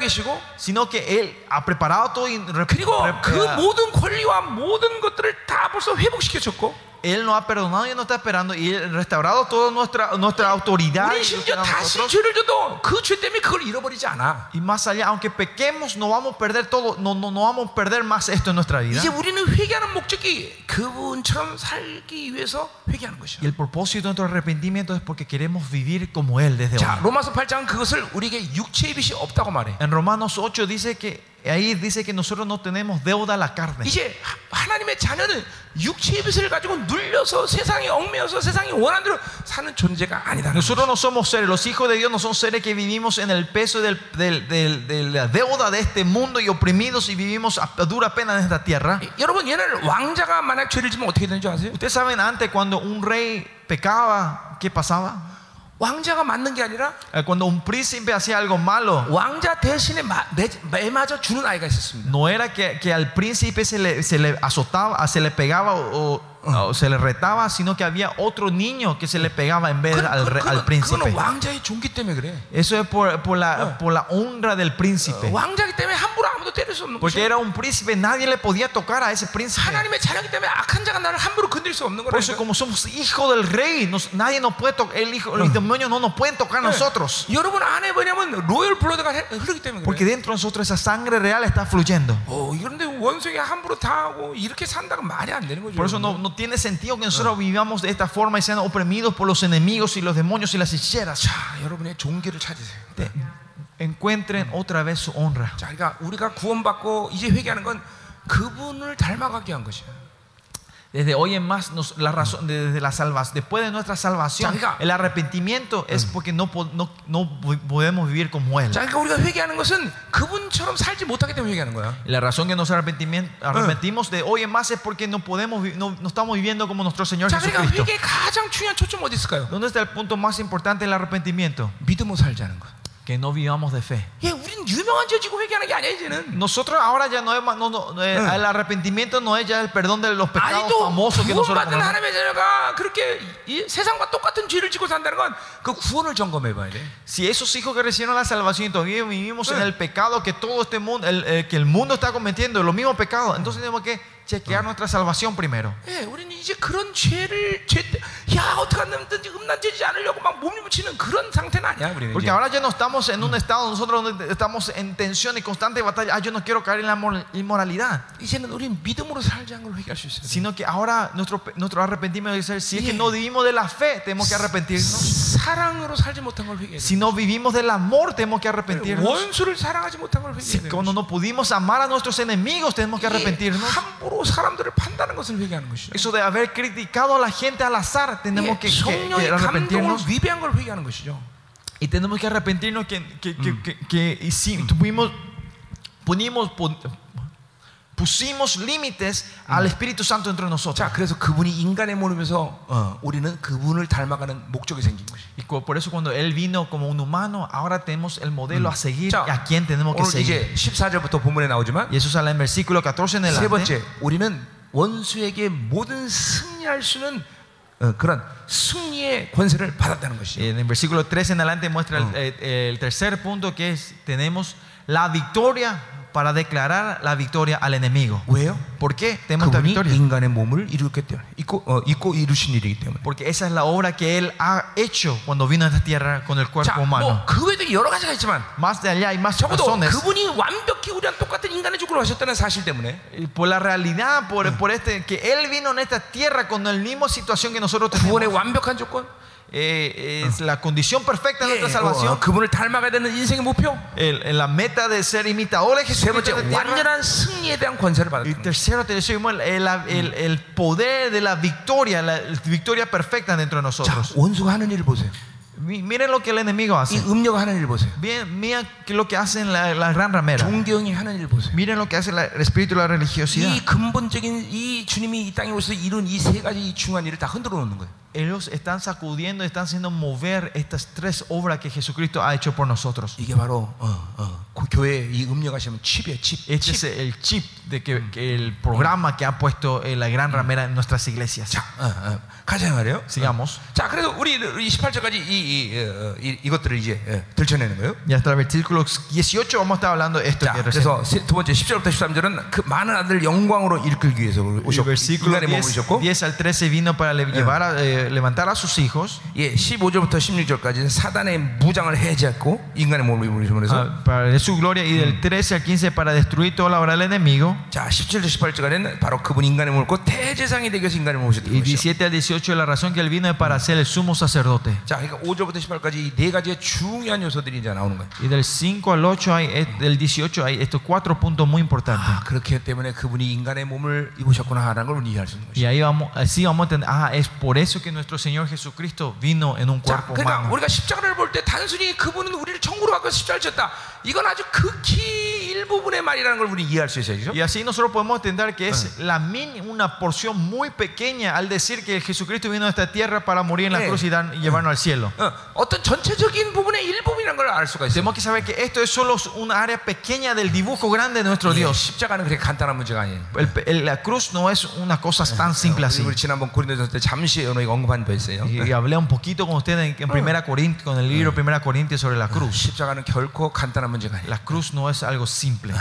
계시고, sino que Él ha preparado todo y 그리고 그 모든 권리와 모든 것들을 다 벌써 회복시켜줬고 Él nos ha perdonado y nos está esperando y Él ha restaurado toda nuestra, nuestra autoridad 우리 y 심지어 a 다시 nosotros. 죄를 져도 그 죄 때문에 그걸 잃어버리지 않아. Y más allá, aunque pequemos, no vamos a perder todo, no, no, no vamos a perder más esto en nuestra vida. 이제 우리는 회개하는 목적이 그분처럼 살기 위해서 회개하는 것이야. Y el propósito de nuestro arrepentimiento es porque queremos vivir como Él desde 자, hoy. 로마서 8장은 그것을 우리에게 육체의 빚이 없다고 말해. En Romanos 8 dice que ahí dice que nosotros no tenemos deuda a la carne. 이제 하- 하나님의 자녀는 육체의 빚을 가지고 눌려서 세상에 얽매여서 세상이 원하는 대로 사는 존재가 아니다. Nosotros no somos seres, los hijos de Dios no son seres que vivimos en el peso del- del- del- de la deuda de este mundo y oprimidos y vivimos a a dura pena en esta tierra. 여러분 옛날 왕자가 만약 죄를 지면 어떻게 되는지 아세요? Ustedes saben antes cuando un rey pecaba, ¿qué pasaba? Eh, cuando un príncipe hacía algo malo, no era que, al príncipe le, se le azotaba, se le pegaba o o se le retaba, sino que había otro niño que se le pegaba en vez al, al príncipe. Eso es por, por, la, por la honra del príncipe. Porque era un príncipe, nadie le podía tocar a ese príncipe. Por eso, como somos hijos del rey, nos, nadie nos puede tocar, el hijo, los demonios no nos pueden tocar a nosotros. Porque dentro de nosotros esa sangre real está fluyendo. Por eso no, no tiene sentido que nosotros vivamos de esta forma y sean oprimidos por los enemigos y los demonios y las hechiceras. 자, 여러분의 종기를 찾으세요. Te- encuentren otra vez su honra. 자, 그러니까 우리가 구원받고 이제 회개하는 건 그분을 닮아가게 한 것이야. Desde hoy en más, nos, la razón, desde la salvación, después de nuestra salvación, el arrepentimiento es porque no, no, no podemos vivir como Él. La razón que nos arrepentimos de hoy en más es porque no, podemos, no, no estamos viviendo como nuestro Señor Jesucristo. ¿Dónde está el punto más importante del arrepentimiento? que no vivamos de fe. Nosotros ahora ya no, no, no eh, eh, el arrepentimiento no es ya el perdón de los pecados famosos que nosotros Si esos hijos que recibieron la salvación y todavía vivimos en el pecado que todo este mundo, el, eh, que el mundo está cometiendo, los mismos pecados, entonces tenemos que chequear nuestra salvación primero. 예, 우리는 이제 그런 죄를 죄, 야 어떻게 하든지 음란죄지 않으려고 막 몸을 붙이는 그런 상태는 아니야 우리는. Porque 이제. ahora ya no estamos en un estado, nosotros donde estamos en tensión y constante batalla. Ah, yo no quiero caer en la mor- inmoralidad. 이제는 우리는 믿음으로 살자는 걸 회개할 수 있어요. Sino que ahora nuestro, nuestro arrepentimiento debe ser, si es que Yeah. no vivimos de la fe, tenemos que arrepentirnos. 사랑으로 살지 못한 걸 회개해야 돼. Si no vivimos del amor, tenemos que arrepentirnos. 원수를 사랑하지 못한 걸 Si 회개해야 돼. cuando no pudimos amar a nuestros enemigos, tenemos que arrepentirnos. 함부로 사람들을 판다는 것을 회개하는 것이죠. Eso de haber criticado a la gente al azar, tenemos que, 예, que- que 성령의 감동을 arrepentirnos. 위배한 걸 회개하는 것이죠. Y tenemos que arrepentirnos que, que, que, que- que hicimos- tuvimos, punimos, pon- pusimos límites al Espíritu Santo entre nosotros. 자, 그래서 그분이 인간의 몸이면서 어, 우리는 그분을 닮아가는 목적이 생긴 것이. Y cu- por eso cuando Él vino como un humano, ahora tenemos el modelo a seguir y a quién tenemos que 오늘 seguir. 이제 14절부터 본문에 나오지만 Y eso sale en versículo 14 en 세 adelante. 번째, 우리는 원수에게 모든 승리할 수 있는 어, 그런 승리의 권세를 받았다는 것이. En el versículo 13 en adelante muestra el, eh, el tercer punto que es tenemos la victoria para declarar la victoria al enemigo. 왜요? ¿Por qué tenemos esta 그분이 victoria? 인간의 몸을 이루기 때문에 있고 어, 있고 이루신 일이기 때문에. Porque esa es la obra que Él ha hecho cuando vino a esta tierra con el cuerpo 자, humano. 뭐그 외에도 여러 가지가 있지만 Más de allá hay más 적어도 razones. 그분이 완벽히 우리랑 똑같은 인간의 죽으러 하셨다는 사실 때문에 Y Por la realidad, por, por este, que Él vino en esta tierra con la misma situación que nosotros 구원의 tenemos. 완벽한 조건, Eh, es la condición perfecta de 예, nuestra 어, salvación. 그분을 닮아가야 되는 인생의 목표. El- el- la meta de ser imitadores de 세 Jesucristo 번째, en la tierra. 완전한 승리에 대한 권세를 Y 받았다. tercero, tenemos el, el- el- el poder de la victoria, la victoria perfecta dentro de 자, nosotros. 원수가 하는 일을 보세요. Mi- Miren lo que el enemigo 이 hace. 음료가 하는 일을 보세요. Bien, miren que lo que hacen la, la gran ramera. 존경이 하는 일을 보세요. Miren lo que hace la- el espíritu de la religiosidad. 이 근본적인 이 주님이 이 땅에 오셔서 이룬 이 세 가지 중요한 일을 다 흔들어 놓는 거예요. Ellos están sacudiendo, están haciendo mover estas tres obras que Jesucristo ha hecho por nosotros. 이게 바로 어, 어, 그 교회 이 음료가 시면 칩이에요, 칩. Este 칩. es el chip de que, que el programa que ha puesto eh, la gran ramera en nuestras iglesias. 자, 어, 어, 가자 말이에요. Sigamos. 자, 그래서 우리 이 18절까지 이, 이, 어, 이, 이것들을 이제 예, 들춰내는 거예요. Y hasta el versículo 18 vamos a estar hablando de esto 자, que recién. 그래서 세- 두 번째 10절부터 13절은 그 많은 아들 영광으로 이끌기 위해서 Y el 오셨고 versículo 인간의 몸을 10, 오셨고 10 al 13 vino para le- llevar a, eh, levantar a sus hijos. 예, 15절부터 16절까지는 사단의 무장을 해제했고 인간의 몸을 입으시면서 ah, para de su gloria y del 13 al 15 para destruir toda la obra del enemigo. 자, 17절 18절까지는 바로 그분 인간의 몸을 입고 대제사장이 되기 위해서 인간의 몸을 오셨던 Y 것이죠. 17 al 18 la razón que él vino es para ser el sumo sacerdote. 자, 그러니까 5절부터 18까지 이 네 가지의 중요한 요소들이 이제 나오는 거예요. Y del 5 al 8 hay, eh, del 18 hay estos cuatro puntos muy importantes. 아, 그렇기 때문에 그분이 인간의 몸을 입으셨구나라는 걸 이해할 수 있는 Y 것이죠. ahí vamos, así vamos a entender, ah, es por eso que nuestro Señor Jesucristo vino en un 자, cuerpo 그러니까 humano. 우리가 십자가를 볼 때 단순히 그분은 우리를 천국으로 가서 십자가를 졌다. 이건 아주 극히 일부분의 말이라는 걸 우리 이해할 수 있어요. 그죠? Y así nosotros podemos entender que es la min- una porción muy pequeña al decir que Jesucristo vino a esta tierra para morir en la Eh. cruz y, dar- y llevarnos al cielo. 어, 어떤 전체적인 부분의 일부분이라는 걸 알 수가 있어요. Tenemos que saber que esto es solo una área pequeña del dibujo grande de nuestro 예, Dios. 십자가는 그렇게 간단한 문제가 아니에요. El- el- la cruz no es una cosa tan simple 우리, así. 우리 지난번 고린도전서 때 잠시 언어 언급한 바 있어요. Y, y hablé un poquito con ustedes en, en primera Corintios, con el libro Primera Corintios sobre la cruz. 십자가는 결코 간단한 문제가 아니에요. La cruz no es algo simple.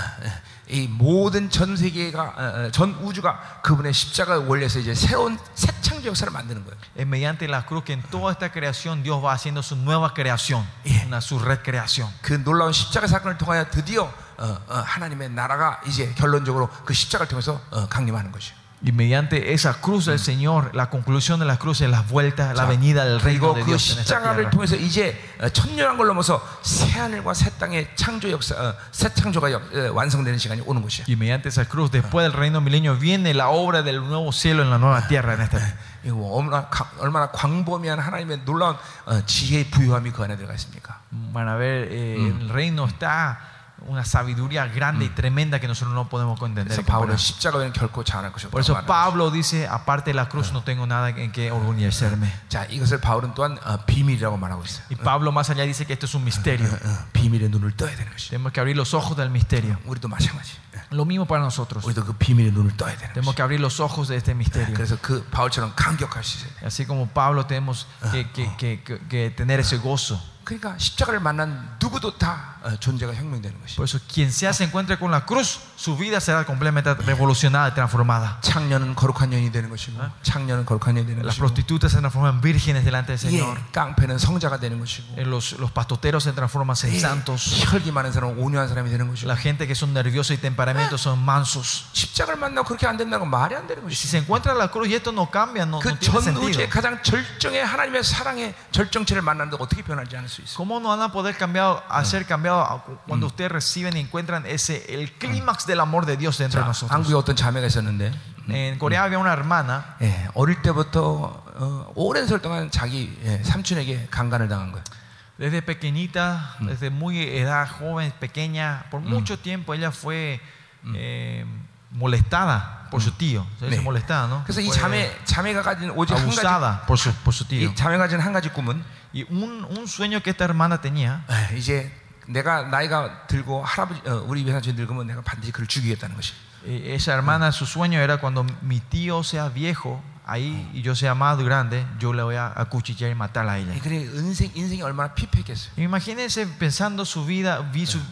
이 모든 전 세계가 어, 어, 전 우주가 그분의 십자가 원리에서 이제 새로운 새 창조 역사를 만드는 거예요. Es mediante la cruz que en toda esta creación Dios va haciendo su nueva creación, Yeah. una, su recreación. 그 놀라운 십자가 사건을 통하여 드디어 어, 어, 하나님의 나라가 이제 결론적으로 그 십자가를 통해서 어, 강림하는 것이요. Y mediante esa cruz del Señor, la conclusión de la cruz es la vuelta, la venida del reino 그리고 de 그 Dios en esta 십자가를 tierra. 통해서 이제 어, 천년왕국을 넘어서 새 하늘과 새 땅의 창조 역사, 어, 새 창조가 역- 어, 완성되는 시간이 오는 것이야. Y mediante esa cruz, después del reino milenio, viene la obra del nuevo cielo en la nueva tierra en esta 이거 뭐 얼마나, 가- 얼마나 광범위한 하나님의 놀라운 어, 지혜의 부유함이 그 안에 들어가 있습니까? Van a ver, eh, en el reino está una sabiduría grande y tremenda que nosotros no podemos entender. 그래서 y comparar. 바울은 십자가 외에는 결코 자랑할 것이 Por 없다고 eso 말하는 Pablo dice, aparte de la cruz no tengo nada en que orgullecerme. 거예요. 자, 이것을 바울은 또한 어, 비밀이라고 말하고 있어요. Y Pablo más allá dice que esto es un misterio. 어, 비밀의 눈을 떠야 되는 것이. Tenemos que abrir los ojos del misterio. 우리도 마찬가지. Lo mismo para nosotros. 우리도 그 비밀의 눈을 떠야 되는 Tenemos 것이. que abrir los ojos de este misterio. 그래서 그 바울처럼 감격할 수 있어야 돼. Así como Pablo tenemos que, que- que- que- que tener ese gozo. 그러니까 십자가를 만난 누구도 다 어, 존재가 혁명되는 것이. Por eso quien sea se encuentre con la cruz, su vida será completamente revolucionada y transformada. 창녀는 거룩한 년이 되는 것이고, 창녀는 거룩한 년이 되는 Las prostitutas se transforman en vírgenes delante del Señor. 예, 깡패는 성자가 되는 것이고, Eh, Los, los pastoteros se transforman en 예, santos. 혈기 많은 사람은 온유한 사람이 되는 것이고, La gente que son nerviosos y temperamentos son mansos. 십자가를 만나고 그렇게 안 된다는 건 말이 안 되는 Si 것이. se encuentra la cruz y esto no cambia, no, no 그 tiene 전 sentido. 우주의 가장 절정의 하나님의 사랑의 절정체를 만났는데 어떻게 수있 어? ¿Cómo no van a poder cambiar, a ser cambiados a- cuando ustedes reciben y encuentran ese, el clímax del amor de Dios dentro de 자, nosotros? 한국에 어떤 자매가 있었는데, En Corea había una hermana 예, 어릴 때부터 어, 오랜 세월 동안 자기 예, 삼촌에게 강간을 당한 거예요. Desde pequeñita, desde muy edad joven, pequeña, por mucho tiempo ella fue eh, molestada por su tío. Se dice 네. molestada, ¿no? 그래서 이 Fue 자매 자매가 가진 오직 한 가지 abusada por su, por su tío. 이 자매가 가진 한 가지 꿈은 Y un, un sueño que esta hermana tenía 에, 이제 내가 나이가 들고 할아버지 어, 우리 외삼촌이 늙으면 내가 반드시 그를 죽이겠다는 것이. Eh, Esa hermana, su sueño era cuando mi tío sea viejo, ahí y yo sea más grande, yo le voy a acuchillar y matar a ella. 예, 그래 인생 인생이 얼마나 피폐했겠어요. Imagínense pensando su vida, vi su- su-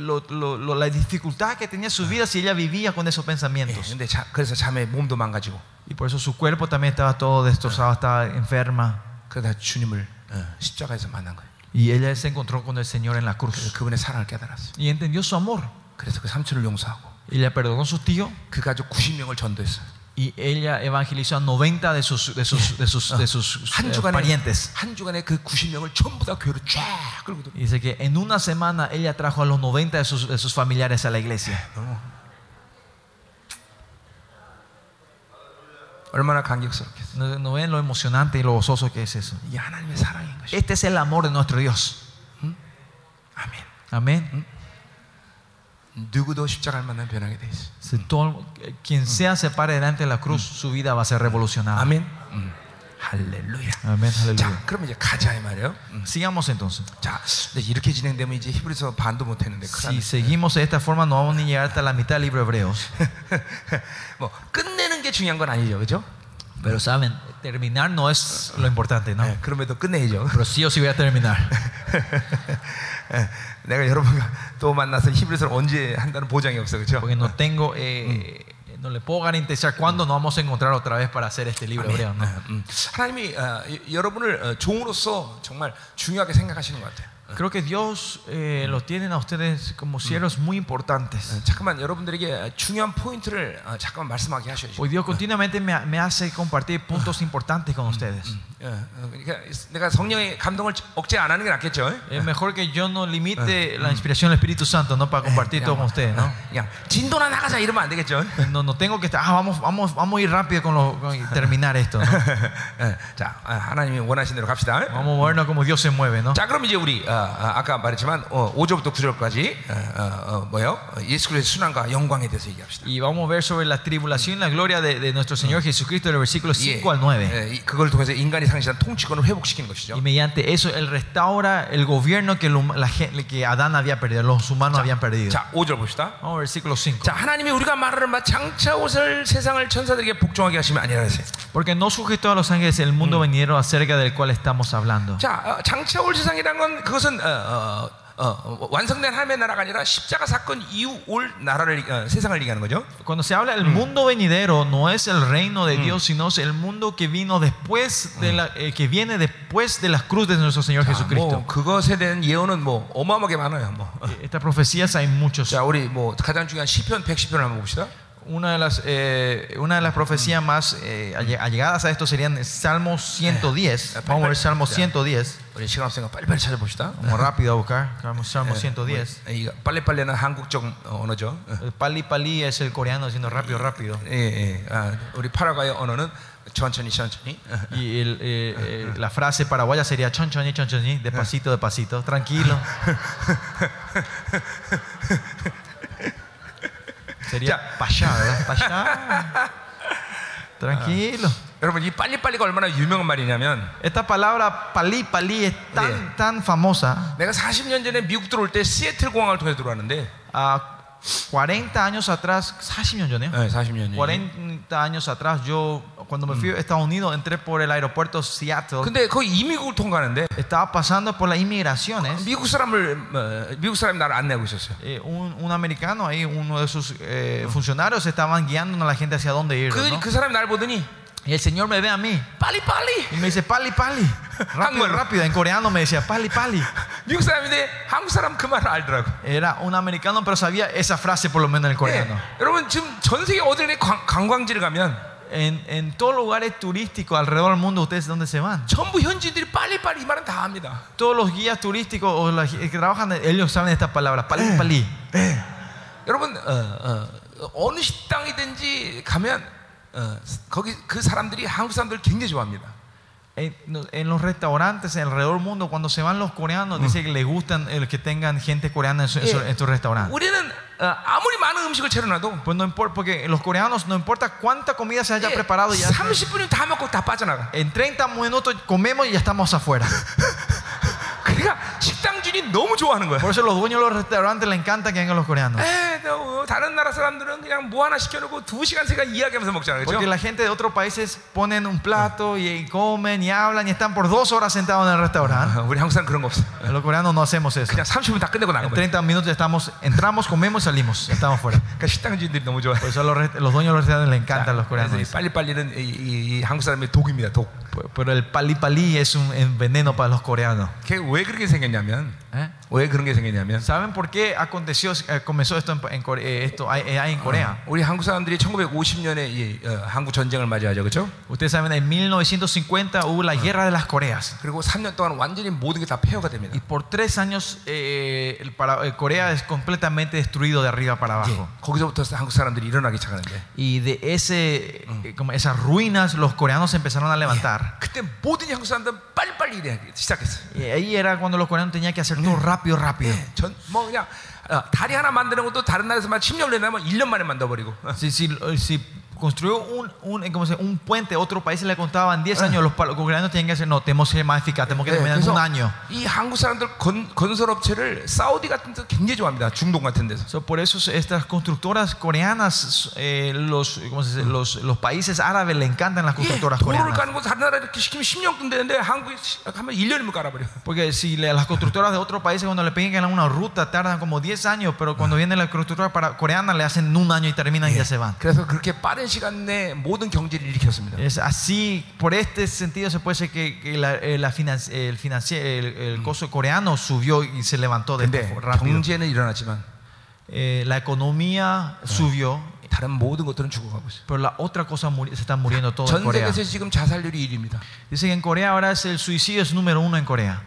lo- lo- lo- la dificultad que tenía su vida si ella vivía con esos 예, pensamientos. 근데 자, 그래서 자매 몸도 망가지고 Y por eso su cuerpo también estaba todo destrozado, estaba enferma. 그러다 주님을 어, 십자가에서 만난 거예요. Y ella se encontró con el Señor en la 그래서 cruz. 그분의 사랑을 깨달았어. Y entendió su amor. 그래서 그 삼촌을 용서하고 Y ella perdonó a su tío. 그 가족 90명을 전도했어요. Y ella evangelizó a 90 de sus, de sus, de sus, de sus 한 eh, 주간에 parientes. 한 주간에 그 90명을 전부 다 교회로 쫙 끌고 들어. Y dice que en una semana ella trajo a los 90 de sus, de sus familiares a la iglesia. 너무 얼마나 감격스럽겠어. ¿No, no ven lo emocionante y lo gozoso que es eso? 이게 하나님의 사랑인 것이. Este es el amor de nuestro Dios. 아멘. Amén. 누구 Si todo- quien sea se pare delante de la cruz, su vida va a ser revolucionada. 아멘. 음. 할렐루야. Amén, 자, aleluya. 그럼 이제 가자 이 말이에요. 음. Sigamos entonces. 자, 근데 이렇게 진행되면 이제 히브리서 반도 못 했는데 Si seguimos de esta forma, no vamos ni llegar hasta la mitad del libro de Hebreos. 뭐 끝내는 게 중요한 건 아니죠, 그렇죠? Pero saben, terminar no es lo importante, ¿no? 네, 그럼에도 끝내야죠. Pero sí o sí voy a terminar. 예, 내가 여러분과 또 만나서 히브리서를 언제 한다는 보장이 없어, 그렇죠? Porque no tengo, eh, no le puedo garantizar cuándo nos vamos a encontrar otra vez para hacer este libro hebreo, ¿no? 음, 하나님이 어, 이- 여러분을 어, 종으로서 정말 중요하게 생각하시는 것 같아요. Creo que Dios eh, los tiene a ustedes como siervos muy importantes. 어, 잠깐만 여러분들에게 중요한 포인트를 어, 잠깐만 말씀하게 하셔야죠. Hoy Dios continuamente me, me hace compartir puntos importantes con ustedes. 어, 어, 그러니까 내가 성령의 감동을 억제 안 하는 게 낫겠죠. Es mejor que yo no limite la inspiración del Espíritu Santo, ¿no? Para compartir todo con ustedes, ¿no? 그냥 진도나 나가자 이러면 안 되겠죠. No, no tengo que estar, ah, vamos, vamos, vamos a ir rápido con, lo, con terminar esto, ¿no? 예, 자, 아, 하나님이 원하신 대로 갑시다. Vamos a movernos como Dios se mueve, ¿no? 자, 그럼 이제 우리 어, 어, 아까 말했지만 어, 5절부터 9절까지 어, 어, 어, 뭐요? 어, 예수 그리스도의 순환과 영광에 대해서 얘기합시다. Y vamos a ver sobre la tribulación y la gloria de, de nuestro Señor Jesucristo del versículo 예, 5 al 9. 예, 이- 그걸 통해서 인간이 상실한 통치권을 회복시키는 것이죠. Y mediante eso Él restaura el gobierno que, el hum- la gen- que Adán había perdido, los humanos habían perdido. 자, 5절 봅시다. Vamos al versículo 5. 자, 하나님이 우리가 말하는 바 장차 옷을 세상을 천사들에게 복종하게 하시면 아니라 하세요. Porque no sujetó a los ángeles el mundo venidero acerca del cual estamos hablando. 자, 어, 장차 올 세상이란 건 그것은 어, 어, 어, 어, 완성된 하나님의 나라가 아니라 십자가 사건 이후 올 나라를 어, 세상을 얘기하는 거죠. Cuando se habla del mundo venidero, no es el reino de Dios, sino es el mundo que vino después de la, eh, que viene después de las cruces de nuestro Señor 자, Jesucristo. 뭐 그것에 대한 예언은 뭐 어마어마하게 많아요. 뭐. Estas profecías hay muchos. 자, 우리 뭐 가장 중요한 시편 110편을 한번 봅시다. Una de las, eh, una de las profecías más eh, alle- allegadas a esto serían Salmo 110. Vamos a ver Salmo 110. 우리 시간 없으니까 빨리빨리 찾아봅시다. Vamos rápido a buscar. Vamos, Salmo 110. 이 빨리빨리는 한국적 언어죠. El pali pali es el coreano diciendo rápido, rápido. 예, 예. 아, 우리 파라과이 언어는 천천히 천천히. Y el, eh, eh, la frase paraguaya sería chonchoni, chonchoni, despacito, despacito, tranquilo. Sería pasha, ¿verdad? Pasha. Tranquilo. 여러분 이 빨리빨리가 얼마나 유명한 말이냐면 Esta palabra pali pali es tan, Yeah. tan famosa. 내가 40년 전에 미국 들어올 때 시애틀 공항을 통해서 들어왔는데 A 40 años atrás, 40년 전에요. 네, 40년 전에. 40 años atrás, yo cuando me fui a Estados Unidos entré por el aeropuerto Seattle. 근데 거기 이미국을 통과하는데 Estaba pasando por las inmigraciones. 미국 사람을 어, 미국 사람이 나를 안내하고 있었어요. Eh, un, un americano ahí, uno de sus eh, funcionarios, estaban guiando a la gente hacia dónde ir. 그, ¿no? 그 사람이 날 보더니 Y el Señor me ve a mí 빨리 빨리 y me dice, pali, pali. Rápido, Hanguelo. rápido. En coreano me decía, pali, pali. 미국 사람인데 한국 사람 그 말을 알더라고. Era un americano, pero sabía esa frase por lo menos en el 네. coreano. 여러분 지금 전 세계 어디에 관- 관광지를 가면 En, en todos lugares turísticos alrededor del mundo, ¿ustedes dónde se van? 전부 현지인들이 빨리 빨리 이 말은 다 합니다. Todos los guías turísticos o los que trabajan, ellos saben estas palabras, pali, pali. 여러분 어, 어, 어느 식당이든지 가면 어, 거기 그 사람들이 한국 사람들 굉장히 좋아합니다. En, no- en los restaurantes alrededor del mundo, cuando se van los coreanos, dice que les gustan el que tengan gente coreana en, su- en su- 예. en sus restaurantes. 우리는 어, 아무리 많은 음식을 차려놔도 Pues no importa, porque los coreanos no importa cuánta comida se haya 예, preparado, ya 30분이면 다 먹고 다 빠져나가. en 30 minutos comemos y ya estamos afuera. 그러니까 식당 주인이 너무 좋아하는 거야. Por eso los dueños de los restaurantes les encanta que vengan los coreanos. 에, Porque la gente de otros países ponen un plato y comen y hablan y están por dos horas sentados en el restaurante. Los coreanos no hacemos eso. En 30 minutos estamos, entramos, comemos y salimos. Estamos fuera. Por eso a los, los dueños de los restaurantes les encantan los coreanos. Pero el palipalí es un veneno para los coreanos. ¿Eh? 왜 그런 게 생겼냐면 ¿Saben por qué aconteció, eh, comenzó esto en, en Core- eh, esto hay, eh, hay en Corea? 우리 한국 사람들이 1950년에 이, 어, 한국 전쟁을 맞이하죠, 그렇죠? Ustedes saben, en 1950 hubo la guerra de las Coreas. 그리고 3년 동안 완전히 모든 게 다 폐허가 됩니다. Y por tres años eh, el para- eh, Corea es completamente destruido de arriba para 예, abajo. 거기서부터 한국 사람들이 일어나기 시작하는데 Y de ese, eh, como esas ruinas los coreanos empezaron a levantar. 그때 모든 한국 사람들은 빨리빨리 일하기 시작했어요. Y ahí era cuando los coreanos tenían que hacer todo rápido, Rápido. 전뭐 그냥 어, 다리 하나 만드는 것도 다른 나라에서만 10년 내면 1년 만에 만들어 버리고 어. Si, si, si construyó un, un, ¿cómo se dice? un puente, otro país le contaban 10 años, los, pa- los coreanos tenían que hacer, no, tenemos que ser más eficaz, tenemos que 예, terminar en un año. 이 한국 사람들 건, 건설업체를 사우디 같은 데 굉장히 좋아합니다. 중동 같은 데서. So, por eso estas constructoras coreanas, eh, los, ¿cómo se dice? los, los países árabes le encantan las 예, constructoras 도로를 coreanas. 까는 거 다른 나라 이렇게 시키면 10년 끈되는데 한국에 시- 하면 1년이면 깔아버려. Porque si le- las constructoras de otros países cuando le piden una ruta tardan como 10 años, pero cuando viene la constructora para, coreana le hacen un año y terminan y ya se van. 그래서 그렇게 빠른 시간 내에 모든 경제를 일으켰습니다. Es así, por este sentido se puede decir que, que la- eh, la financi- el, financi- el, el costo coreano subió y se levantó de 근데 esta forma rápido. 경제는 일어났지만 Eh, la economía subió, 다른 모든 것들은 죽어가고 있어요. pero la otra cosa muri- se está muriendo todo en 전 Corea. 세계에서 지금 자살률이 1위입니다. Dice que en Corea ahora es el suicidio es número uno en Corea.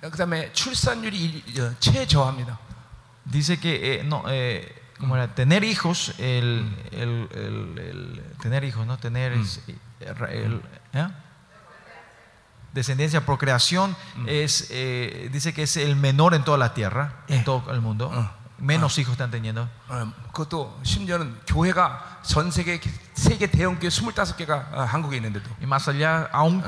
그다음에 출산율이 일- 어, 최저합니다. Dice que eh, no, eh, ¿cómo era? tener hijos, el, el- el- el- tener hijos, ¿no? Tener es- el- ¿eh? descendencia, procreación, es, eh, dice que es el menor en toda la tierra, en Eh. todo el mundo. Ah. Menos hijos están teniendo. 어, 그것도 심지어는 교회가 전 세계 세계 대형 교회 25개가 어, 한국에 있는데도 Y más allá, aún,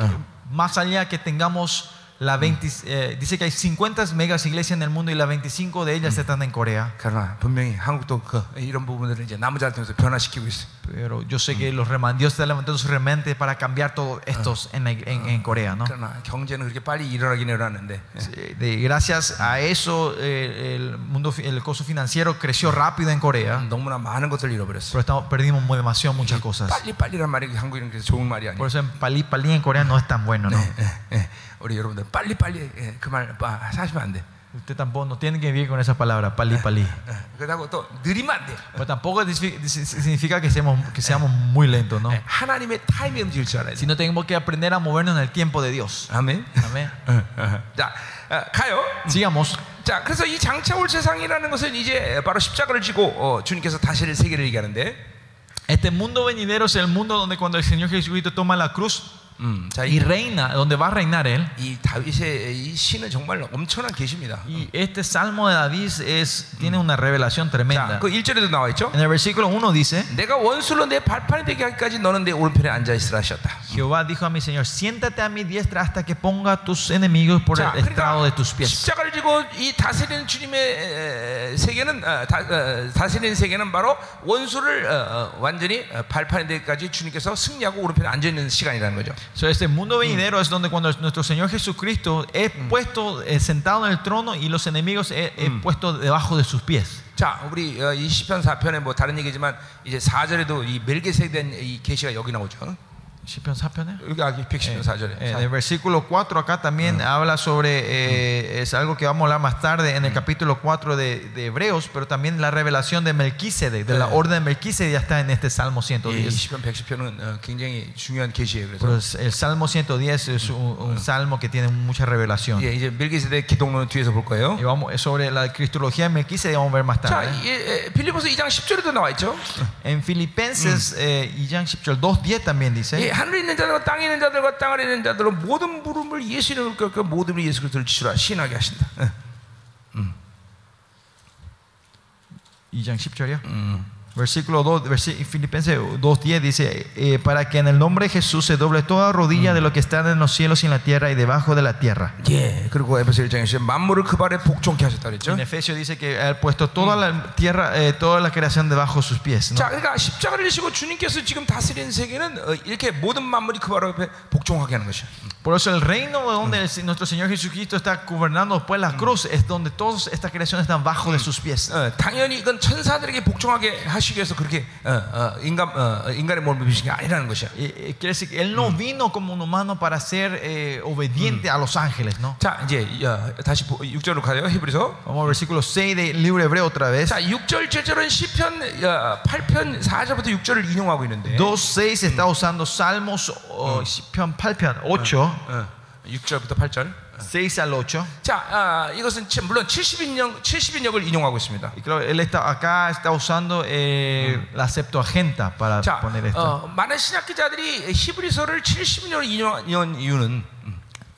más allá que tengamos la 20, eh, dice que hay 50 megas iglesias en el mundo y las 25 de ellas están en Corea. 그러나 분명히 한국도 그 이런 부분들을 이제 남은 자를 통해서 변화시키고 있어요. Pero yo sé que los reman- Dios está levantando su remanente para cambiar todos estos en, la- en- en Corea, ¿no? 그러나 경제는 그렇게 빨리 일어나긴 일어났는데 예. Sí, de- gracias a eso, eh, el mundo, fi- el costo financiero creció rápido en Corea, 너무나 많은 것들을 잃어버렸어. pero estamos, perdimos muy- demasiado muchas cosas. 빨리 빨리란 말이 한국인은 그래서 좋은 말이 아니에요. Por eso en palí palí en Corea no es tan bueno, ¿no? 예, 예. 우리 여러분들 빨리 빨리 예, 그말 하시면 안 돼. Usted tampoco no tiene que vivir con esa palabra, palí, palí. 예, 그렇다고 또 느리면 안 돼요. Pero tampoco signifi- significa que seamos, que seamos muy lentos, ¿no? 예, 하나님의 타임에 움직일 줄 알아야 돼요. Sino tenemos que aprender a movernos en el tiempo de Dios. 아멘. Amén. 자, 어, 가요. Sigamos. 자, 그래서 이 장차올 세상이라는 것은 이제 바로 십자가를 지고 어, 주님께서 다시를 세계를 얘기하는데, Este mundo venidero es el mundo donde cuando el Señor Jesucristo toma la cruz 음, 자, y 이, reina, donde va a reinar Él. 이 다윗의 이 시는 정말 엄청난 계시입니다. Y este salmo de David es, tiene una revelación 자, tremenda. 그 1절에도 나와 있죠. En el versículo 1 dice, 내가 원수로 내 발판이 되게 하기까지 너는 내 오른편에 앉아 있으라 하셨다. Jehová dijo a mi Señor, siéntate a mi diestra hasta que ponga a tus enemigos por 자, el estrado de tus pies. 십자가를 지고 이 다스리는 주님의 에, 에, 세계는 어, 다, 어, 다스리는 세계는 바로 원수를 어, 어, 완전히 어, 발판에 되기까지 주님께서 승리하고 오른편에 앉아 있는 시간이라는 거죠. So, este mundo venidero es donde cuando nuestro Señor Jesucristo es puesto eh, sentado en el trono y los enemigos es, es puesto debajo de sus pies. 자, 우리 어, 이 시편 4편에 뭐 다른 얘기지만 이제 4절에도 이 멜기세에 대한 이 계시가 여기 나오죠. ¿Sipión, sapión, eh? 여기 아, 110편 4절에. En el versículo 4 acá también habla sobre, eh, es algo que vamos a hablar más tarde en el capítulo 4 de, de Hebreos, pero también la revelación de Melquisedec, de la Eh. orden de Melquisedec ya está en este Salmo 이 110. 시편 110편은 어, 굉장히 중요한 계시예요. 그래서 Pues el Salmo 110 es un, un salmo que tiene mucha revelación. 예, 이제 멜기세의 기독론은 뒤에서 볼 거예요. Y vamos, sobre la cristología de Melquisedec vamos a ver más 자, tarde. 이, 에, 빌리포스 2장 10절에도 나와 있죠. En Filipenses eh, y Jan Shipchol 2.10 también 예, dice, 하늘에 있는 자들과 땅에 있는 자들과 땅 아래 있는 자들은 모든 부름을 예수 이름을 그 모든 예수 그리스도를 지시라 신하게 하신다. 예. y Jan Shipchol, Versículo 2, versi- Filipenses 2.10 dice, eh, para que en el nombre de Jesús se doble toda rodilla de lo que está en los cielos y en la tierra y debajo de la tierra. 예, 그리고 에베소 1장에 만물을 그 발에 복종케 하셨다 그랬죠. En Efesios dice que ha puesto toda la tierra, eh, toda la creación debajo de sus pies. ¿no? 자, 그러니까 십자가를 지시고 주님께서 지금 다스리는 세계는 어, 이렇게 모든 만물이 그 발 앞에 복종하게 ha는 것이야. Por eso el reino de donde el- nuestro Señor Jesucristo está gobernando después de la cruz es donde todas estas creaciones están bajo de sus pies. 어, 당연히 이건 천사들에게 복종하게 하시 기 위해서 그렇게 어, 어, 인간 어, 인간의 몸을 입으신 게 아니라는 것이야. Eh, eh, quiere decir que Él no vino como un humano para ser eh, obediente a los ángeles, ¿no? 자, 이제 어, 다시 6절로 가요. 히브리서. Vamos al versículo 6 del libro hebreo otra vez. 자, 6절, 7절은 시편 어, 8편 4절부터 6절을 인용하고 있는데. 2.6 está usando Salmos oh, 편 8편 8, 어, 6절부터 8절. 6 al 8. 자, 아, 이것은 치- 물론 70인역 70인역을 인용하고 있습니다. Y claro, él está acá está usando eh, la Septuaginta para 자, poner esto. 어, 많은 신학 기자들이 히브리서를 70인역으로 인용한 이유는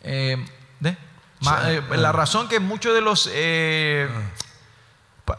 Eh, ¿de? Ma- Sí. eh, la razón que muchos de los eh, pa-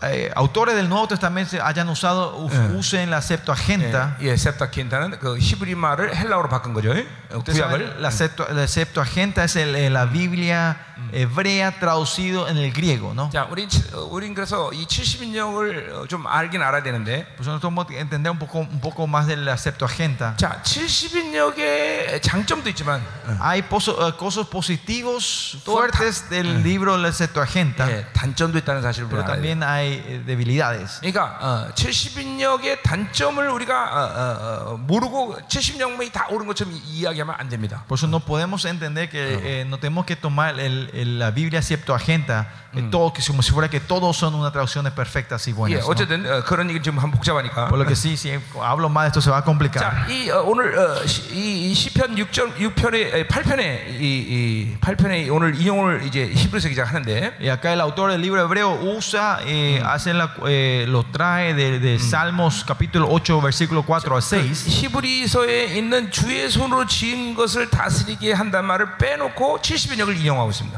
eh, autores del Nuevo Testamento hayan usado u- Eh. usen la Septuaginta. 예, septakinta는 그 히브리 말을 헬라어로 바꾼 거죠. 예? Ustedes saben, 구약을 la, Septu- la Septuaginta es el- eh, la Biblia hebrea traducido en el griego, ¿no? 자, 우린 치- 어, 우린 그래서 이 70인역을 좀 알긴 알아야 되는데 Por eso nosotros tenemos que entender un poco, un poco más de la Septuaginta. 자, 70인역의 장점도 있지만 Hay poso- eh, cosas positivos Todo fuertes del libro de la Septuaginta, 예, 단점도 있다는 사실을 pero 우리가 알아야 돼요. también hay eh, debilidades. 그러니까 어, 70인역의 단점을 우리가 어, 어, 어, 모르고 70인역이 다 옳은 것처럼 이- 이야기하면 안 됩니다. Por eso no podemos entender que eh, no tenemos que tomar el- el- la Biblia Septuaginta que todo, que como si fuera que todos son unas traducciones perfectas y 예, buenas. ¿no? 어쨌든 어, 그런 얘기 좀 한번 복잡하니까. Por lo que sí, si hablo más de esto se va a complicar. 자, 이 어, 오늘 어, 시, 이, 이 시편 6절 6편의 8편에 이, 이 8편에 오늘 인용을 이제 히브리서 기자가 하는데 Y acá el autor del libro hebreo usa, eh, hace la- eh, lo trae de, de Salmos capítulo 8, versículo 4 a 6. 히브리서에 있는 주의 손으로 지은 것을 다스리게 한단 말을 빼놓고 70인역을 인용하고 있습니다.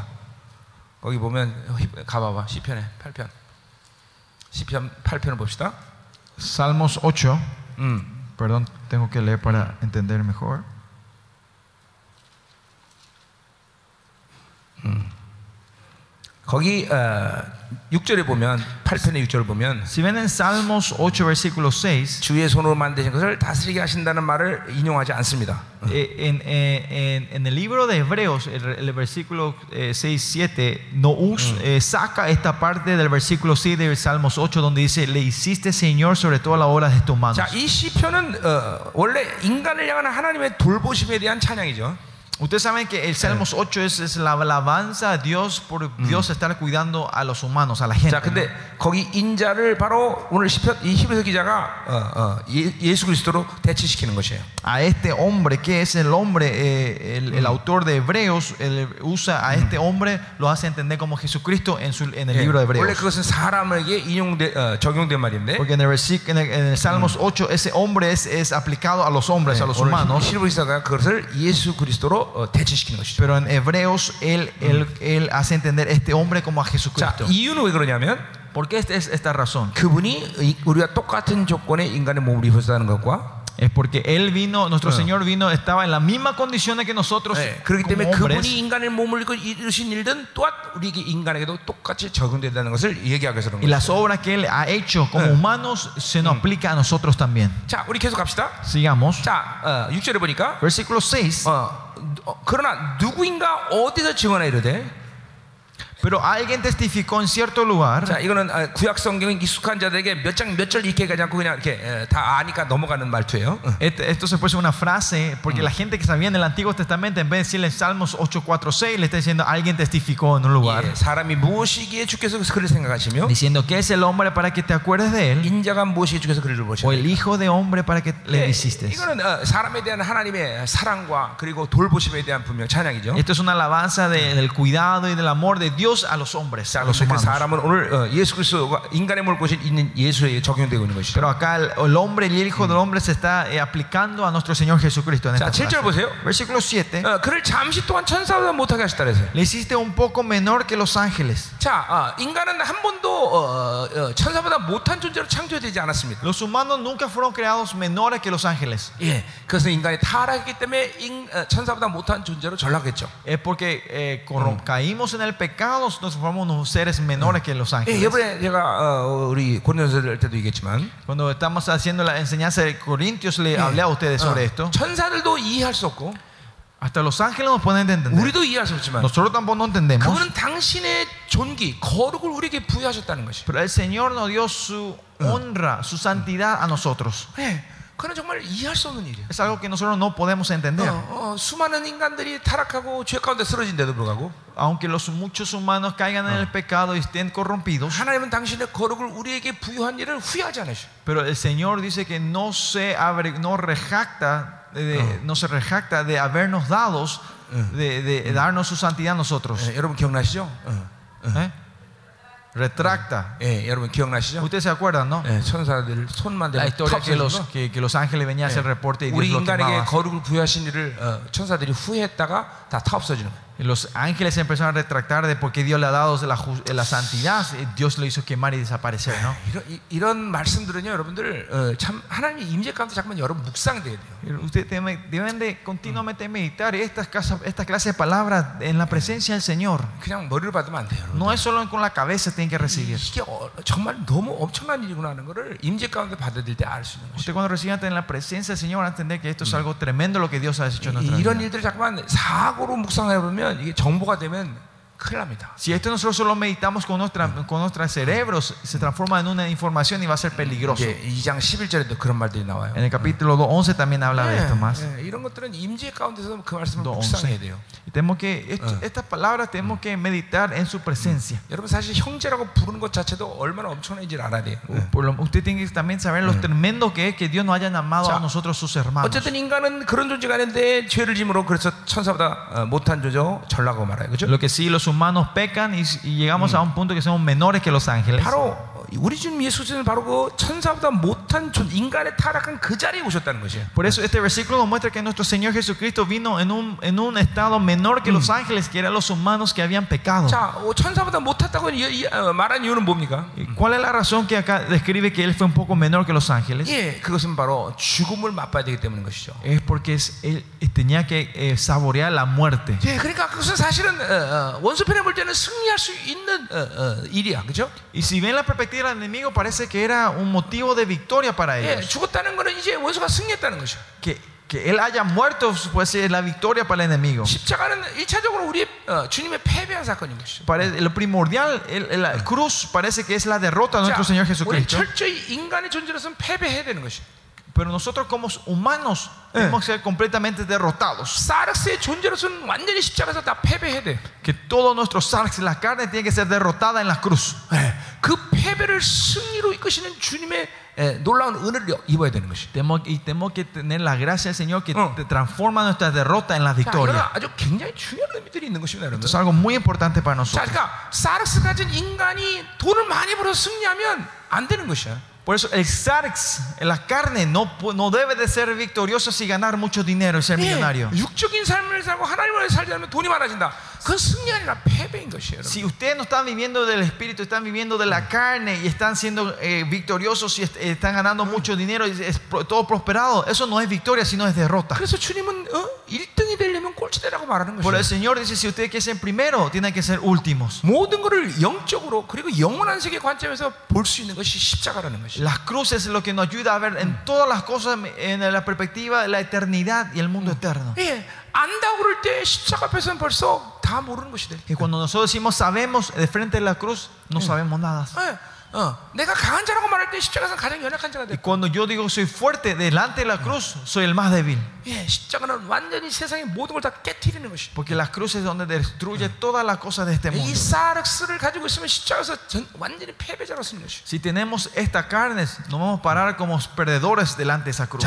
거기 보면 히- 가봐봐 시편에 8편 시편 8편을 봅시다. Salmos 8, 음. perdón, tengo que leer para entender mejor. 거기 어, 6절에 보면 8편의 6절을 보면 Si ven en Salmos 8, versículo 6, 주의 손으로 만드신 것을 다스리게 하신다는 말을 인용하지 않습니다. eh, en, eh, en- en el libro de Hebreos, el, el versículo 6, 7, no us- eh, saca esta parte del versículo 6 de Salmos 8, donde dice, le hiciste Señor sobre todas las obras de tus manos. 자, 이 시편은 어, 원래 인간을 향한 하나님의 돌보심에 대한 찬양이죠. Ustedes saben que el Salmos 8 es, es la alabanza a Dios por Dios estar cuidando a los humanos, a la gente. 자, 근데 거기 인자를 바로 오늘 시편, 이 히브리서 기자가 어, 어, 예, 예수 그리스도로 대치시키는 것이에요. A este hombre, que es el hombre, eh, el, el autor de Hebreos, él usa a este hombre, lo hace entender como Jesucristo en, su, en el 예, libro de 원래 Hebreos. 그것은 사람에게 인용돼 어, 적용된 말인데 Porque en el, versículo- en el, en el Salmos 8, ese hombre es, es aplicado a los hombres, a los 오늘 humanos. 히브리서가 그것을 예수 그리스도로 어, 대치시키는 것이죠. Pero en Hebreos, él, él, él hace entender este hombre como a 자, Jesucristo. 이유는 왜 그러냐면 ¿Por qué es es esta razón? 그분이 이- 우리가 똑같은 조건의 인간의 몸을 입었다는 것과 Es porque Él vino, nuestro Ah. Señor vino, estaba en las mismas condiciones que nosotros 예, 그렇기 como 때문에 hombres. 그분이 인간의 몸을 입고 이루신 일들은 또한 우리에게 인간에게도 똑같이 적용된다는 것을 얘기하기 위해서 그런 Y 거예요. las obras que Él ha hecho como Eh. humanos se nos aplica a nosotros también. 자, 우리 계속 갑시다. Sigamos. 자, 어, 6절에 보니까 Versículo 6. 어, 어, 그러나 누구인가 어디서 증언하 이르되 Pero alguien testificó en cierto lugar. 자, 이거는 어, 구약 성경에 익숙한 자들에게 몇 장 몇 절 읽게 가지 않고 그냥 이렇게 어, 다 아니까 넘어가는 말투예요. 어. Este- esto se puede ser una frase, porque la gente que sabía en el Antiguo Testamento, en vez de decirle en Salmos 8, 4, 6, le está diciendo alguien testificó en un lugar. 예, 사람이 무엇이기에 주께서 그를 생각하시며 Diciendo que es el hombre para que te acuerdes de él, 인자가 무엇이기에 주께서 그를 o 보시며 el hijo de hombre para que le hiciste. 이거는 어, 사람에 대한 하나님의 사랑과 그리고 돌보심에 대한 분명 찬양이죠. Esto es una alabanza de- del cuidado y del amor de Dios a los hombres, 자, a los 그래서 그 humanos. 사람은 오늘 어, 예수 그리스도가 인간의 몸을 고신 있는 예수에 적용되고 있는 것이죠. Pero acá el, el hombre y el hijo del hombre se está eh, aplicando a nuestro Señor Jesucristo en 자, esta 7절 frase. 보세요. Versículo 7. 어, 그를 잠시 동안 천사보다 못하게 하셨다 그래서. Le hiciste un poco menor que los ángeles. 자, 어, 인간은 한 번도 어, 어, 천사보다 못한 존재로 창조되지 않았습니다. Los humanos nunca fueron creados menores que los ángeles. 예, 그래서 인간이 타락했기 때문에 인, 어, 천사보다 못한 존재로 전락했죠. Es porque eh, corrom- caímos en el pecado, nos formamos unos seres menores que los 예, ángeles. 이번에 제가 어, 우리 고린도서 할 때도 얘기했지만 Cuando estamos haciendo la enseñanza de Corintios, le hablé a ustedes sobre esto. 어, 천사들도 이해할 수 없고 Hasta los ángeles nos pueden entender. 우리도 이해할 수 없지만 Nosotros tampoco no entendemos. 그분은 당신의 존귀, 거룩을 우리에게 부여하셨다는 것이. Pero el Señor nos dio su honra, su santidad a nosotros. 예, 그건 정말 이해할 수 없는 일이에요. Es algo que nosotros no podemos entender. 어, 어, 수많은 인간들이 타락하고 죄 가운데 쓰러진데도 불구하고 Aunque los muchos humanos caigan en el pecado y estén corrompidos, 하나님은 당신의 거룩을 우리에게 부여한 일을 후회하지 않으셔. pero el Señor dice que no se abre, no rejacta, de- no se rejacta de habernos dados, de, de darnos su santidad a nosotros. 예, 여러분 기억나시죠? 어, ¿Eh? Retracta. 예, 여러분 기억나시죠? Ustedes se acuerdan, ¿no? 예, 천사들 손만 La 대면 historia 턱 que los, 쏘는 거. que, que los ángeles venían a hacer reporte y Dios 우리 lo 인간에게 quemaba. 거룩을 부여하신 일을 어, 천사들이 후회했다가 다 타없어지는 거예요. Y Los ángeles empezaron a retractar de por qué Dios le ha dado de la, ju- de la santidad. y Dios lo hizo quemar y desaparecer, ¿no? 이런, 이- 이런 말씀들은요, 여러분들 어, 참 하나님의 임재 가운데 잠깐만 여러분 묵상돼야 돼요. Ustedes deben deben de continuamente meditar estas, casas- estas clases de palabras en la presencia del Señor. 그냥 머리를 받으면 안 돼요. 여러분. No es solo con la cabeza tienen que recibir. 이게 어, 정말 너무 엄청난 일이구나 하는 거를 임재 가운데 받아들일 때 알 수 있는 것이죠. Usted cuando reciban en la presencia del Señor van a entender que esto es algo tremendo lo que Dios ha hecho en 이- nuestra 이런 vida. 일들이 잠깐만 사고로 묵상해 보면 뭐냐면 이게 정보가 되면 Si esto nosotros solo meditamos con, nuestra, con nuestros cerebros, se transforma en una información y va a ser peligroso. En el capítulo 11 también habla de esto más. Y tenemos que, estas palabras tenemos que meditar en su presencia. Usted tiene que también saber lo tremendo que es que Dios nos haya amado a nosotros sus hermanos. Lo que sí, los humanos pecan y, y llegamos a un punto que somos menores que los ángeles. 바로 우리 주님 예수 그리스도는 바로 그 천사보다 못한 존 인간의 타락한 그 자리에 오셨다는 것이에요. Por eso este versículo nos muestra que nuestro Señor Jesucristo vino en un, en un estado menor que los ángeles, que eran los humanos que habían pecado. 자, 어, 천사보다 못했다고 이- 이- 어, 말한 이유는 뭡니까? ¿Y ¿Cuál es la razón que acá describe que Él fue un poco menor que los ángeles? 예, 그것은 바로 죽음을 맛봐야 되기 때문인 것이죠. Es porque es- Él tenía que eh, saborear la muerte. 예, 그러니까 그것은 사실은 어, 어, 원수 편에 볼 때는 승리할 수 있는 어, 어, 일이야, 그죠? Y si ven la perspectiva del enemigo, parece que era un motivo de victoria para 예, ellos. 죽었다는 거는 이제 원수가 승리했다는 것이야. Que, que Él haya muerto puede ser la victoria para el enemigo. 십자가는 일차적으로 우리 어, 주님의 패배한 사건인 것이죠. Parece- lo primordial, el- el- la cruz parece que es la derrota de nuestro Señor 우리 Jesucristo. 철저히 인간의 존재로서는 패배해야 되는 것이. Pero nosotros como humanos tenemos que ser completamente derrotados. 사르스의 존재로서는 완전히 십자가에서 다 패배해야 돼. Que todo nuestro sarx, la carne, tiene que ser derrotada en la cruz. 예, 그 패배를 승리로 이끄시는 주님의 예, 놀라운 은혜를 입어야 되는 것이. Tenemos, y tenemos que tener la gracia del Señor que Oh. te transforma nuestra derrota en la 자, 이거는 victoria. 아주 굉장히 중요한 의미들이 있는 것입니다, 여러분. Esto es algo muy importante para 자, nosotros. 그러니까 사르스 가진 인간이 돈을 많이 벌어서 승리하면 안 되는 것이야. Por eso el sarx, la carne, no, pu- no debe de ser victorioso si ganar mucho dinero y ser 예, millonario. 육적인 삶을 살고 하나님을 살지 않으면 돈이 많아진다. Si ustedes no están viviendo del Espíritu, están viviendo de la carne y están siendo eh, victoriosos y eh, están ganando mucho dinero y es todo prosperado, eso no es victoria, sino es derrota. Por el Señor dice, si ustedes quieren ser primero, tienen que ser últimos. Las cruces es lo que nos ayuda a ver en todas las cosas en la perspectiva de la eternidad y el mundo eterno. Y cuando nosotros decimos sabemos de frente a la cruz, no sabemos nada. Y cuando yo digo soy fuerte delante de la cruz, soy el más débil. Porque la cruz es donde destruye todas las cosas de este mundo. Si tenemos esta carne, nos vamos a parar como perdedores delante de esa cruz.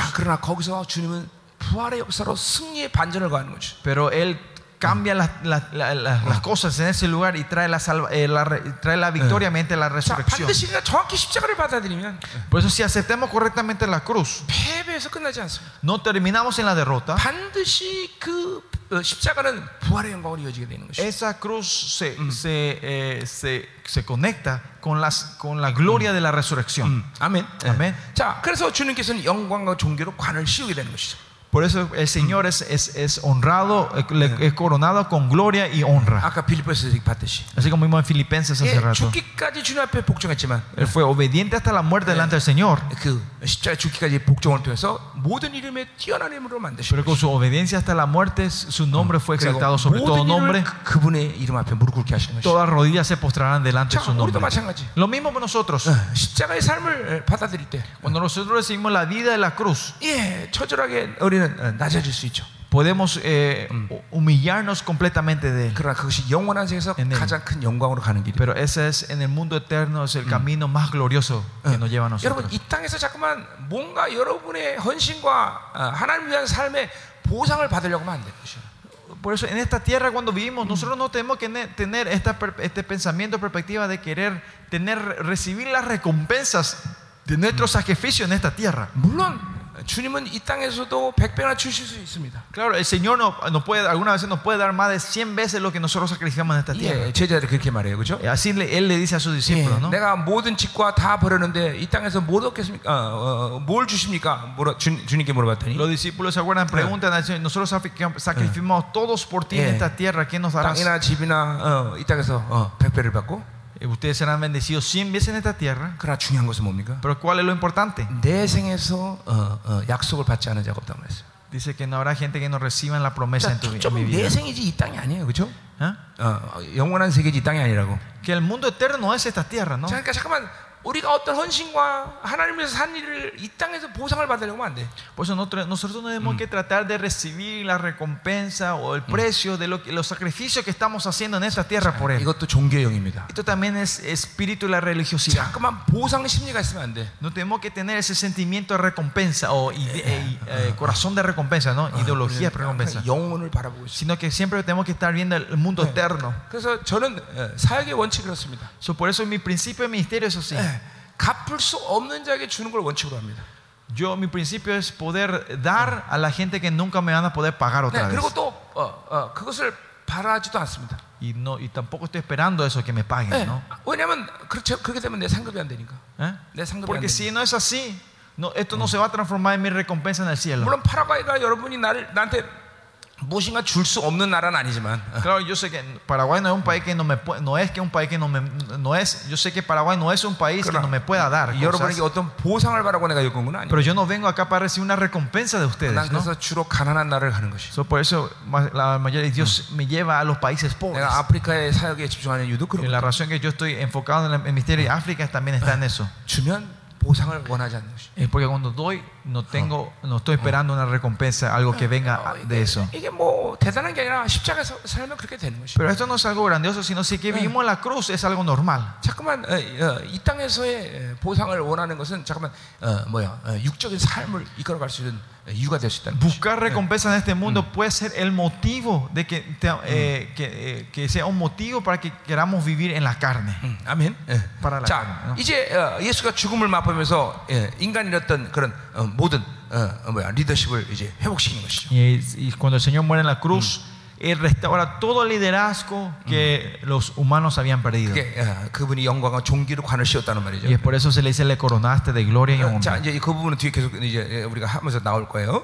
자, 그러나 거기서 주님은 부활의 역사로 승리의 반전을 가하는 거지. Pero Él cambia las, las- las- las- las cosas en ese lugar y trae la, salva- eh, la re- trae la victoria mediante la 자, resurrección. 반드시 우리가 정확히 십자가를 받아들이면 Por eso si aceptamos correctamente la cruz, 패배에서 끝나지 않습니다. no terminamos en la derrota. 반드시 그 어, 십자가는 부활의 영광으로 이어지게 되는 것이. Esa cruz se, se, eh, se, se conecta con, las, con la gloria de la resurrección. 아멘. 아멘. 자, 그래서 주님께서는 영광과 존귀로 관을 씌우게 되는 것이죠. Por eso el Señor es, es, es honrado, eh, le- es coronado con gloria y honra. 아까 빌립보에서 이렇게 봤듯이. Así como vimos en Filipenses hace 예, rato. 죽기까지 주님 앞에 복종했지만 Él fue obediente hasta la muerte delante del Señor. 그 십자가 죽기까지 복종을 통해서 모든 이름에 뛰어난 이름으로 만드신 Pero con su obediencia hasta la muerte, su nombre fue 그리고 exaltado sobre todo 모든 nombre. 이름을 그- 그분의 이름 앞에 무릎 꿇게 하시는 것이. Todas rodillas se postrarán delante 자, de su 우리도 nombre. 마찬가지. Lo mismo con nosotros. 어, 십자가의 삶을 받아들일 때, Cuando nosotros recibimos la vida de la cruz, 예, 처절하게 우리는 어, 낮아질 수 있죠. podemos eh, humillarnos completamente de Él. 그러나 그것이 영원한 세계에서 En él. 가장 큰 영광으로 가는 길이에요. Pero ese es en el mundo eterno, es el camino más glorioso que nos lleva a 여러분 nosotros. 이 땅에서 자꾸만 뭔가 여러분의 헌신과 어, 하나님 위한 삶의 보상을 받으려고 하면 안 되는 것이에요. Por eso en esta tierra cuando vivimos, nosotros no tenemos que ne- tener esta, per- este pensamiento, perspectiva de querer tener, recibir las recompensas de nuestro sacrificio en esta tierra. 물론 주님은 이 땅에서도 100배나 주실 수 있습니다. Claro, el Señor no, nos puede, algunas veces nos puede dar más de 100 veces lo que nosotros sacrificamos en esta tierra. 예, 제자들 그렇게 말해요. 그죠? Así le- Él le dice a sus 예, discípulos, ¿no? 내가 모든 집과 다 버렸는데 이 땅에서 뭘 얻겠습니까? 어, 어, 뭘 주십니까? 물어, 주, 주님께 물어봤더니 Los discípulos se acuerdan, preguntan al Señor, nosotros sacrificamos- todos por ti en Eh. esta tierra, ¿qué nos darás? 땅이나 집이나 어, 이 땅에서 어, 100배를 받고 Ustedes serán bendecidos 100 veces en esta tierra. 그러나 중요한 것은 뭡니까? Pero ¿cuál es lo importante? 내 생에서 어, 어, 약속을 받지 않은 자가 없다고 그랬어요. Dice que no habrá gente que no reciban la promesa 자, en, tu, en mi 초점은 vida. 내 생이지 이 땅이 아니에요. 그죠? ¿Ah? 어, 영원한 세계지 이 땅이 아니라고. Que el mundo eterno no es esta tierra, ¿no? 자, 그러니까 잠깐만 우리가 어떤 헌신과 하나님에서 산 일을 이 땅에서 보상을 받으려고 하면 안 돼. Por eso nosotros, nosotros no tenemos que tratar de recibir la recompensa o el precio de lo que, los sacrificios que estamos haciendo en esta tierra por Él. 이것도 종교의 영입니다. Esto también es espíritu y la religiosidad. 잠깐만 보상 심리가 있으면 안 돼. No tenemos que tener ese sentimiento de recompensa o ide- eh, eh, corazón de recompensa, ¿no? Ideología de recompensa. 항상 영혼을 바라보고 있어. Sino que siempre tenemos que estar viendo el mundo eterno. 그래서 저는 어, 사역의 원칙이 그렇습니다. So, por eso mi principio de ministerio es así. 예, 갚을 수 없는 자에게 주는 걸 원칙으로 합니다. Yo, mi principio es poder dar a la gente que nunca me van a poder pagar 네, otra vez. 그리고 또 어, 어, 그것을 바라지도 않습니다. Y, no, y tampoco estoy esperando eso que me 예, paguen, ¿no? 왜냐하면 그렇죠, 그렇게 되면 내 상급이 안 되니까. ¿Eh? 내 상급이 안 Porque 되니까. si no es así, no, esto no se va a transformar en mi recompensa en el cielo. 물론 파라과이가 여러분이 나를 나한테 무엇인가 줄 수 없는 나라는 아니지만 어, Claro, yo sé que Paraguay no es un país que no me puede- no es que un país que no me no es, yo sé que Paraguay no es un país que no me pueda dar. cosas, 여러분에게 어떤 보상을 바라고 내가 여기 온 건 아니에요. pero yo no vengo acá para recibir una recompensa de 난 ustedes, ¿no? 그래서 주로 가난한 나라를 가는 것이. So, por eso ma- la mayoría de Dios me lleva a los países pobres. 내가 아프리카의 사역에 집중하는 이유도 그런 Y la 거예요. razón que yo estoy enfocado en el ministerio de África también está en eso. 주면 보상을 원하지 않는 것이. Es porque cuando doy, no tengo, no estoy esperando una recompensa, algo que venga 어, de eso. 이게 뭐 대단한 게 아니라 십자가에서 살면 그렇게 되는 것이. Pero esto no es algo grandioso, sino si que vivimos en la cruz es algo normal. 자꾸만 어, 어, 이 땅에서의 어, 보상을 원하는 것은 잠깐만 어, 뭐야 어, 육적인 삶을 이끌어갈 수 있는 이유가 될 수 있다는 것이. Buscar recompensa en este mundo puede ser el motivo de que, te- eh, que, eh, que sea un motivo para que queramos vivir en la carne. 음, 아멘. 예. para la 자, carne, ¿no? 이제 어, 예수가 죽음을 맛보면서 예, 인간이 어떤 그런 어, 모든 어, 어, 뭐야 리더십을 이제 회복시키는 것이죠. Y, y cuando el Señor muere en la cruz, Él restaura todo el liderazgo que los humanos habían perdido. 그게 어, 그분이 영광과 종기로 관을 씌웠다는 말이죠. Y es por eso se le dice, le coronaste de gloria y 어, 자, honra. 이제 그 부분은 뒤에 계속 이제 예, 우리가 하면서 나올 거예요.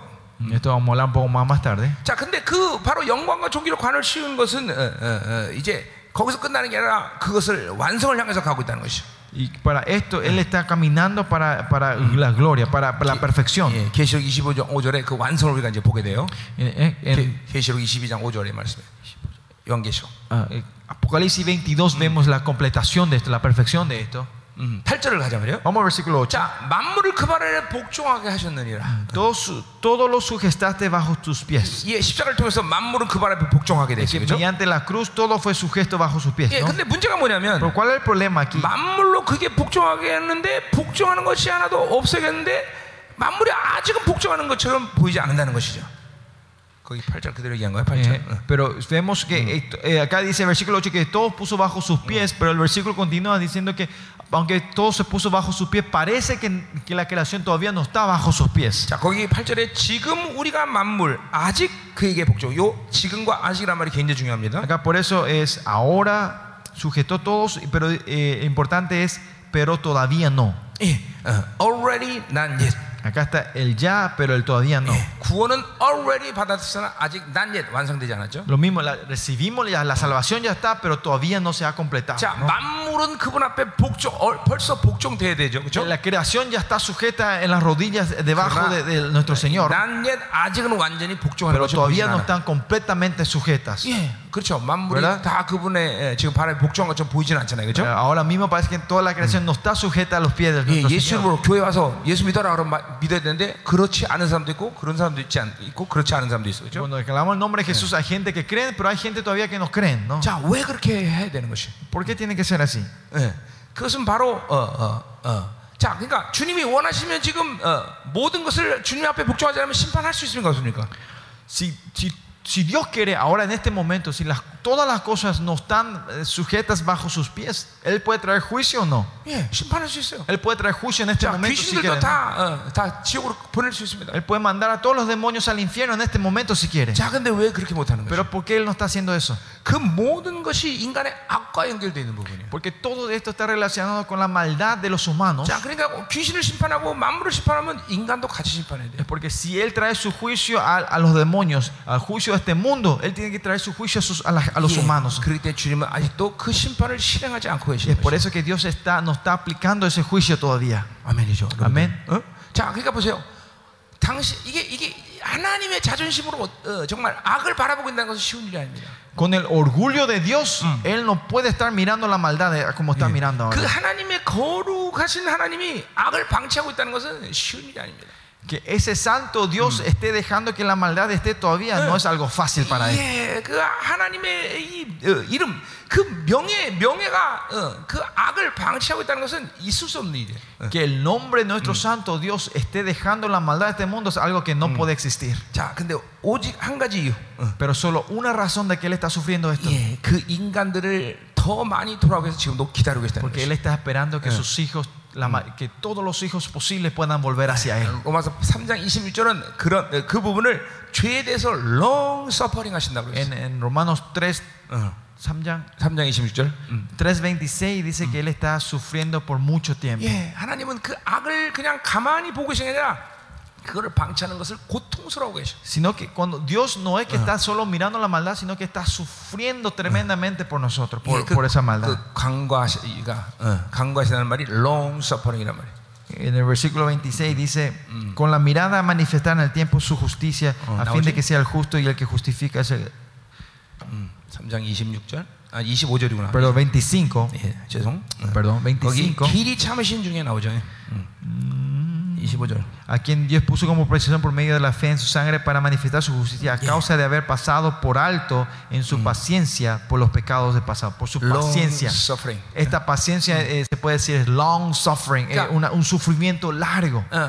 Esto vamos a hablar un poco más más tarde. 자, 근데 그 바로 영광과 종기로 관을 씌운 것은 어, 어, 어, 이제 거기서 끝나는 게 아니라 그것을 완성을 향해서 가고 있다는 것이죠. Y para esto Él está caminando para, para la gloria, para, para la perfección. 예, 계시록 25장 5절에 그 완성을 우리가 이제 보게 돼요. En- en- en- 계- 계시록 22장 5절의 말씀에 요한계시록 ah, eh, Apocalipsis 22 vemos la completación de esto, la perfección de esto. 음, 8절을 가자 말이에요. Vamos al versículo 8. 자, 만물을 그 발에 복종하게 하셨느니라. Todo, su- todo lo sujetaste bajo tus pies. 예, 십자가를 통해서 만물은 그 발에 복종하게 됐어요. 그렇죠? mediante la cruz todo fue sujeto bajo sus pies. 예, ¿no? 근데 문제가 뭐냐면 Pero ¿cuál es el problema aquí? 만물로 그게 복종하게 했는데 복종하는 것이 하나도 없어졌는데 만물이 아직은 복종하는 것처럼 보이지 않는다는 것이죠. 거기 8절 그대로 얘기한 거야, 8절. Eh, pero vemos que esto- eh, acá dice el versículo 8 que todo puso bajo sus pies, pero el versículo continúa diciendo que aunque todo se puso bajo sus pies, parece que, que la creación todavía no está bajo sus pies. 자, 거기 8절에 지금 우리가 만물 아직 그에게 복종. 요 지금과 아직이란 말이 굉장히 중요합니다. Acá por eso es ahora sujetó todos, pero eh, importante es pero todavía no. 예, 어, already 난 yet. Acá está el ya, pero el todavía no. 예, 구원은 already 받았으나 아직 난 yet 완성되지 않았죠. Lo mismo, la- recibimos ya, la salvación ya está, pero todavía no se ha completado. 자, ¿no? 만물은 그분 앞에 복종 어, 벌써 복종돼야 되죠. 그렇죠? La creación ya está sujeta en las rodillas debajo de, de nuestro Señor, 난 yet 아직은 완전히 복종하는 pero 것이 todavía 보이지 no 않아. están completamente sujetas. 예, 그렇죠. 만물이 ¿verdad? 다 그분의 예, 지금 발에 복종한 것처럼 보이지는 않잖아요, Eh, 그렇죠? Ahora mismo parece que toda la creación no está sujeta a los pies de 예, nuestro 예수 Señor. 이름으로 교회 와서 예수 믿어라 그러면 마- 믿어야 되는데 그렇지 않은 사람도 있고 그런 사람도 있지 않, 있고 그렇지 않은 사람도 있어, 그렇죠? Cuando declaramos el nombre de Jesús hay gente que cree, pero hay gente todavía que no creen, ¿no? 자, 왜 그렇게 해야 되는 것이? ¿Por qué tiene que ser así? 예, 그것은 바로 어, 어, 어. 자, 그러니까 주님이 원하시면 지금 어, 모든 것을 주님 앞에 복종하지 않으면 심판할 수 있습니까, 없습니까? Si, si, si Dios quiere, ahora en este momento, si las, todas las cosas no están eh, sujetas bajo sus pies, Él puede traer juicio o no. 예, 심판할 수 있어요. Él puede traer juicio en este 자, momento si 귀신들도 quiere. 다, 어, 다 지옥으로 보낼 수 있습니다. Él puede mandar a todos los demonios al infierno en este momento si quiere. 자, 근데 왜 그렇게 못하는 거죠? Pero ¿por qué Él no está haciendo eso? 그 모든 것이 인간의 악과 연결되어 있는 부분이에요. Porque todo esto está relacionado con la maldad de los humanos. 자, 그러니까 귀신을 심판하고 만물을 심판하면 인간도 같이 심판해야 돼요. Es porque si Él trae su juicio a, a los demonios, al juicio de este mundo, Él tiene que traer su juicio a, sus- a la- a los 예, humanos. 그렇기 때문에 주님은 아직도 그 심판을 실행하지 않고 Y es 계시는 por 거죠. eso que Dios está, no está aplicando ese juicio todavía. 아멘이죠. 여러분들. 아멘. 어? 자, 그러니까 보세요. 당신 이게 이게 하나님의 자존심으로 어, 정말 악을 바라보고 있다는 것은 쉬운 일이 아닙니다. Con el orgullo de Dios, Él no puede estar mirando la maldad de- como está mirando 그 ahora. 하나님의 거룩하신 하나님이 악을 방치하고 있다는 것은 쉬운 일이 아닙니다. Que ese santo Dios esté dejando que la maldad esté todavía no es algo fácil para Él. 예, 그 하나님의 이 어, 이름, 그 명예, 명예가 어, 그 악을 방치하고 있다는 것은 있을 수 없는 일이에요. 어. Que el nombre de nuestro santo Dios esté dejando la maldad de este mundo es algo que no puede existir. 자, 근데 오직 한 가지 이유. 어. Pero solo una razón de que Él está sufriendo esto. 예, 그 인간들을 더 많이 돌아오기 위해서 지금도 기다리고 계시다는 Porque Él 거죠. está esperando que sus hijos, la ma- que todos los hijos posibles puedan volver hacia Él. 로마서 3장 26절은 그런 어, 그 부분을 죄에 대해서 long suffering 하신다고 En, 그랬어요. en Romanos 3, 어. 3장 3장 26절. 3.26 dice que Él está sufriendo por mucho tiempo. 예, 하나님은 그 악을 그냥 가만히 보고 계신 게 아니라 Sino que cuando Dios no es que está solo mirando la maldad, sino que está sufriendo tremendamente por nosotros, por, 예, 그, por esa maldad. 그 강과시가 어, 강과시라는 말이 long suffering이란 말이에요. En el versículo 26 dice, con la mirada manifestar en el tiempo su justicia, Oh, a ¿no fin de oye? que sea el justo y el que justifica es el... 3장 26절. 아 25절이구나. Perdón, 25. 예, 죄송. 어. Perdón, 거기 25. 길이 참으신 중에 나오죠. 음. 25. A quien Dios puso como precisión por medio de la fe en su sangre para manifestar su justicia a causa de haber pasado por alto en su paciencia por los pecados de pasado. Por su long paciencia. Suffering. Esta paciencia eh, se puede decir es long suffering, yeah. eh, una, un sufrimiento largo. Uh,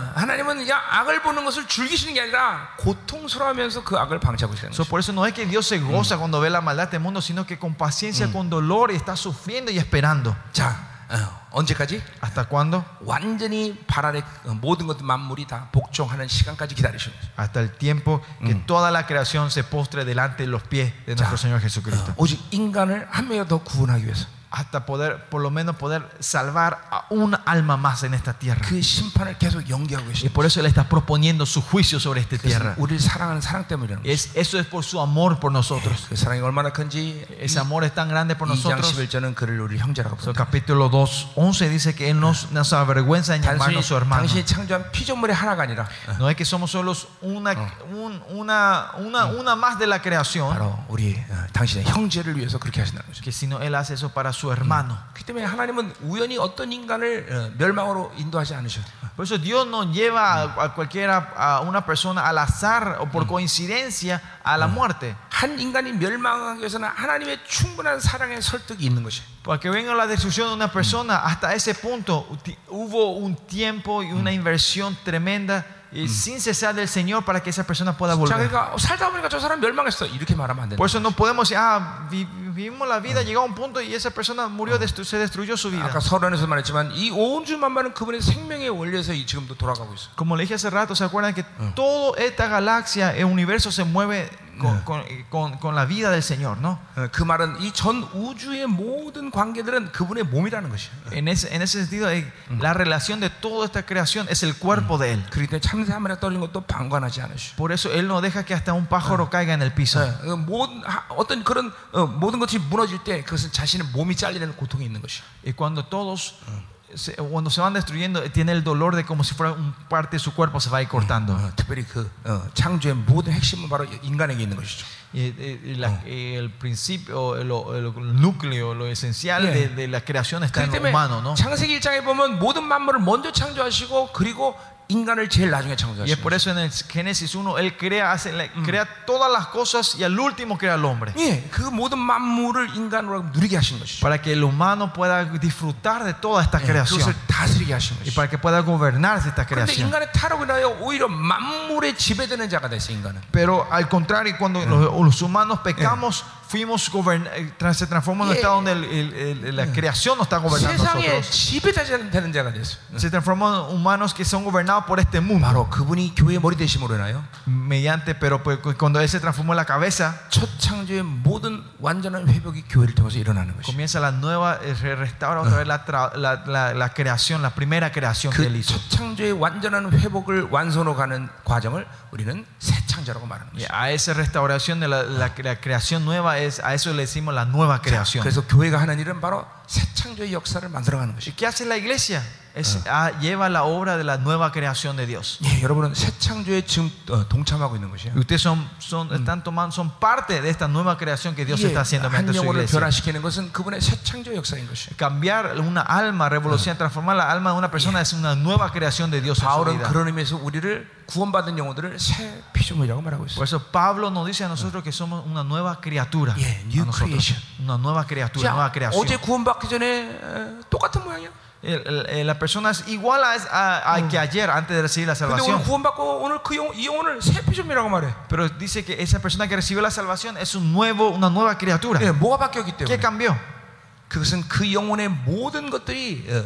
so, por eso no es que Dios se goza cuando ve la maldad del este mundo, sino que con paciencia, con dolor, está sufriendo y esperando. Yeah. 어, 언제까지? ¿Hasta cuándo? 완전히 발 아래 어, 모든 것들 만물이 다 복종하는 시간까지 기다리시는 거죠. Hasta el tiempo que toda la creación se postre delante de los pies de nuestro Señor Jesucristo. 어, 오직 인간을 한 명이라도 더 구원하기 위해서 hasta poder, por lo menos poder salvar a un alma más en esta tierra. Y por eso Él está proponiendo su juicio sobre esta tierra. Es, eso es por su amor por nosotros. Ese amor es tan grande por nosotros. So, capítulo 2, 11 dice que Él nos, nos avergüenza en llamarnos su hermano. No es que somos solos una, un, una, una, una más de la creación. Que sino Él hace eso para su hermano. 그렇기 때문에 하나님은 우연히 어떤 인간을 어, 멸망으로 인도하지 않으셔. Por eso Dios no lleva a, a cualquiera, a una persona al azar o por coincidencia a la muerte. 한 인간이 멸망하기 위해서는 하나님의 충분한 사랑의 설득이 있는 것이. Para que venga la destrucción de una persona, hasta ese punto uti- hubo un tiempo y una inversión tremenda y sin cesar del Señor para que esa persona pueda 자, volver. 그러니까 살다 보니까 저 사람 멸망했어. 이렇게 말하면 안 된다. Por eso no podemos decir, ah, vi- vivimos la vida, llegó a un punto y esa persona murió, destru- se destruyó su vida. 아까 서론에서 말했지만 이 온주 만반은 그분의 생명의 원리에서 이 지금도 돌아가고 있어. Como le dije hace rato, ¿se acuerdan que toda esta galaxia, el universo se mueve con, con- con- la vida del Señor, ¿no? 어, 그 말은 이 전 우주의 모든 관계들은 그분의 몸이라는 것이야. En ese, en ese sentido, eh, la relación de toda esta creación es el cuerpo de Él. 때문에 참새 한 마리가 떨어진 것도 방관하지 않으시오. Por eso Él no deja que hasta un pájaro caiga en el piso. 어, 모든 하- 어떤 그런 어, 모든 것이 무너질 때 그것은 자신의 몸이 잘리는 고통이 있는 것이. Y cuando todos, cuando se van destruyendo, eh, tiene el dolor de como si fuera un parte de su cuerpo se va a ir cortando. 어, 특별히 그 어, 창조의 모든 핵심은 바로 인간에게 있는 것이죠. Y, eh, y la- y el principio, el, el núcleo, lo esencial Yeah. de, de la creación está en 그렇기 lo humano, 때문에 ¿no? 창세기 1장에 보면 모든 만물을 먼저 창조하시고 그리고 인간을 제일 나중에 Y es 창조하시고. por eso en el Génesis 1 Él crea, hace, le- crea todas las cosas y al último crea al hombre. 예, 그 모든 만물을 인간으로 누리게 하신 것이죠. Para que el humano pueda disfrutar de toda esta 예, creación. 그것을 다스리게 하신 Y 것이죠. para que pueda gobernarse esta 그런데 creación. 인간의 타락으로 인하여 오히려 만물의 지배되는 자가 됐어 인간은. Pero al contrario, cuando los, los humanos pecamos, fuimos govern- eh, tra- se transforma en un Yeah. estado donde el- el- el- la creación nos está gobernando a 세상의 nosotros. 지배되는 자가 됐어. Se transforman en humanos que son gobernados por este mundo. 바로 그분이 교회의 머리 되심으로 인하여 Mediante, pero pues, cuando Él se transformó en la cabeza, 첫 창조의 모든 완전한 회복이 교회를 통해서 일어나는 것이. comienza la nueva, eh, re- restaura otra vez la, tra- la- la- la creación, la primera creación que Él hizo. 그 첫 창조의 완전한 회복을 완성으로 가는 과정을 우리는 새 창조라고 말하는 Y 것이. a esa restauración de la, la- la creación nueva, es, a eso le decimos la nueva creación. 그래서 교회가 하는 일은 바로 새 창조의 역사를 만들어가는 ¿Y 것이. qué hace la iglesia? Es, ah, lleva la obra de la nueva creación de Dios. 예, 여러분은 새 창조에 지금 어, 동참하고 있는 것이야. Y ustedes son, son, están tomando, son parte de esta nueva creación que Dios 예, está haciendo 한 mediante su 영혼을 iglesia. 변화시키는 것은 그분의 새 창조 역사인 것이. Cambiar una alma, revolucionar, transformar la alma de una persona es una nueva creación de Dios en su 바울은 vida. 그런 의미에서 우리를 구원받은 영혼들을 새 피조물이라고 말하고 있어요. Por eso Pablo nos dice a nosotros que somos una nueva criatura. Yeah, new a nosotros. creation. Una nueva criatura, 자, nueva creación. 어제 구원받기 전에 에, 똑같은 모양이야. El- el- el- la persona es igual a, a- a que ayer antes de recibir la 근데 오늘 salvación. 구원받고 오늘 그 영혼, 이 영혼을 새 피조물이라고 말해. Pero dice que esa persona que recibió la salvación es un nuevo, una nueva criatura. 예, 뭐가 바뀌었기 ¿Qué 때문에? cambió? 그것은 그 영혼의 모든 것들이 어,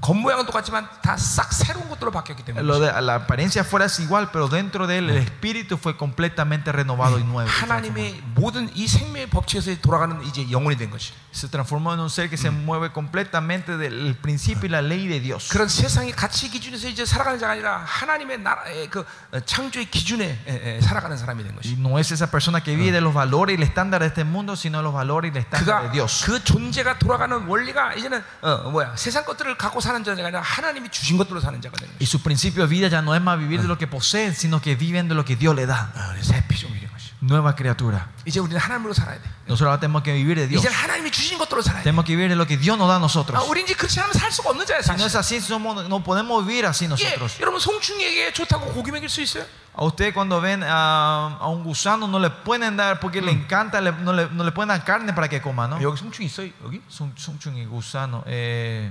겉모양은 똑같지만 다 싹 새로운 것들로 바뀌었기 때문에. Lo de, la apariencia fuera es igual, pero dentro de él el espíritu fue completamente renovado y nuevo. Se transformó. 하나님의 모든 이 생명의 법칙에서 돌아가는 이제 영혼이 된 것이. Se transformó en un ser que se mueve completamente del principio y la ley de Dios. 그런 세상의 가치 기준에서 이제 살아가는 자가 아니라 하나님의 나라의 그 어, 창조의 기준에 에, 에, 살아가는 사람이 된 Y 것이. no es esa persona que vive de los valores y el estándar de este mundo, sino los valores y el estándar de 그가 Dios. 그 존재가 돌아가는 원리가 이제는 어, 뭐야 세상 것들을 갖고 사는 자가 아니라 하나님이 주신 것들로 사는 자가 되는 Y 것이. su principio de vida ya no es más vivir de lo que poseen, sino que viven de lo que Dios le da. 아, 새 피조물이 된 것이. nueva criatura. 이제 우리는 하나님으로 살아야 돼. Nosotros ahora tenemos que vivir de Dios. 이제 하나님이 주신 것들로 살아야 돼. Tenemos que vivir de lo que Dios nos da a 아, nosotros. 우리 이제 그렇지 않으면 살 수가 없는 자야 Si no 사실. es así, somos, no podemos vivir así 예, nosotros. 여러분 송충이에게 좋다고 고기 먹일 수 있어요? A usted cuando ven a, a un gusano no le pueden dar, porque le encanta, le- no, le, no le pueden dar carne para que coma, ¿no? 여기 송충 있어 여기? Sun- sunchung y gusano. Eh,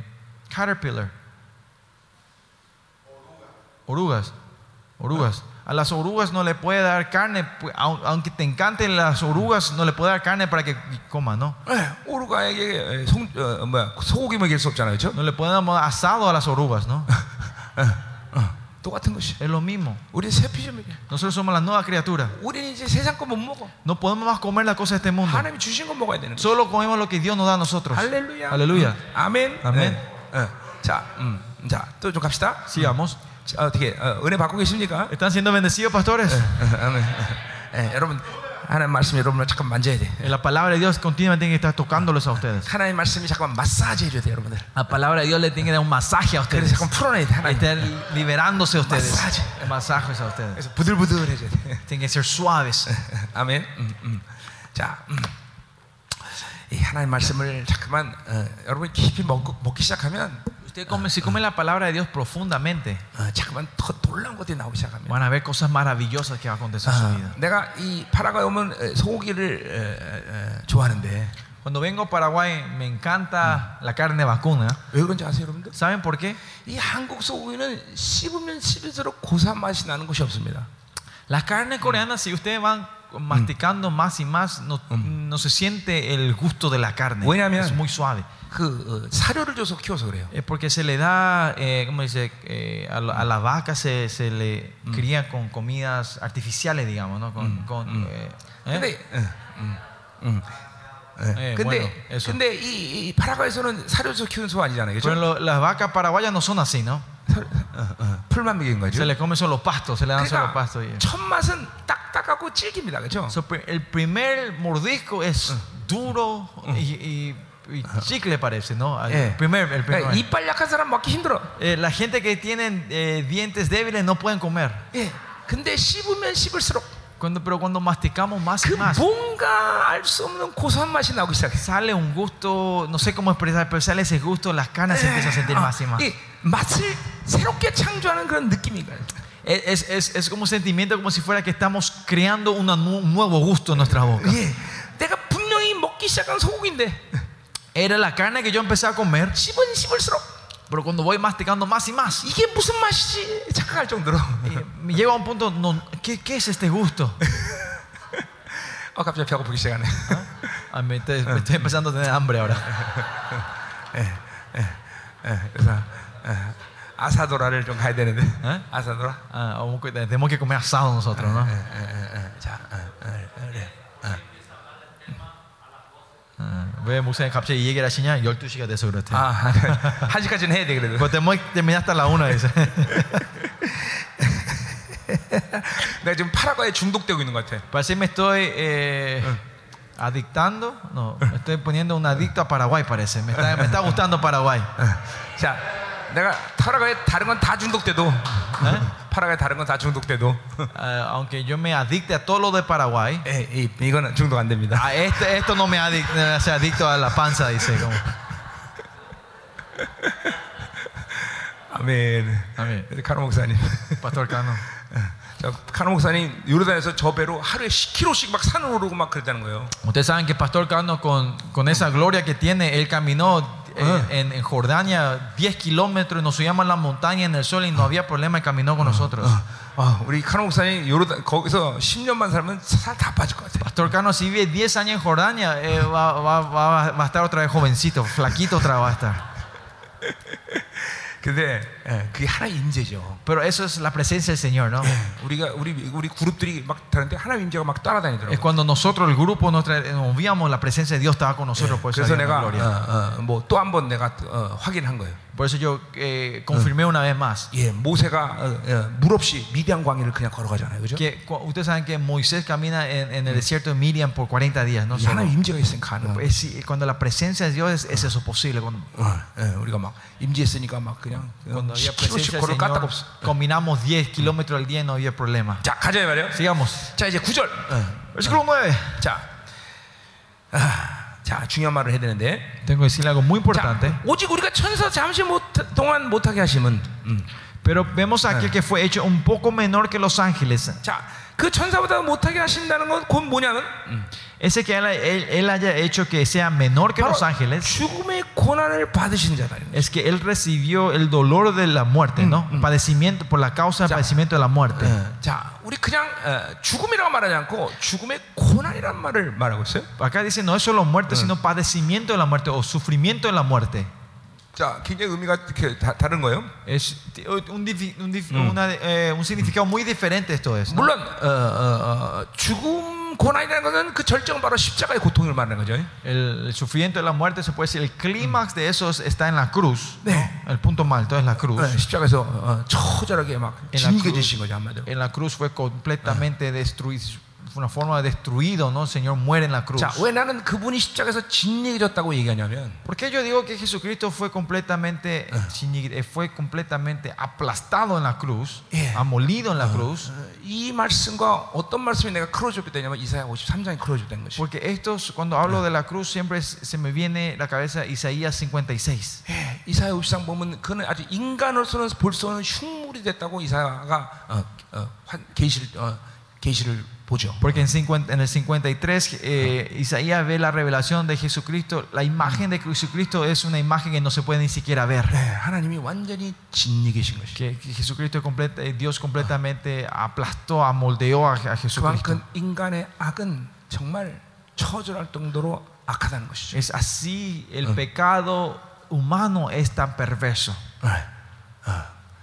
caterpillar. Orugas. Orugas. A las orugas no le puede dar carne, pu- au- aunque te encanten las orugas, no le puede dar carne para que coma, ¿no? 예, 오르가에게 송 어, 뭐야 소고기 먹일 수 없잖아요, 그렇죠? No le pueden dar asado a las orugas, ¿no? 똑같은 것이. Es lo mismo. 우리 새 피조물이야. Nosotros somos la nueva criatura. 우리는 이제 세상 거 못 먹어. No podemos más comer las cosas de este mundo. 하나님이 주신 거 먹어야 되는 거야. Solo comemos lo que Dios nos da a nosotros. 할렐루야. Aleluya. 아멘. 아멘. 네. 어. 자, 음, 자, 또 좀 갑시다. Sigamos. 자, 어떻게 어, 은혜 받고 계십니까? ¿Están siendo bendecidos, pastores? 어, 아멘. 예, 여러분 하나님 말씀이 여러분을 잠깐 만져야 돼. La palabra de Dios continuamente tiene que estar tocándolos a ustedes. 하나님 말씀이 잠깐 마사지 해줘야 돼, 여러분들. La palabra de Dios le tiene que dar un masaje a 그래서 ustedes. 잠깐 풀어내야 돼, 하나님. Están liberándose a ustedes. Masaje. Masajes a ustedes. 그래서 부들부들해져야 돼. Tienen que ser suaves. 아멘. 음, 음. 자, 음. 이 하나님 말씀을 잠깐만 어, 여러분 깊이 먹, 먹기 시작하면 Usted come, si come la palabra de Dios profundamente, 어, 잠깐만 더 놀라운 것들이 나오기 시작하면. van a ver cosas maravillosas que van a acontecer en su 아, vida. 내가 이 파라과이 오면 에, 소고기를 에, 에, 좋아하는데 Cuando vengo a Paraguay, me encanta la carne vacuna. 왜 그런지 아세요, 여러분들? ¿Saben por qué? 이 한국 소고기는 씹으면 씹을수록 고소한 맛이 나는 것이 없습니다. La carne coreana, si ustedes van masticando más y más, no, no se siente el gusto de la carne. 왜냐하면- Es muy suave. 그 어, 사료를 줘서 키워서 그래요. Es porque se le da, eh, ¿cómo dice? Eh, a, la- a la vaca se, se le cría con comidas artificiales, digamos, ¿no? Con, con, eh, ¿eh? 근데 응, 응, 응. 예. 예, 근데 bueno, eso. 근데 이, 이 파라과에서는 사료 줘서 키우는 소 아니잖아요, Pero 그렇죠? lo- las vacas paraguayas no son así, ¿no? 어, 어, 풀만 먹인 거죠. Se le comen solo pastos, se le dan solo 그러니까 pastos. y- 첫 맛은 딱딱하고 질깁니다, 그렇죠? So, pri- el primer mordisco es duro y, y- y chicle parece, ¿no? El 예. primer, el primer. 그러니까 이빨 약한 사람 먹기 힘들어. Eh, la gente que tienen eh, dientes débiles no pueden comer. 예. 근데 씹으면 씹을수록 Cuando, pero cuando masticamos más 그 y más, 뭔가 알 수 없는 고소한 맛이 나오기 시작해. sale un gusto, no sé cómo expresar, pero sale ese gusto, las canas se empiezan a sentir 어, más y más. 이 맛을 새롭게 창조하는 그런 느낌인 거예요. Es, es, es como un sentimiento como si fuera que estamos creando una nu- un nuevo gusto en nuestra boca. 예. 내가 분명히 먹기 시작한 소고기인데 Era la carne que yo empecé a comer, 씹은 씹을수록 pero cuando voy masticando más y más, 이게 무슨 맛이지 착각할 정도로. eh, me llega a un punto, no, ¿qué, ¿qué es este gusto? 어 갑자기 배고프기 시작하네. Ah, me, estoy, me estoy empezando a tener hambre ahora. 예, 그래서 예, 아사도라를 좀 가야 되는데. 예? 아사도라. Ah, vamos que- tenemos que comer asado nosotros, ¿no? 예, 예, 예. 자, 예, 예, 그래. Ah, 왜 목사님 갑자기 이 얘기를 하시냐? 12시가 돼서 그렇대. 아, 한 시까지는 해야 돼 그래도. Pues tenemos que terminar hasta la una, dice. 내가 지금 파라과에 중독되고 있는 것 같아. Parece que me estoy eh, adictando. No, me estoy poniendo un adicto a Paraguay, parece. Me está, me está gustando Paraguay. 자, 내가 파라과에 다른 건 다 중독돼도 파라과에 다른 건 다 중독돼도 Ah, aunque yo me adicte a todo lo de Paraguay, 예, 이, 이거는 중독 안 됩니다. a este, esto no me adic- me hace adicto a la panza, dice. como. 아멘. 아멘. 카노 목사님. Cano. 저 카노 목사님 요르단에서 저 배로 하루에 10km씩 막 산을 오르고 막 그랬다는 거예요. Ustedes saben que Pastor Cano, con, con esa gloria que tiene, él caminó eh, en, en Jordania 10 kilómetros y nos subíamos a la montaña en el sol y no había problema y caminó con nosotros. 아, 우리 카노 목사님 요르단 거기서 10년만 살면 살 다 빠질 것 같아요. Pastor Cano, si vive 10 años en Jordania, eh, va, va- va- va a estar otra vez jovencito, flaquito otra vez va a estar. 근데 예, 그게 하나의 임재죠. Pero eso es la presencia del Señor, ¿no? 우리가 우리 우리 그룹들이 막 다른데 하나님 임재가 막 Es 따라다니더라고요. cuando nosotros, el grupo, nuestra, nos víamos, la presencia de Dios estaba con nosotros, por eso 그래서 había una 내가 gloria. 어, 어, 뭐또 한 번 내가 어, 확인한 거예요. Por eso yo eh, confirmé una vez más 예, 모세가 어, 어, 물 없이 미디안 광야를 그냥 걸어가잖아요, 그죠? que cu- ustedes saben que Moisés camina en, en el desierto de Miriam por 40 días, ¿no? 이 Solo. 하나님 임재가 있으니까 가능한 거예요. Es- sí, cuando la presencia de Dios es, es eso posible. Cuando, 어, 예, 우리가 막 임재했으니까 막 그냥 cuando había 10km씩 presencia 걸을 del 까딱 Señor, 없어. combinamos 10 kilómetros al día y no había problema. 자, 가자 말이요. Sigamos. 자, 이제 9절. Versículo 9. 자, 아, 자 중요한 말을 해야 되는데. Tengo que decirle algo muy importante. 자, 오직 우리가 천사 잠시 못, 동안 못하게 하시면. 음. Pero vemos a aquel que fue hecho un poco menor que los ángeles. 자, 그 천사보다 못하게 하신다는 건 곧 뭐냐면 음. Ese que él, él- él haya hecho que sea menor que 바로 los ángeles 죽음의 고난을 받으신 자다. es que él recibió el dolor de la muerte, ¿no? Padecimiento por la causa del Ya. padecimiento de la muerte. 어, 자, 우리 그냥 어, 죽음이라고 말하지 않고 죽음의 고난이란 말을 말하고 있어요. Acá dice no es solo muerte, sino padecimiento de la muerte o sufrimiento de la muerte. 자, 굉장히 의미가 이렇게 다, 다른 거예요. Es un, difi- un dif- una, eh, un significado muy diferente esto es. ¿no? 물론 어, 어, 어, 죽음 고난이라는 것은 그 절정은 바로 십자가의 고통을 말하는 거죠. El, el sufrimiento de la muerte se puede decir, el clímax de eso es- está en la cruz. ¿no? 네. El punto más alto es la cruz. 네, 십자가에서 어, 처절하게 막 En la, 진격해지신 cruz 거죠 한마디로. en la cruz fue completamente destruido, fue una forma de destruido, ¿no? El Señor muere en la cruz. 자, 왜 나는 그분이 십자가에서 진리해졌다고 얘기하냐면 ¿Por qué yo digo que Jesucristo fue completamente, eh, fue completamente aplastado en la cruz, Yeah. amolido en la cruz? 어, 이 말씀과 어떤 말씀이 내가 크로즈업이 되냐면 이사야 53장이 크로즈업 된 것이. Porque estos, cuando hablo de la cruz, siempre es- se me viene a la cabeza Isaías 56. 예, 이사야 53 보면 그는 아주 인간으로서는 볼 수 없는 흉물이 됐다고 이사야가 어, 어, 환- 계시를 어, 계시를 보죠. Porque en, 50 en el 53 eh, Isaías ve la revelación de Jesucristo. La imagen de Jesucristo es una imagen que no se puede ni siquiera ver. 네, 하나님이 완전히 진리 계신 것이. Que, que Jesucristo completa- eh, Dios completamente aplastó, amoldeó a, a Jesucristo. 그만큼 인간의 악은 정말 처절할 정도로 악하다는 것이죠. Es así, el pecado humano es tan perverso.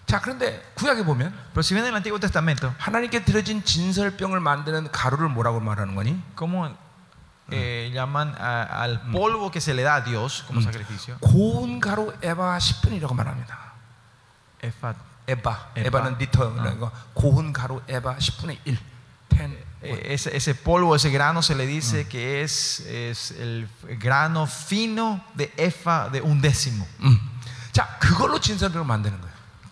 자, 그런데 구약에 보면 Pero si ven en el Antiguo Testamento, 하나님께 드려진 진설병을 만드는 가루를 뭐라고 말하는 거니? ¿cómo eh, llaman a- al polvo que se le da a Dios como sacrificio? 고운 가루 에바 10분이라고 말합니다. 에바, 에바. 에바는 리터라는 거. 고운 가루 에바 10분의 1. 10. Eh, ese, ese polvo, ese grano se le dice que es, es el grano fino de efa de un décimo. 음. 자, 그걸로 진설병을 만드는 거예요.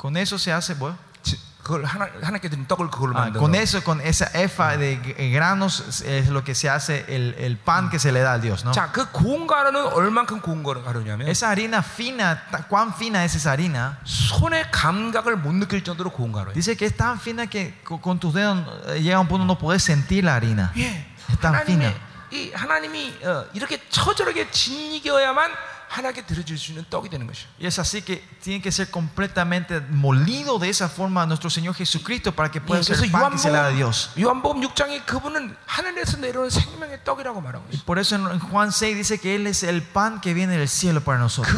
Con eso se hace, bueno, 지- 그걸 하나 하나님께 드린 떡을 그걸로 ah, 만드는 con 거예요. eso, con esa efa de g- granos es lo que se hace el, el pan que se le da a Dios, ¿no? 자, 그 고운 가루는 얼만큼 고운 가루- 가루냐면 Esa harina fina, ta- ¿cuán fina es esa harina? 손의 감각을 못 느낄 정도로 고운 가루예요. Dice que es tan fina que co- con tus dedos eh, llega un punto no puedes sentir la harina. 예. Es tan fina. 하나님의 이 하나님이 어, 이렇게 처절하게 진이겨야만 y es así que tiene que ser completamente molido de esa forma a nuestro Señor Jesucristo para que pueda ser pan que se le da a Dios. Y por eso en Juan 6 dice que Él es el pan que viene del cielo para nosotros.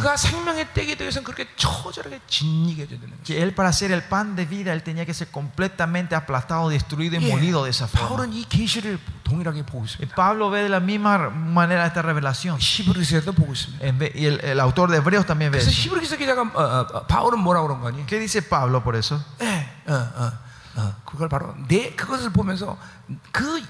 Que Él para ser el pan de vida, Él tenía que ser completamente aplastado, destruido y molido de esa forma. 바울은 이 계시를 동일하게 보고 Y 있습니다. Pablo ve de la misma manera esta revelación. 히브리서에도 보고 있습니다. En ve- Y el, el autor de Hebreos también ve 그래서 eso. 히브리서 기자가 어, 어, 어, 바울은 뭐라고 그런 거니? ¿Qué dice Pablo por eso? 예, 어, 어, 어, 그걸 바로 내 그것을 보면서 그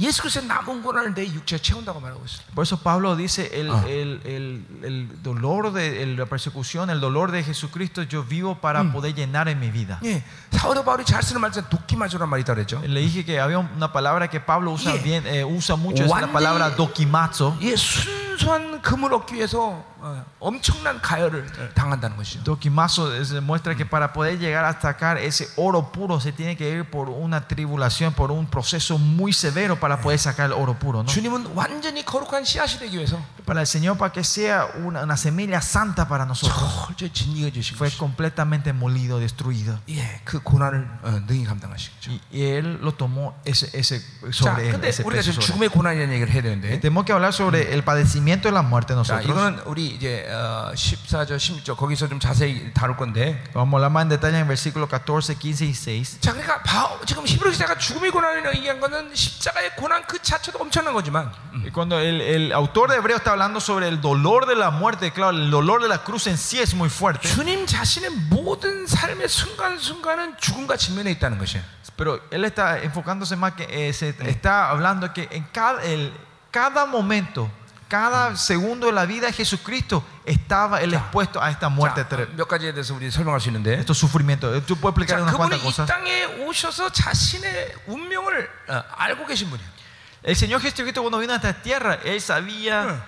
예수 그리스도의 남은 고난을 내 육체에 채운다고 말하고 있어요. Por eso Pablo dice, el, Ah. el- el- el dolor de el- la persecución, el dolor de Jesucristo, yo vivo para poder llenar en mi vida. 예, 사도 바울이 잘 쓰는 말은 도끼마조란 말이 있다 그랬죠. Le dije que había una palabra que Pablo usa, Yeah. bien, eh, usa mucho, es la 완전히- palabra dokimazo. 예, 순수한 금을 얻기 위해서 어, 엄청난 가열을 당한다는 것이죠. Dokimazo es- muestra que para poder llegar a sacar ese oro puro se tiene que ir por una tribulación, por un proceso muy severo para poder sacar el oro puro. ¿no? 주님은 완전히 거룩한 씨앗이 되기 위해서 Para el Señor, para que sea una, una semilla santa para nosotros, 철저히 진리해 주신 fue 것이죠. completamente molido, destruido. 예, 그 고난을 어, 능히 감당하시죠. Y, y él lo tomó ese, ese, 자, sobre él, 근데 ese 우리가 peso 지금 sobre él. 죽음의 고난이라는 얘기를 해야 되는데 Tenemos que hablar sobre el padecimiento de la muerte 자, nosotros. 이거는 우리 이제 어, 14절, 16절 거기서 좀 자세히 다룰 건데 Vamos a hablar más en detalle en versículos 14, 15 y 16. 자, 그러니까 바, 지금 히브리 기자가 죽음의 고난이라고 얘기한 거는 십자가의 고난 그 자체도 엄청난 거지만 Y cuando el, el autor de Hebreo está hablando sobre el dolor de la muerte, claro, el dolor de la cruz en sí es muy fuerte. 주님 자신의 모든 삶의 순간순간은 죽음과 직면해 있다는 것이에요. Pero él está enfocándose más que eh, se está hablando que en cada, el, cada momento, cada segundo de la vida de Jesucristo estaba él expuesto a esta muerte, 자, ter- 몇 가지에 대해서 우리 설명할 수 있는데 estos sufrimientos. Tú puedes explicar 자, unas 그분이 cuantas 이 cosas. 땅에 오셔서 자신의 운명을 어, 알고 계신 분이에요. El Señor Jesucristo cuando vino a esta tierra, Él sabía 응.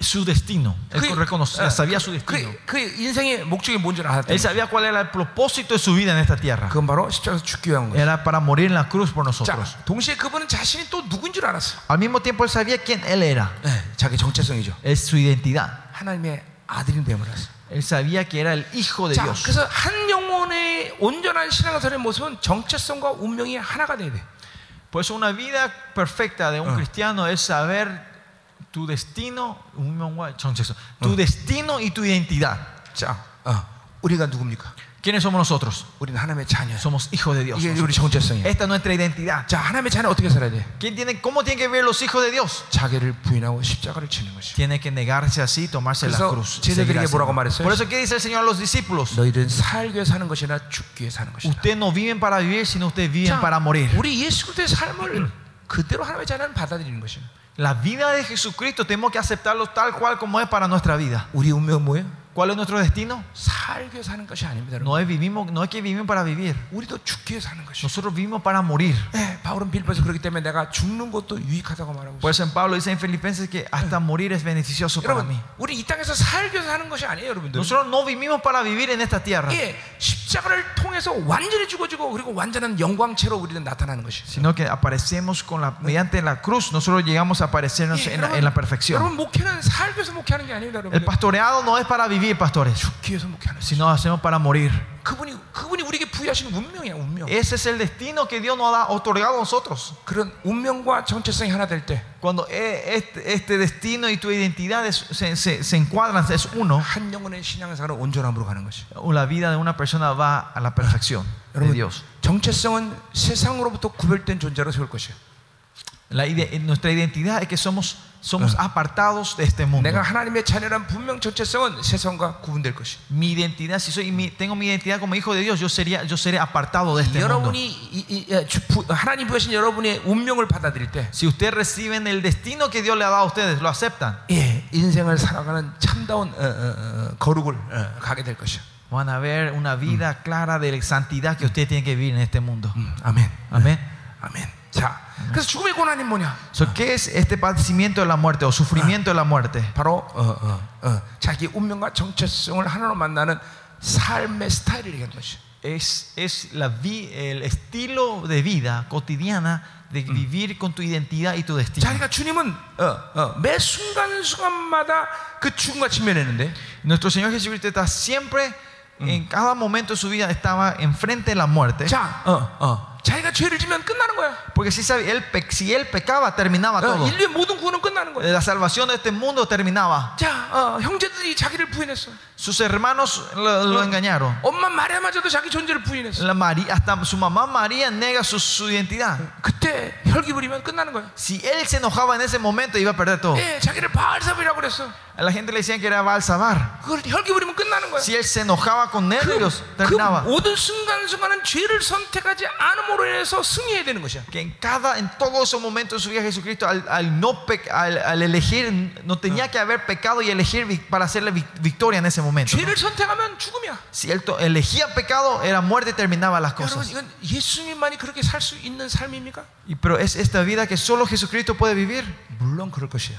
su destino. Él 그- reconocía, 어, sabía su destino. 그, 그 인생의 목적이 뭔지 알았다. Él sabía cuál era el propósito de su vida en esta tierra. 그건 바로 십자가에서 죽기 위한 거예요. Era para morir en la cruz por 자, nosotros. 동시에 그분은 자신이 또 누군 줄 알았어. Al mismo tiempo Él sabía quién Él era. 네, 자기 정체성이죠. Es su identidad. 하나님의 아들인 됨을 알았어. Él sabía que era el Hijo de 자, Dios. 그래서 한 영혼의 온전한 신앙생활의 모습은 정체성과 운명이 하나가 돼야 돼. Por eso una vida perfecta de un Ah. cristiano es saber tu destino, tu destino y tu identidad. 자, 어, 우리가 누굽니까? ¿Quiénes somos nosotros? 우리는 하나님의 자녀예요. Somos hijos de Dios. 이게 우리 nosotros. 정체성이에요. Esta es nuestra identidad. 자, 하나님의 자녀 어떻게 살아야 돼? ¿Quién tiene, ¿Cómo tienen que ver los hijos de Dios? 자기를 부인하고 십자가를 지는 것이. Tiene que negarse así, tomarse la 그래서 cruz. 제자들에게 seguir al 뭐라고 Señor. 말했어요? Por eso, ¿qué dice el Señor a los discípulos? 너희들은 살기 위해 사는 것이나 죽기 위해 사는 것이다. Ustedes no viven para vivir, sino ustedes viven 자, para morir. 우리 예수 그리스도의 삶을 그대로 하나님의 자녀는 받아들이는 것이에요. La vida de Jesucristo tenemos que aceptarlo tal cual como es para nuestra vida. ¿Cuál es nuestro destino? No es, vivimos, no es que vivimos para vivir. Nosotros vivimos para morir. Por eso en Pablo dice en Filipenses que hasta morir es beneficioso para mí. Nosotros no vivimos para vivir en esta tierra. Sino que aparecemos con la, mediante la cruz, nosotros llegamos a aparecernos en la, en la perfección. El pastoreado no es para vivir pastores, 죽기 위해서 목회하는 것이. sino hacemos para morir. 그분이 그분이 우리에게 부여하신 운명이야, 운명. Ese es el destino que Dios nos ha otorgado a nosotros. 그런 운명과 정체성이 하나 될 때 한 Cuando e- este, este destino y tu identidad es- se, se- se encuadran, es uno, 영혼의 신앙생활은 온전함으로 가는 것이. la vida de una persona va a la perfección de 여러분, Dios. 정체성은 세상으로부터 구별된 존재로 세울 것이에요. La ide- nuestra identidad es que somos, somos apartados de este mundo. 내가 하나님의 자녀란 분명 정체성은 세상과 구분될 것이. Mi identidad, si soy, mi- tengo mi identidad como hijo de Dios, yo, sería, yo seré apartado de este mundo. 여러분이 이, 이, 이, 주- 부- 하나님 부여신 여러분의 운명을 받아들일 때, Si ustedes reciben el destino que Dios le ha dado a ustedes, lo aceptan. 예, 인생을 살아가는 참다운 어, 어, 어, 거룩을 어, 가게 될 것이요. Van a ver una vida clara de santidad que ustedes tienen que vivir en este mundo. 음, 아멘. Amén. 아멘. 자, 그래서 죽음의 고난이 뭐냐? So, ¿Qué es este padecimiento de la muerte o sufrimiento de la muerte? 바로 어, 어, 어, 자기 운명과 정체성을 하나로 만나는 삶의 스타일을 얘기하는 것이. Es, es la vi- el estilo de vida cotidiana de vivir con tu identidad y tu destino. 자, 그러니까 주님은 어, 어, 매 순간 순간마다 그 죽음과 직면했는데 Nuestro Señor Jesucristo está siempre, en cada momento de su vida, estaba enfrente de la muerte. 자, 어, 어, 자기가 죄를 지면 끝나는 거야. Porque si, sabe, él, pe- si él pecaba, terminaba 어, todo. 인류의 모든 구원은 끝나는 거야. La salvación de este mundo terminaba. 자, 어, 형제들이 자기를 부인했어. Sus hermanos lo, lo engañaron. 엄마 마리아마저도 자기 존재를 부인했어. La María, hasta su mamá María nega su, su identidad. 그때 혈기 부리면 끝나는 거야. Si él se enojaba en ese momento, iba a perder todo. 예, 자기를 바알삽이라고 그랬어. A la gente le decían que era Balsabar. 그걸 혈기 부리면 끝나는 거야. Si él se enojaba con nervios, 그, 그 terminaba. 모든 순간순간은 죄를 선택하지 않 음으로 인해서 승리해야 되는 것이야. Que en cada, en todos esos momentos de su vida Jesucristo, al, al no pe- al, al elegir, no tenía que haber pecado y elegir vi- para hacerle vic- victoria en ese momento. ¿no? 죄를 선택하면 죽음이야. Si él to- elegía pecado, era muerte y terminaba las 여러분 cosas. 이건 예수님만이 그렇게 살 수 있는 삶입니까? Y, pero es esta vida que solo Jesucristo puede vivir. 물론 그럴 것이에요.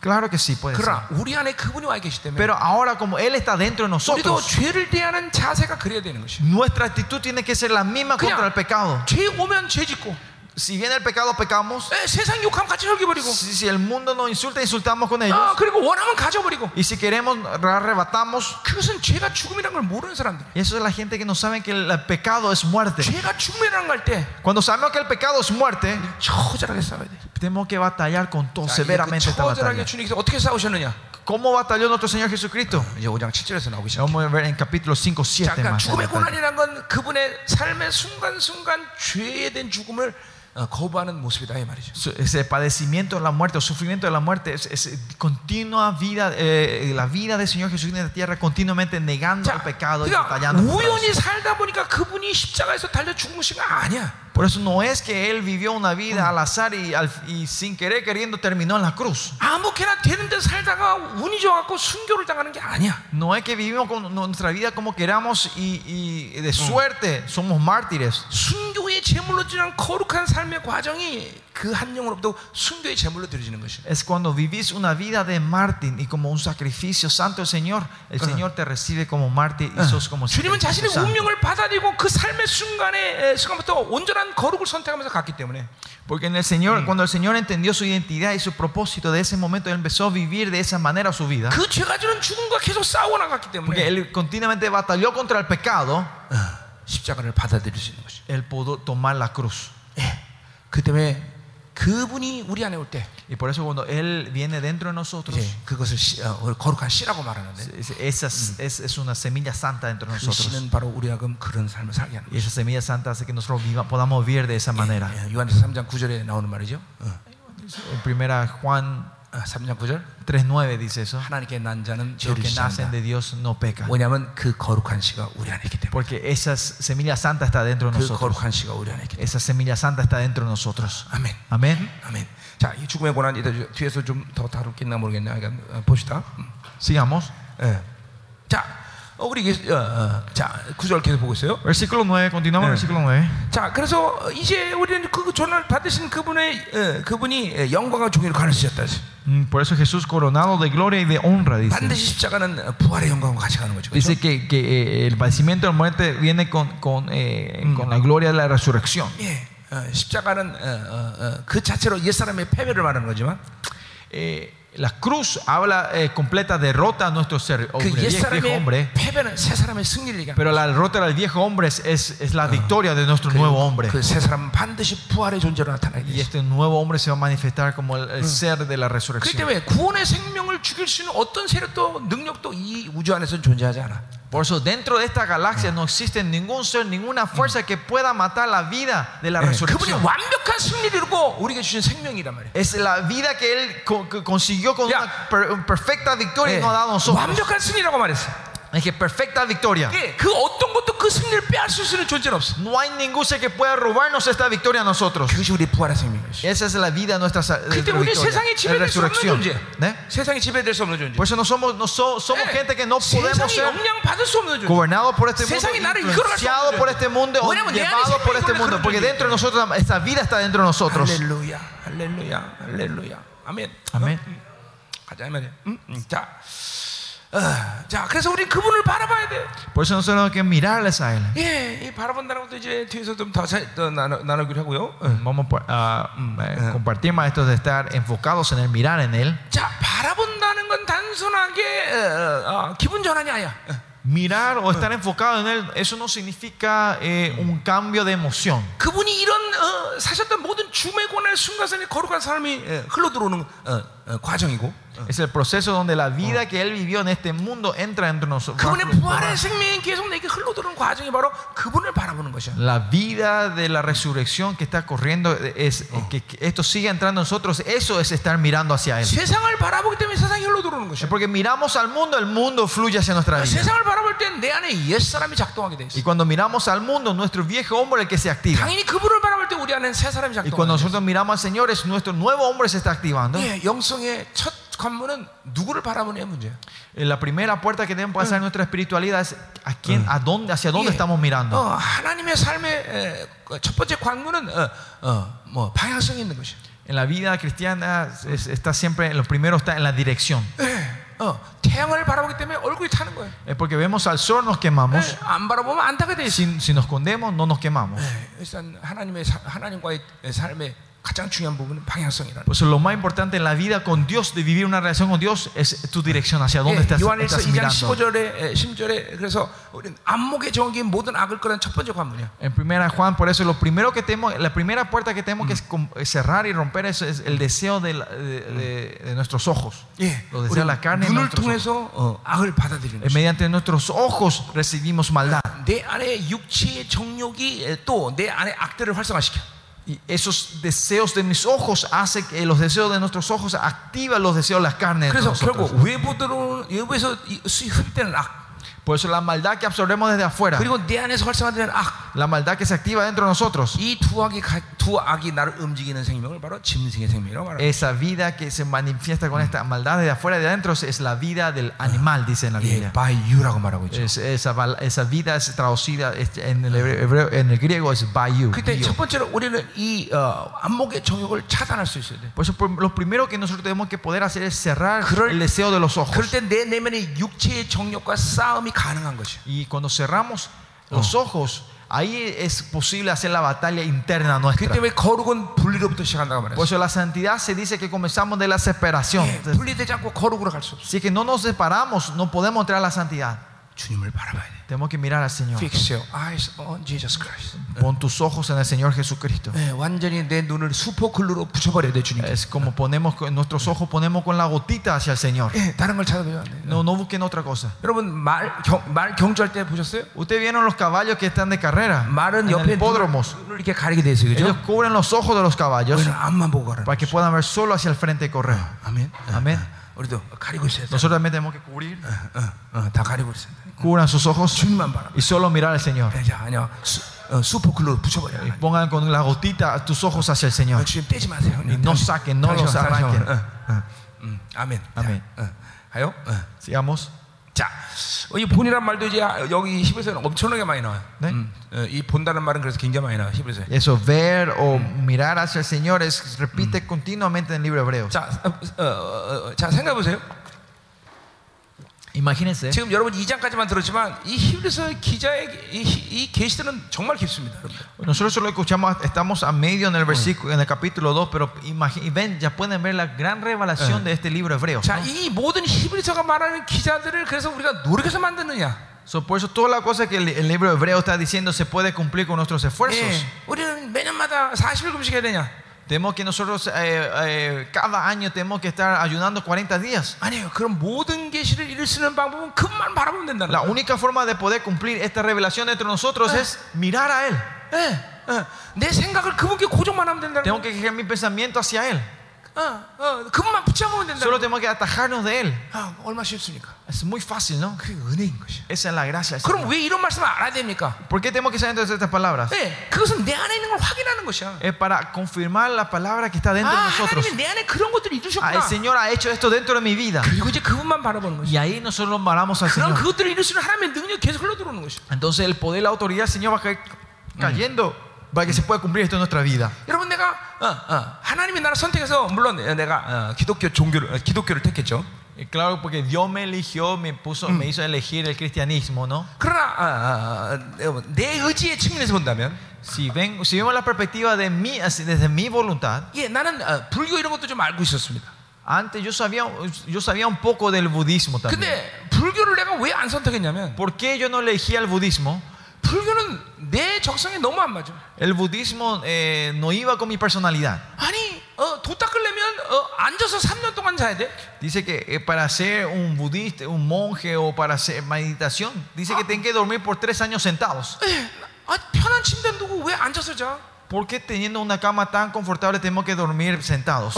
Claro que sí puede ser. 그러나 우리 안에 그분이 와 계시기 때문에 Pero ahora como Él está dentro de 우리도 nosotros, 죄를 대하는 자세가 그래야 되는 것이에요. nuestra actitud tiene que ser la misma 그냥 contra el pecado. 죄 오면 죄 짓고 Si viene el pecado, pecamos. 에, 세상 욕하면 같이 혈기 버리고 Si, si el mundo nos insulta, insultamos con ellos. 아, 그리고 원하면 가져버리고 Y si queremos, arrebatamos. 그것은 죄가 죽음이라는 걸 모르는 사람들 Y eso es la gente que no sabe que el pecado es muerte. 죄가 죽음이라는 걸 때 Cuando sabemos que el pecado es muerte, 처절하게 싸워야 돼 tenemos que batallar con todo, 자, 이제 그 severamente esta 처절하게 batalla. 주님께서 어떻게 싸우셨느냐 ¿Cómo batalló nuestro Señor Jesucristo? 이제 5장 7절에서 나오기 시작해 Vamos a ver en capítulo 5, 자, 7 그러니까 más. 죽음의 adelante. 고난이라는 건 그분의 삶의 순간순간 죄에 대한 죽음을 Ese padecimiento de la muerte, o sufrimiento de la muerte, es, es continua vida, eh, la vida del Señor Jesús en la tierra continuamente negando 자, el pecado y batallando. contra 우연히 eso. 살다 보니까 그분이 십자가에서 달려 죽은 것이 아니야 Por Por eso no es que él vivió una vida al azar y, al- y sin querer queriendo terminó en la cruz. 아무렇게나 되는 데 살다가 운이 좋아갖고 순교를 당하는 게 아니야. No es que vivimos con nuestra vida como queramos y, y de suerte somos mártires. 순교의 제물로 지난 거룩한 삶의 과정이 그 한 영으로부터 순교의 제물로 드려지는 것이야. Es cuando vivís una vida de mártir y como un sacrificio santo el Señor, el Señor te recibe como mártir y sos como 주님은 sacrificio 자신의 santo. 운명을 받아들이고 그 삶의 순간에 에, 순간부터 온전한 거룩을 선택하면서 갔기 때문에 Porque en el Señor, cuando el Señor entendió su identidad y su propósito de ese momento, Él empezó a vivir de esa manera su vida. 그 죄가 주는 죽음과 계속 싸워 나갔기 Porque 때문에 Él continuamente batalló contra el pecado, 어, 십자가를 받아들일 수 있는 것이. Él pudo tomar la cruz. 예. 그 때문에 그분이 우리 안에 올 때 Y por eso cuando Él viene dentro de nosotros, 이제 그것을 시, 어, 거룩한 씨라고 말하는데 es, esa es, es- es una semilla santa dentro de 그 nosotros. 씨는 바로 우리하고 그런 삶을 살게 하는 Y esa semilla santa hace que nosotros viva- podamos vivir de esa manera. 거예요. 예, 요한에서 3장 9절에 나오는 말이죠. 어. En primera Juan 아, 3장 9절 3.9 dice eso. 하나님께 난 자는 Los 죄를 que 짓지 않는다. nacen de Dios no pecan. 왜냐하면 그 거룩한 씨가 우리 안에 있기 때문에 Porque esa semilla santa está dentro de 그 nosotros. 거룩한 씨가 우리 안에 있기 때문에 Esa semilla santa está dentro de nosotros. 아멘 Amén. 아멘 자, 이 죽음의 고난 이따 뒤에서 좀 더 다루겠나 모르겠네 그러니까 어, 봅시다 음. Sigamos. 예. 자, 어, 우리 이게, 어, 어, 자, 구절 계속 보고 있어요. Versículo 9, continuamos Eh. versículo 9. 자, 그래서 이제 우리는 그 전을 받으신 그분의 어, 그분이 어, 영광과 종의를 가르치셨다. Mm, Por eso Jesús coronado de gloria y de honra, dice. 반드시 십자가는 어, 부활의 영광과 같이 가는 거죠. 그렇죠? Dice que, que, eh, el padecimiento de la muerte viene con, con, eh, con la gloria de la resurrección. 예, 어, 십자가는 어, 어, 어, 그 자체로 옛 사람의 패배를 말하는 거지만 Eh, La cruz habla eh, completa derrota a nuestro ser, hombre, viejo, hombre. Pero la derrota del viejo hombre es, es la victoria de nuestro nuevo hombre. Y este nuevo hombre se va a manifestar como el ser de la resurrección. 때문에 구원의 생명을 죽일 수 있는 어떤 세력도 능력도 이 우주 안에서는 존재하지 않아. Por eso dentro de esta galaxia no existe ningún ser, ninguna fuerza que pueda matar la vida de la 예, 그분이 resurrección. 완벽한 승리를 이루고 우리에게 주신 생명이란 말이에요. Es la vida que él co- que consiguió con Ya. una per- perfecta victoria y 예, nos ha dado a nosotros. 완벽한 승리라고 말했어. Es que perfecta victoria. 예, 그 어떤 것도 그 승리를 빼앗을 수 있는 존재는 없어. No hay ningún ser que pueda robarnos esta victoria a nosotros. 그것이 우리 부활의 생명이었어. Esa es la vida de nuestra sa- de 그때 nuestra 우리 victoria, 세상에 de 지배될 수 없는 resurrección. 존재. ¿Eh? 세상에 지배될 수 없는 존재. Por eso no somos, no so- somos 예, gente que no podemos 세상이 ser 영향 받을 수 없는 존재. gobernados por este mundo, 세상이 나를 이끌어갈 수 influenciados 없는 por 존재. este mundo o 왜냐면 내 안에 llevados por 생명이 este 원래 mundo. 그런 Porque 존재예요. dentro de nosotros, esta vida está dentro de nosotros. 할렐루야, 할렐루야, 할렐루야. 아멘. 아멘. 어? 음. 가자 이 말이야. 음, 음. 자, 어, 자, 그래서 우리 그분을 바라봐야 돼. Por eso nosotros que mirarles a Él. 예, 이 바라본다는 것도 이제 뒤에서 좀더 나눠, 나누기로 하고요. 어. Vamos a eh, compartir más esto de estar enfocados en el mirar en Él. 자, 바라본다는 건 단순하게 어, 어, 어, 기분 전환이 아니야. 어. Mirar o estar enfocado en Él, eso no significa eh, un cambio de emoción. 그분이 이런 어, 사셨던 모든 죽음의 고난의 순간선에 거룩한 삶이 어, 흘러 들어오는 어, 어, 과정이고 Es el proceso donde la vida que Él vivió en este mundo entra dentro de nosotros. 그분의 부활의 생명이 계속 내게 흘러 들어오는 과정이 바로 그분을 바라보는 것이야. La vida de la resurrección que está corriendo, es, que, que esto sigue entrando en nosotros, eso es estar mirando hacia Él. 세상을 바라보기 때문에 세상이 흘러 들어오는 것이야. Porque miramos al mundo, el mundo fluye hacia nuestra vida. 세상을 바라볼 때 내 안에 옛 사람이 작동하게 돼 있어. Y cuando miramos al mundo, nuestro viejo hombre es el que se activa. 당연히 그분을 바라볼 때 우리 안에 새 사람이 Y cuando 작동하게 돼 있어. nosotros miramos al Señor, es nuestro nuevo hombre se está activando. 예, 영성 의 첫 관문은 누구를 바라보느냐 문제야. Eh, La primera puerta que tenemos que pasar en nuestra espiritualidad es a quién, a dónde, hacia dónde 예, estamos mirando. 어, 하나님의 삶의 에, 그첫 번째 관문은 어, 어, 뭐 방향성이 있는 것이야. En la vida cristiana es- está siempre, lo primero está en la dirección. 예, 어, 태양을 바라보기 때문에 얼굴이 타는 거예요. Es porque vemos al sol, nos quemamos. 예, 안 바라보면 안 타게 돼 있어. Si, si nos escondemos, no nos quemamos. 예, 일단 하나님의 사- 하나님과의 삶의 가장 중요한 부분은 방향성이라는. Pues lo más importante en la vida con Dios, de vivir una relación con Dios, es tu dirección, hacia dónde 예, estás, 요한일서 estás 2장 mirando. 15절에 10절에 그래서 우리는 안목에 정긴 모든 악을 끄는 첫 번째 관문이야. En primera Juan, por eso lo primero que tenemos, la primera puerta que tenemos que es com- cerrar y romper es, es el deseo de, la- de- de- de nuestros ojos. 예, Los 우리 deseos de la carne y 눈을 nuestros ojos. 통해서 어, 악을 받아들이는 Eh, 것이. Mediante nuestros ojos recibimos maldad. 내 안에 육체의 정욕이 또 내 안에 악들을 활성화시켜. Y esos deseos de mis ojos hacen que los deseos de nuestros ojos activan los deseos de las carnes. de 그래서 nosotros. 결국 외부들은 외부에서 이- 수- 흡입되는 악, Por eso la maldad que absorbemos desde afuera, 그리고 내 안에서 활성화되는 악, la maldad que se activa dentro de nosotros, 이 두 악이 가- 두 악이 나를 움직이는 생명을 바로 짐승의 생명이라고 말합니다. esa vida que se manifiesta con esta maldad desde afuera y de adentro es la vida del animal, dice en la 예, Biblia. by you라고 말하고 있죠. Es- esa, val- esa vida es traducida este, en el, hebreo- en el griego es bayu. 그때 bio. 첫 번째로 우리는 이 어, 안목의 정욕을 차단할 수 있어야 돼. Por eso por- lo primero que nosotros tenemos que poder hacer es cerrar 그럴- el deseo de los ojos. 그럴 때 내 내면의 육체의 정욕과 싸움이 가능한 것이야. Y cuando cerramos los ojos, ahí es posible hacer la batalla interna 그 nuestra. 때문에 거룩은 분리로부터 시작한다고 Por 말했어. eso la santidad se dice que comenzamos de la separación. 예, 분리되지 않고 거룩으로 갈 수 없어. Si que no nos separamos, no podemos entrar a la santidad. 주님을 바라봐야 돼. Tenemos que mirar al Señor. Fix your eyes on Jesus Christ. Pon tus ojos en el Señor Jesucristo. 예, 완전히 내 눈을 수포글루로 붙여버려야 돼 주님. Es como ponemos con- nuestros ojos ponemos con la gotita hacia el Señor. 예, 다른 걸 찾아보면 안 돼. No, no busquen otra cosa. 여러분 말, 경, 말 경주할 때 보셨어요? Ustedes vieron los caballos que están de carrera 말은 en el 옆에 hipódromos. 눈을, 눈을 이렇게 가리게 돼 있어요, Ellos 그죠? cubren los ojos de los caballos 우리는 앞만 보고 가라. para que puedan ver solo hacia el frente y correr. 아멘. 아멘. 우리도 가리고 있어야 돼. Nosotros también tenemos que cubrir. 어, 어, 다 가리고 있어야 돼. Cubran sus ojos 주님만 바라. y solo mirar al Señor. 자, 아니야. 수, 어, 수포글루로 붙여버려. Y pongan con la gotita tus ojos hacia el 어, Señor. 주님 떼지 마세요. Y no saquen, no 다시 los 와, 다시 와. arranquen. 어, 어. 음, 아멘. 아멘. 자, 어, 가요. 어. Sigamos. 자, 어, 이 본이란 말도 이제 여기 히브리서는 엄청나게 많이 나와요. 네. 음, 어, 이 본다는 말은 그래서 굉장히 많이 나와요. 히브리서에. Eso, ver o mirar hacia el Señor, es, repite continuamente en el libro hebreo. 자, 어, 어, 어, 어, 자 생각해 보세요. Imagínense. 지금 여러분 2장까지만 들었지만 이 히브리서 기자의 이, 이 계시들은 정말 깊습니다, 여러분들. Nosotros solo escuchamos, estamos a medio en el versículo, en el capítulo 2, pero imagi- y ven, ya pueden ver la gran revelación de este libro hebreo. 자, 이 모든 히브리서가 말하는 기자들을 그래서 우리가 노력해서 만드느냐? So, por eso toda la cosa que el, el libro hebreo está diciendo se puede cumplir con nuestros esfuerzos. 예, 우리는 매년마다 40일 금식 해야 되냐? Tenemos que nosotros eh, eh, cada año tenemos que estar ayunando 40 días. 아니에요. 그럼 모든 계시를 이룰 수 있는 방법은 그만 바라보면 된다는 La 거예요. única forma de poder cumplir esta revelación entre nosotros es mirar a Él. 예, 예. 내 생각을 그분께 고정만 하면 된다는 Tengo 거예요. que fijar mi pensamiento hacia Él. Solo tenemos que atajarnos de Él. Es muy fácil, ¿no? Esa es la gracia. del Señor. ¿Por qué tenemos que saber entonces estas palabras? Es para confirmar la palabra que está dentro de nosotros. Ah, el Señor ha hecho esto dentro de mi vida. Y ahí nosotros paramos al Señor. Entonces el poder, la autoridad del Señor va cayendo para que se pueda cumplir esto en nuestra vida. 여러분 내가 어, 어, 하나님이 나를 선택해서 물론 내가 어, 기독교 종교를 어, 기독교를 택했죠. Y claro, porque Dios me eligió, me puso, me hizo elegir el cristianismo, ¿no? 그러나 어, 어, 어, 내 의지의 측면에서 본다면, Si, ven, si vemos la perspectiva de mí, así, desde mi voluntad, 예, 나는 어, 불교 이런 것도 좀 알고 있었습니다. antes yo sabía, yo sabía un poco del budismo también. 근데 불교를 내가 왜 안 선택했냐면, ¿Por qué yo no elegí el budismo? 불교는 내 적성에 너무 안 맞아. El budismo eh, no iba con mi personalidad. 아니, 어, 도 닦으려면 어, 앉아서 3년 동안 자야 돼. Dice que eh, para ser un budista, un monje o para hacer meditación, dice que tienen que dormir por tres años sentados. 예, 아, 편한 침대 두고 왜 앉아서 자? ¿Por qué teniendo una cama tan confortable tenemos que dormir sentados?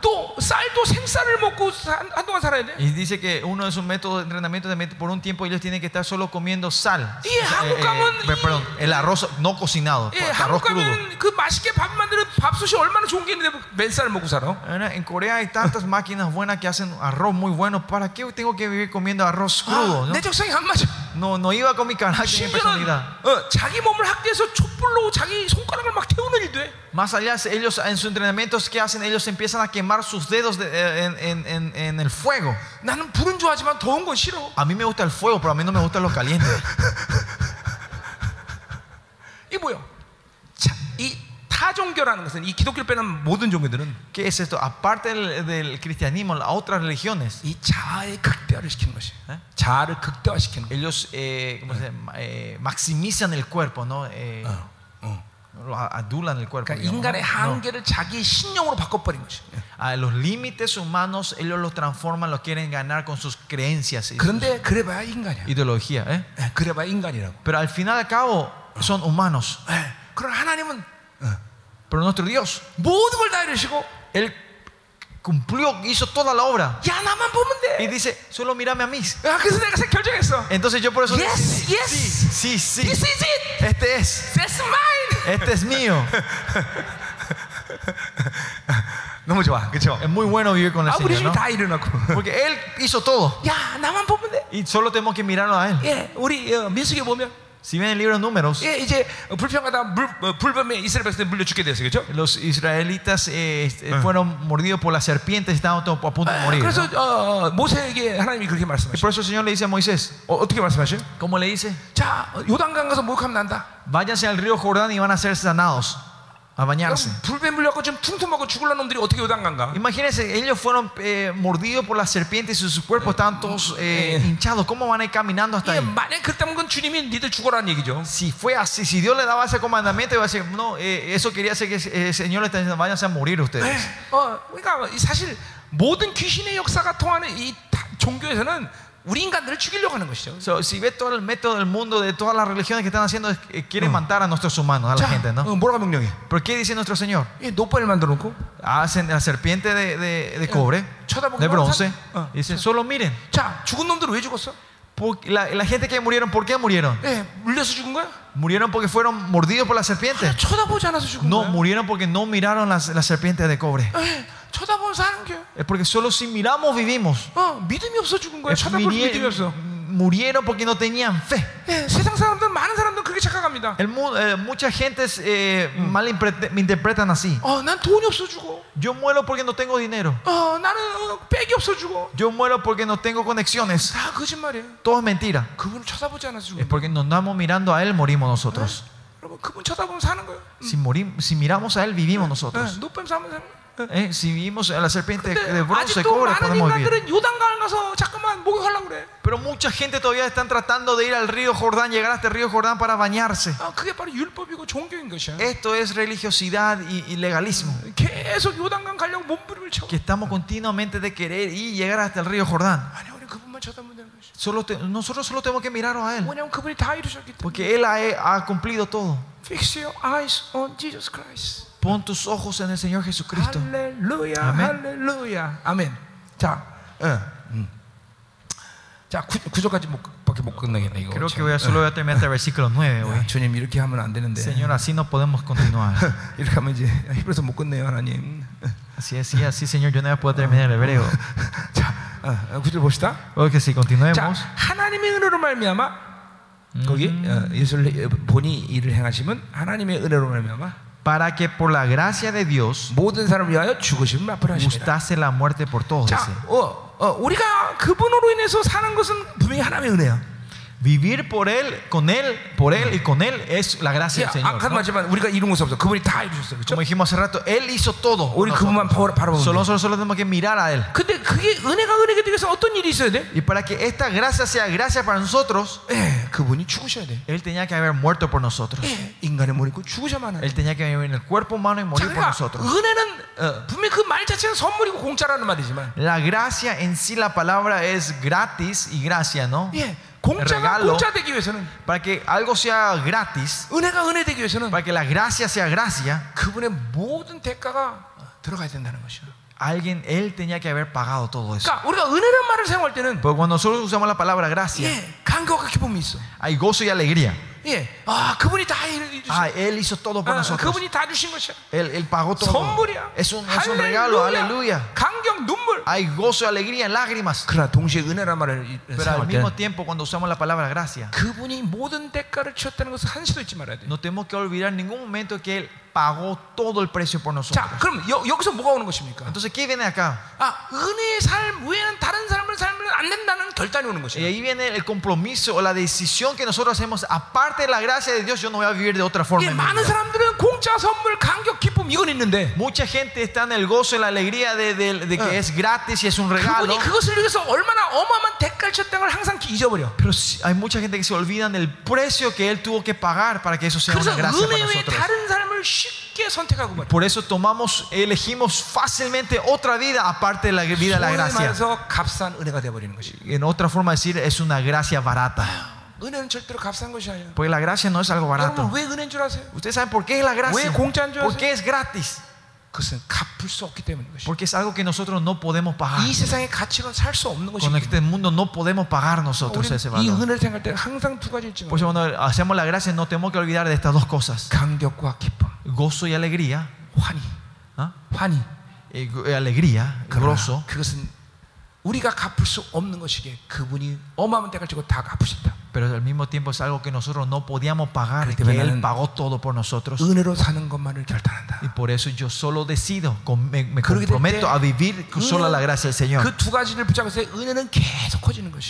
또 쌀도 생쌀을 먹고 사- 한- 한동안 살아야 돼. Y dice que uno de sus métodos de entrenamiento también por un tiempo ellos tienen que estar solo comiendo sal. 예, 한국 가면 Eh, perdón, el arroz no cocinado, 예, arroz 한국 crudo. 가면 그 맛있게 밥 만드는 밥솥이 얼마나 좋은 게 있는데 맨쌀 먹고 살아? Ahora, En Corea hay tantas máquinas buenas que hacen arroz muy bueno. ¿Para qué tengo que vivir comiendo arroz crudo? 아, no? 내 적성이 안 맞아. No, no iba con mi carácter y mi 심지어는 personalidad. 어, 자기 몸을 학대해서 촛불로 자기 손가락을 막 태우는 일도 해. Más allá, ellos en sus entrenamientos, ¿qué hacen? Ellos empiezan a quemar sus dedos de- en, en- en- en el fuego. 나는 불은 좋아하지만 더운 건 싫어. A mí me gusta el fuego, pero a mí no me gusta lo caliente. 이 뭐야? 자, 이 타종교라는 것은 이 기독교를 빼는 모든 종교들은 ¿Qué es esto? Aparte del, del cristianismo, las otras religiones, 이 자아의 극대화를 시키는 것이. 에? 자아를 극대화시키는 거. ellos eh, ¿cómo se llama? Eh, maximizan el cuerpo, ¿no? Eh, 어, 어. lo a- adulan el cuerpo. 그러니까 digamos, 인간의 ¿no? No. 한계를 자기 신용으로 바꿔버린 것이. A los límites humanos, ellos los transforman, los quieren ganar con sus creencias y sus 그런데 그래봐야 인간이야. ideología. ¿eh? 예, 그래봐야 인간이라고. Pero al final y al cabo, son humanos. 예, 그러나 하나님은 Pero nuestro Dios, 모든 걸 다 이루시고 Él cumplió, hizo toda la obra. 야 나만 보면 Y 돼. dice, solo mírame a mí. 야, 그래서 내가 결정했어. Entonces yo por eso Yes, decidí, yes. sí, sí, sí, This is it. este es, That's mine. este es mío. 너무 좋아, 그렇죠? Es muy bueno vivir con el 아, 우리 Señor, 중에 ¿no? 다 일어났고. Porque Él hizo todo 야, 나만 보면 돼. y solo tenemos que mirarlo a Él. 예, 우리 어, 민수기 보면 Si ven el libro de Números, 예, 이제 불평하다 물, 어, 불뱀에 이스라엘 백성들 물려 죽게 됐어요, 그렇죠? los israelitas eh, este, fueron mordidos por las serpientes y estaban todos a punto de morir. 그래서 ¿no? 어, 어, 모세에게 하나님이 그렇게 Y 말씀하셔. por eso el Señor le dice a Moisés, 어, 어떻게 말씀하셔요? ¿cómo le dice? 자, 어, 요단강 가서 목욕하면 난다. Váyanse al río Jordán y van a ser sanados, a bañarse. 그럼 불뱀 물려고 지금 퉁퉁하고 죽을라 놈들이 어떻게 요단강 가? Imagínense, ellos fueron eh, mordidos por las serpientes y sus cuerpos estaban todos eh, hinchados. ¿Cómo van a ir caminando hasta 예, ahí? 만약 그랬다면 그건 주님이 니들 죽어라는 얘기죠. Si fue así, si Dios le daba ese comandamiento, iba a decir, no, eh, eso quería decir que eh, el Señor le está diciendo, váyanse a morir ustedes. 예, 어, 그러니까 사실 모든 귀신의 역사가 통하는 이 다- 종교에서는 우리 인간들을 죽이려고 하는 것이죠. So, si ves todo el método del mundo, de todas las religiones que están haciendo, es que quieren matar a nuestros humanos, a la 자, gente, ¿no? 어, 뭐라고 명령해? ¿Por qué dice nuestro Señor? 예, 노빠를 만들어 놓고 Hacen la serpiente de, de- de cobre, 쳐다보기만 de bronce, 한- 어. y dicen, solo miren. 자, 죽은 놈들은 왜 죽었어? Por- la, la gente que murieron, ¿por qué murieron? 예, 물려서 죽은 거야? Murieron porque fueron mordidos por la serpiente. 쳐다보지 않아서 죽은 No, 거야. murieron porque no miraron las, las serpientes de cobre. 예, 쳐다보면 사는 게. Es porque solo si miramos vivimos. 어, 믿음이 없어 죽은 거야. Es 쳐다볼 mirie- 믿음이 없어. murieron porque no tenían fe. 예, 세상 사람들 많은 사람들 그렇게 착각합니다. El mu- eh, mucha gente eh, mal impre- me interpretan así. 어, 난 돈이 없어 죽어. Yo muero porque no tengo dinero. 어, 나는 어, 백이 없어 죽어. Yo muero porque no tengo conexiones. 다 거짓말이에요. Todo es mentira. 그분을 쳐다보지 않아서 죽은 Es 거야. porque nos andamos mirando a Él, morimos nosotros. 여러분, 그분 쳐다보면 사는 거예요. Si, morim- si miramos a Él, vivimos 예, nosotros. 노뱀 사면 사는 거예요. Eh, Si vivimos a la serpiente 근데 de bronce, 아직도 cobre, 많은 podemos vivir. 인간들은 요단강을 가서 잠깐만 목욕하려고 그래. Pero mucha gente todavía están tratando de ir al río Jordán, llegar hasta el río Jordán para bañarse. 아, 그게 바로 율법이고 종교인 것이야. Esto es religiosidad y, y legalismo. 계속 요단강 가려고 몸부림을 쳐. Que estamos continuamente de querer y llegar hasta el río Jordán. 아니 우리 그분만 쳐다보면 되는 것이. Solo te- nosotros solo tenemos que mirarnos a Él. 왜냐하면 그분이 다 이루셨기 때문에. Porque Él ha, ha cumplido todo. Fix your eyes on Jesus Christ. Pon tus ojos en el Señor Jesucristo. 할렐루야, 아멘. 할렐루야, 아멘. 자, 어, 음. 자 구, 구조까지 못, 밖에 못 끝내겠네 이거. Creo que 참. voy a, solo voy a terminar hasta el versículo 9 hoy. 야, 주님 이렇게 하면 안 되는데. Señor, así no podemos continuar. 이렇게 하면 이제 히브리서 못 끝내요 하나님. Así, así, así, Señor, yo no voy a poder terminar el hebreo. 자, 어, 어, 구절 봅시다. Porque si 자, continuemos, 하나님의 은혜로 말미암아 거기 어, 예수를 본이 일을 행하시면 하나님의 은혜로 말미암아 para que por la gracia de Dios 모든 사람을 위하여 죽으심을 맛보라 하십니다. gustase la muerte por todos. 자, dice. 어, 어, 우리가 그분으로 인해서 사는 것은 분명히 하나님의 은혜야. Vivir por Él, con Él, por Él y con Él es la gracia del Señor. 아까 ¿no? 말했지만 우리가 이룬 것은 없어. 그분이 다 이루셨어요. 그렇죠? Como dijimos hace rato, Él hizo todo. por 우리 그분만 nosotros. 바로 바라보면 Solo 돼. nosotros solo tenemos que mirar a Él. 근데 그게 은혜가 은혜가 되기 위해서 어떤 일이 있어야 돼? Y para que esta gracia sea gracia para nosotros, 예, 그분이 죽으셔야 돼. Él tenía que haber muerto por nosotros. 예, 인간의 몸이 있고 죽으셔야만 해. Él tenía que vivir en el cuerpo humano y 자, morir por 그러니까 nosotros. 은혜는 어, 분명히 그 말 자체는 선물이고 공짜라는 말이지만 La gracia en sí, la palabra es gratis y gracia, ¿no? 예, 공짜가 regalo para que algo sea gratis para que la gracia sea gracia. Alguien él tenía que haber pagado todo eso. Porque cuando nosotros usamos la palabra gracia hay gozo y alegría. 예, 아 그분이 다 이루셨어. Ah, Él hizo todo por 아, nosotros. 그분이 다 주신 것이야. Él, él pagó todo. 선물이야. Es un, es un regalo, aleluya. 감격, 눈물. Hay gozo y alegría, lágrimas. 그러나 동시에 은혜란 말을 이- Pero al 사용할 mismo 때는 tiempo, cuando usamos la palabra gracia, 그분이 모든 대가를 치렀다는 것을 한시도 잊지 말아야 돼. no tenemos que olvidar en ningún momento que Él pagó todo el precio por nosotros. 자, 그럼 여, 여기서 뭐가 오는 것입니까? Entonces, ¿qué viene acá? 아, 은혜의 삶 외에는 다른 삶을 살면 안 된다는 결단이 오는 Y 것이야. ahí viene el compromiso o la decisión que nosotros hacemos. Aparte de la gracia de Dios, yo no voy a vivir de otra forma. 예, en mi 많은 vida. 사람들은 공짜 선물, 감격, 기쁨 이건 있는데 Mucha gente está en el gozo y la alegría de, de- de que Eh. es gratis y es un regalo. 그분이 그것을 위해서 얼마나 어마어마한 대가를 쳤다는 걸 항상 잊어버려. Pero sí, hay mucha gente que se olvidan del precio que Él tuvo que pagar para que eso sea 그래서 una gracia para 은혜 외에 nosotros. 다른 삶을 Por eso tomamos, elegimos fácilmente otra vida aparte de la vida de la gracia. En otra forma de decir, es una gracia barata. Porque la gracia no es algo barato. ¿Ustedes saben por qué es la gracia? ¿Por qué es gratis? Porque es algo que nosotros no podemos pagar. Con este mundo no podemos pagar nosotros ese valor. Por eso cuando hacemos la gracia no tenemos que olvidar de estas dos cosas. Gozo y alegría. 환희, ¿ah? 환희. Alegría, gozo. 그것은 우리가 갚을 수 없는 것이기에 그분이 어마어마한 대가를 지고 다 갚으셨다. pero al mismo tiempo es algo que nosotros no podíamos pagar, que Él pagó todo por nosotros. Y por eso yo solo decido, me, me comprometo a vivir solo la gracia del Señor.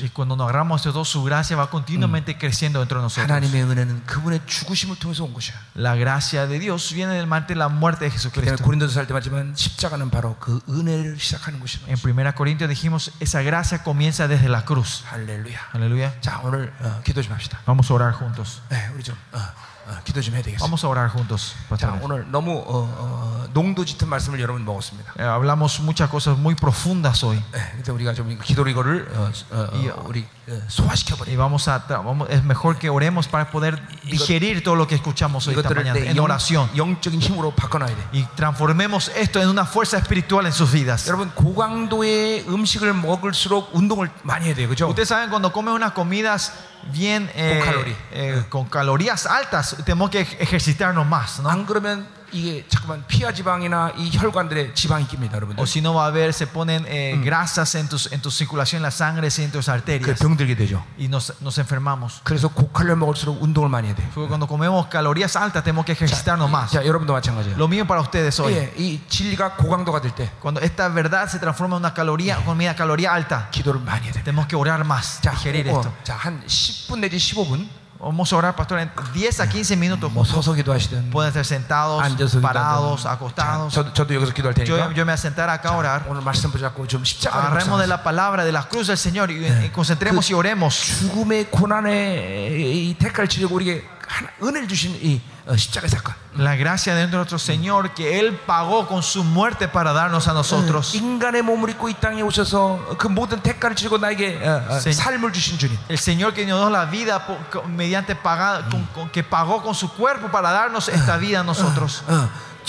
Y cuando nos agarramos de dos, su gracia va continuamente creciendo dentro de nosotros. La gracia de Dios viene del de la muerte de Jesucristo. En 1 Corintios dijimos, esa gracia comienza desde la cruz. Aleluya. Aleluya. 자 오늘 어, 기도 좀 합시다. Vamos a orar juntos. 네, 우리 좀 어, 어, 기도 좀 해야 되겠어요. Vamos a orar juntos. 자 pastores. 오늘 너무 어, 어, 농도 짙은 말씀을 여러분 먹었습니다. Eh, hablamos muchas cosas muy profundas hoy. 네, 근데 우리가 좀 기도 이거를 어, 어, 이- 어, 우리 어, 소화시켜 버려. Y vamos a, tra- vamos, es mejor que oremos para poder digerir todo lo que escuchamos hoy esta 이것들을 mañana 내 en 영, oración. 영적인 힘으로 바꿔놔야 돼. Y transformemos esto en una fuerza espiritual en sus vidas. 여러분 고강도의 음식을 먹을수록 운동을 많이 해야 돼요, 그죠? Ustedes saben, cuando comen unas comidas bien eh, Con calorí. eh, con calorías altas, tenemos que ejercitarnos más, ¿no? 안 그러면 이게 잠깐만 피하 지방이나 이 혈관들의 지방이 낍니다, 여러분들. O si no va a haber, se ponen eh, grasas en, tus, en tu circulación, en la sangre, y en tus 그 arterias. 병들게 되죠. Y nos, nos enfermamos. 그래서 고칼로리 먹을수록 운동을 많이 해야 돼. Porque cuando comemos calorías altas, tenemos que ejercitarnos más. 자, 여러분도 마찬가지예요. Lo mismo para ustedes hoy. 예, 이 진리가 고강도가 될 때 Cuando esta verdad se transforma en una caloría, comida caloría alta, 기도를 많이 해야 돼. tenemos que orar más, 자, digerir 어, esto. 자, 한 10분 내지 15분 Vamos a orar, pastor, en 10 a 15 minutos. Pueden estar sentados, parados, acostados. yo, me voy a sentar acá a orar. Agarremos de la palabra, de las cruces del Señor y, concentremos y oremos. Eh, la gracia de nuestro Señor que Él pagó con su muerte para darnos a nosotros. El Señor que nos dio la vida mediante pagado, que pagó con su cuerpo para darnos esta vida a nosotros.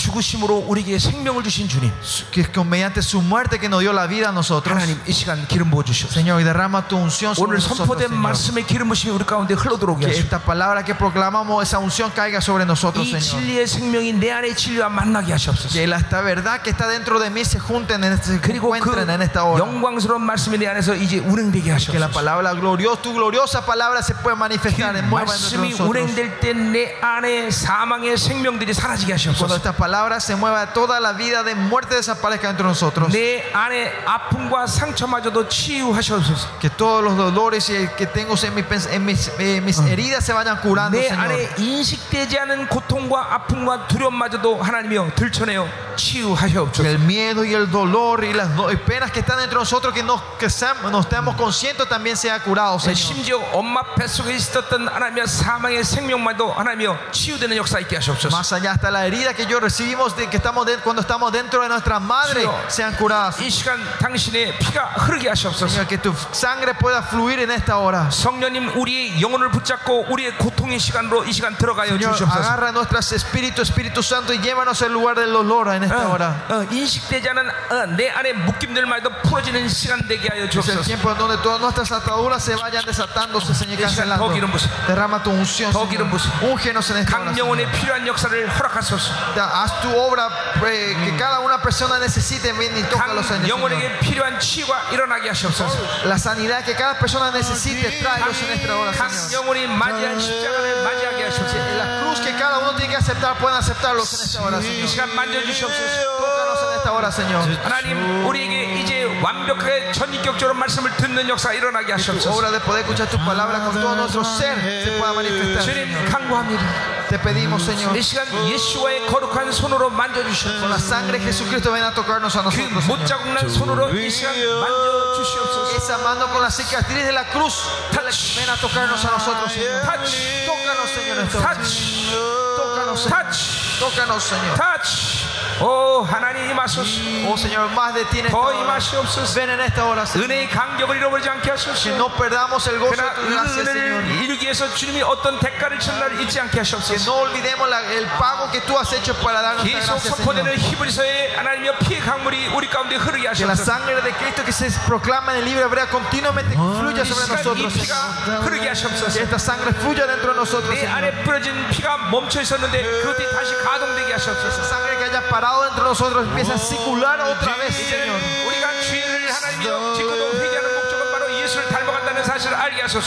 어, 죽으심으로 우리에게 생명을 주신 주님. Que con mediante su muerte que nos dio la vida a nosotros. 하나님 이 시간 기름 부어 주시옵소서. Señor, y derrama tu unción sobre 오늘 nosotros. 선포된 Señor. 말씀의 기름 부심이 우리 가운데 흘러들어오게 Que 하시옵소서. esta palabra que proclamamos, esa unción caiga sobre nosotros, 이 Señor. 진리의 생명이 내 안에 진리와 만나게 하시옵소서. Que la- esta verdad que está dentro de mí se junten en este, se 그리고 그 encuentren en esta hora. 영광스러운 말씀이 내 안에서 이제 운행되게 Que la 하시옵소서. palabra gloriosa, tu gloriosa palabra se pueda manifestar en mueva entre 말씀이 nosotros. 운행될 때 내 안에 사망의 생명들이 사라지게 Cuando 하시옵소서. esta palabra se mueva, toda la vida de muerte desaparezca entre nosotros. 내 안에 아픔과 상처마저도 치유하시옵소서. Que todos los dolores y- que tengo en, mi pens- en mis, eh, mis heridas se vayan curando, 내 Señor. 안에 인식되지 않은 고통과 아픔과 두려움마저도 하나님이여 들춰내어 Que 치유하시옵소서. el miedo y el dolor y las do- y penas que están dentro de nosotros, que nos, que seamos- nos estemos conscientes, también sea curado, Señor. 심지어 엄마 뱃속에 있었던 하나님의 사망의 생명마도 하나님이여 치유되는 역사 있게 하시옵소서. Más allá hasta la herida que yo recibimos de que estamos de- cuando estamos dentro de nuestra madre Señor. sean curadas. 이 시간 당신의 피가 흐르게 하시옵소서. Señor, que tu sangre pueda fluir en esta hora. 성령님 우리의 영혼을 붙잡고 우리의 고통의 시간으로 이 시간 들어가요 Señor, 주시옵소서. agarra nuestros espíritus, Espíritu Santo, y llévanos al lugar del dolor en esta hora. 어, 어, 인식되지 않은 어, 내 안에 묶임들마저 풀어지는 시간 되게 하여 Es el 주옵소서. tiempo en donde todas nuestras ataduras se vayan desatándose, Señor, y 이 시간 cancelando. 더 기름 부으세요. Derrama tu unción, 더 Señor. 기름 부으세요. Úngenos en esta hora, 각 Señor. 영혼에 필요한 역사를 허락하소서. Da- Haz tu obra eh, que cada una persona necesite, ven y tócalo, 각 Señor. 영혼에게 필요한 치유가 일어나게 하시옵소서. La sanidad que cada persona necesite, tráelos en esta hora, 각 Señor. 영혼이 맞이한 십자가를 맞이하게 하시옵소서. La cruz que cada uno tiene que aceptar, puedan aceptarlos en esta hora, 이 Señor. 시간 만져주시옵소서. Tócanos en esta hora, Señor. 하나님 우리에게 이제 완벽하게 전인격적으로 말씀을 듣는 역사 일어나게 Tu 하시옵소서. obra de poder escuchar tu palabra con todo nuestro ser se pueda manifestar. 주님 Señor. 간구합니다. Te pedimos, Señor, 이 시간 예수와의 거룩한 손으로 만져주시옵소서. con la sangre de Jesucristo ven a tocarnos a 그 nosotros, Señor. 못자국난 손으로 이 시간 만져주시옵소서. Esa mano con la cicatriz de la cruz, ven a tocarnos a nosotros, Señor. 터치, Tócanos, Señor, en esta hora. 터치, Tócanos, Señor. 터치, Tócanos, Señor. 터 치. 오 하나님 임하소서 Oh Señor, más de ti en esta 더 hora. 임하시옵소서 Ven en esta hora, Señor. 은혜의 간격을 잃어버리지 않게 Que 하소서 no perdamos el gozo de 그러나 tu 그 gracia, Señor. 은혜를 이루기 위해서 주님이 어떤 대가를 쳤나를 잊지 않게 Que 하시옵소서 no olvidemos la- el pago que tú has hecho para darnos esta 계속 gracia, 선포되는 Señor. 히브리서의 하나님의 피의 강물이 우리 가운데 흐르게 Que la 하소서 sangre de Cristo que se proclama en el libro hebrea continuamente fluya 이 sobre 시간 이 nosotros. 피가 Señor. 흐르게 하시옵소서 Que esta sangre fluya dentro de nosotros. 내 Señor. 안에 뿌려진 피가 멈춰 있었는데 그것이 다시 가동되게 Esa 하시옵소서 sangre que haya parado entre nosotros empieza a circular otra vez, Señor.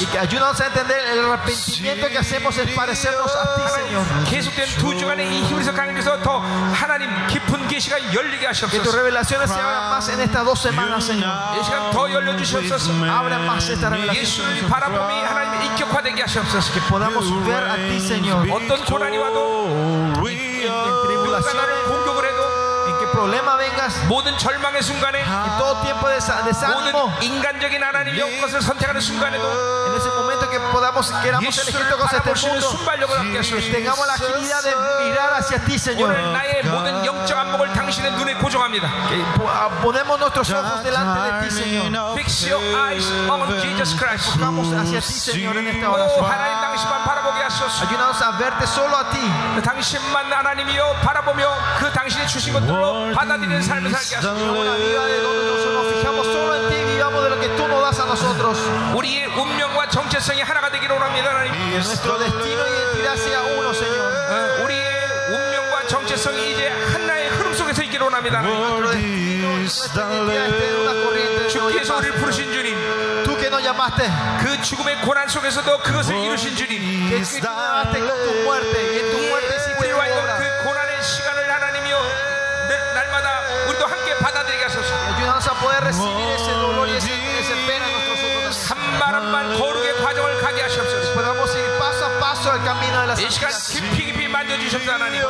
Y que ayúdanos a entender el arrepentimiento que hacemos es parecernos a ti, Señor. Que tus revelaciones se abran más en estas dos semanas, Señor. Que podamos ver a ti, Señor. En tribulaciones problema vengas, 모든 절망의 순간에 en todo tiempo de desa- desánimo, 모든 인간적인 하나님의 것을 선택하는 순간에도 en ese momento que podamos, queramos elegir 예수를 cosas de 바라볼 este 수 있는 mundo, 순발력을 갖게 que 하소서 tengamos la agilidad de mirar hacia ti, Señor. 오늘 나의 모든 영적 안목을 당신의 눈에 고정합니다 Que po- ah, ponemos nuestros ojos delante de ti, Señor. Fix your eyes on Jesus Christ Vamos hacia ti, Señor, en esta 오 oración. 하나님 당신만 바라보게 하소서 Ayúdanos a verte solo a ti. 당신만 하나님이여 바라보며 그 당신이 주신 것들로 받아들이는 삶을 살게 하소서 Una vida de donde nosotros nos fijamos solo en ti y vivamos de lo que tú nos das a nosotros. 우리의 운명과 정체성이 하나가 되기를 원합니다 하나님 Que nuestro destino y identidad sea uno, Señor. 어, 우리의 운명과 정체성이 이제 하나의 흐름 속에서 있기를 원합니다 하나님. Nuestro destino y nuestra identidad esté en una corriente. de 주께서 우리를 hoy. 부르신 주님 Tú que nos llamaste, 그 죽음의 고난 속에서도 그것을 이루신 주님 que tú llamaste con tu muerte y en poder recibir ese dolor y ese, ese pena en nuestros ojos. 한 발 한 발 거룩의 과정을 가게 하시옵소서 Podamos ir paso a paso al camino de la 이 시간 santidad. 깊이 깊이 만져주셨다 하나님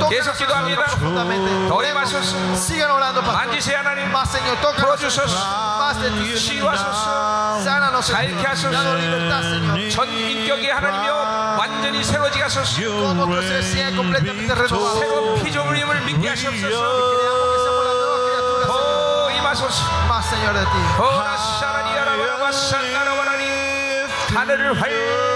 Toca 계속 기도합니다 profundamente. 더 임하소서 Sigan orando, pastor. 만지세요 하나님 Más, Señor, toca 풀어주소서 más de ti. 치유하소서 Sánanos, Señor. 자유케 하소서 Danos libertad, Señor. 전 인격의 하나님이여 완전히 새로지게 하소서 Todo nuestro ser sea completamente renovado. 새로운 피조물임을 믿게 하시옵소서 임하소서 Señor. Más, Señor, de ti. 오라샤라니아라바라바산나라바라니 하늘을 활짝 여소서 하나님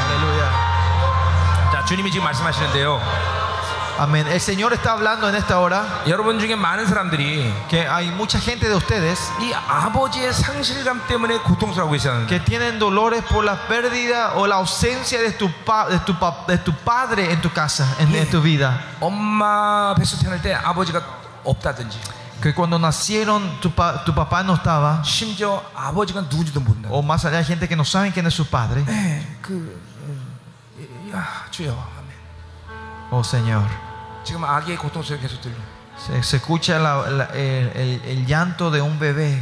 주님이 지금 말씀하시는데요 Amén. El Señor está hablando en esta hora 여러분 중에 많은 사람들이 que hay mucha gente de ustedes 이 아버지의 상실감 때문에 고통스러워하고 계시는 que tienen dolores por la pérdida o la ausencia de tu, pa- de tu, pa- de tu padre en tu casa, en, en tu vida. 엄마 뱃속 태어날 때 아버지가 없다든지 Que cuando nacieron tu, pa- tu papá no estaba, 심지어 아버지가 누군지도 모른다. o más allá hay gente que no saben quién es su padre. 네, 그 어, 야, 주여. 아멘. Oh Señor. 지금 아기의 고통 소리 계속 들려. Se, se escucha la- la- el, el- el llanto de un bebé.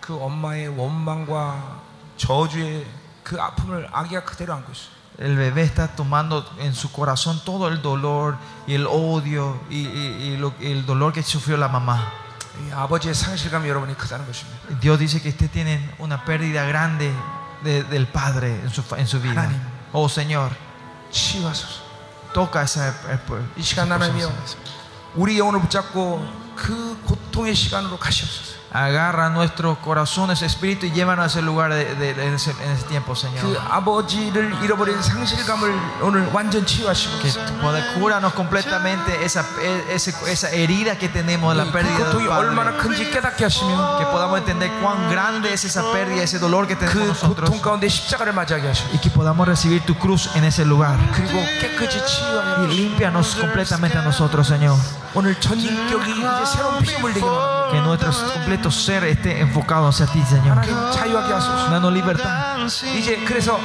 그 엄마의 원망과 저주의 그 아픔을 아기가 그대로 안고 있어. El bebé está tomando en su corazón todo el dolor y el odio y, y- y lo- y el dolor que sufrió la mamá. 이 아버지의 상실감이 여러분이 크다는 것입니다. Dios dice que usted tiene una pérdida grande de- del padre en su, fa- en su vida. 하나님. Oh Señor, 치유하소서. toca esa, 이 시간 하나님이여 우리 영혼을 붙잡고 그 고통의 시간으로 가시옵소서. agarra nuestros corazones, espíritu y llévanos a ese lugar de, de, en, ese, tiempo, Señor. Que poder cúranos completamente esa, esa, esa, herida que tenemos de la pérdida del Padre. Que podamos entender cuán grande es esa pérdida, ese dolor que tenemos nosotros. Y que podamos recibir tu cruz en ese lugar 그리고 깨끗이 Y 치유하여 límpianos completamente a nosotros, Señor. 오늘 전 인격이 이제 새로운 피조물 되게 원합니다. Que nuestro completo ser esté enfocado hacia ti, Señor. 하나님 자유하게 하소서. Danos libertad. 이제 그래서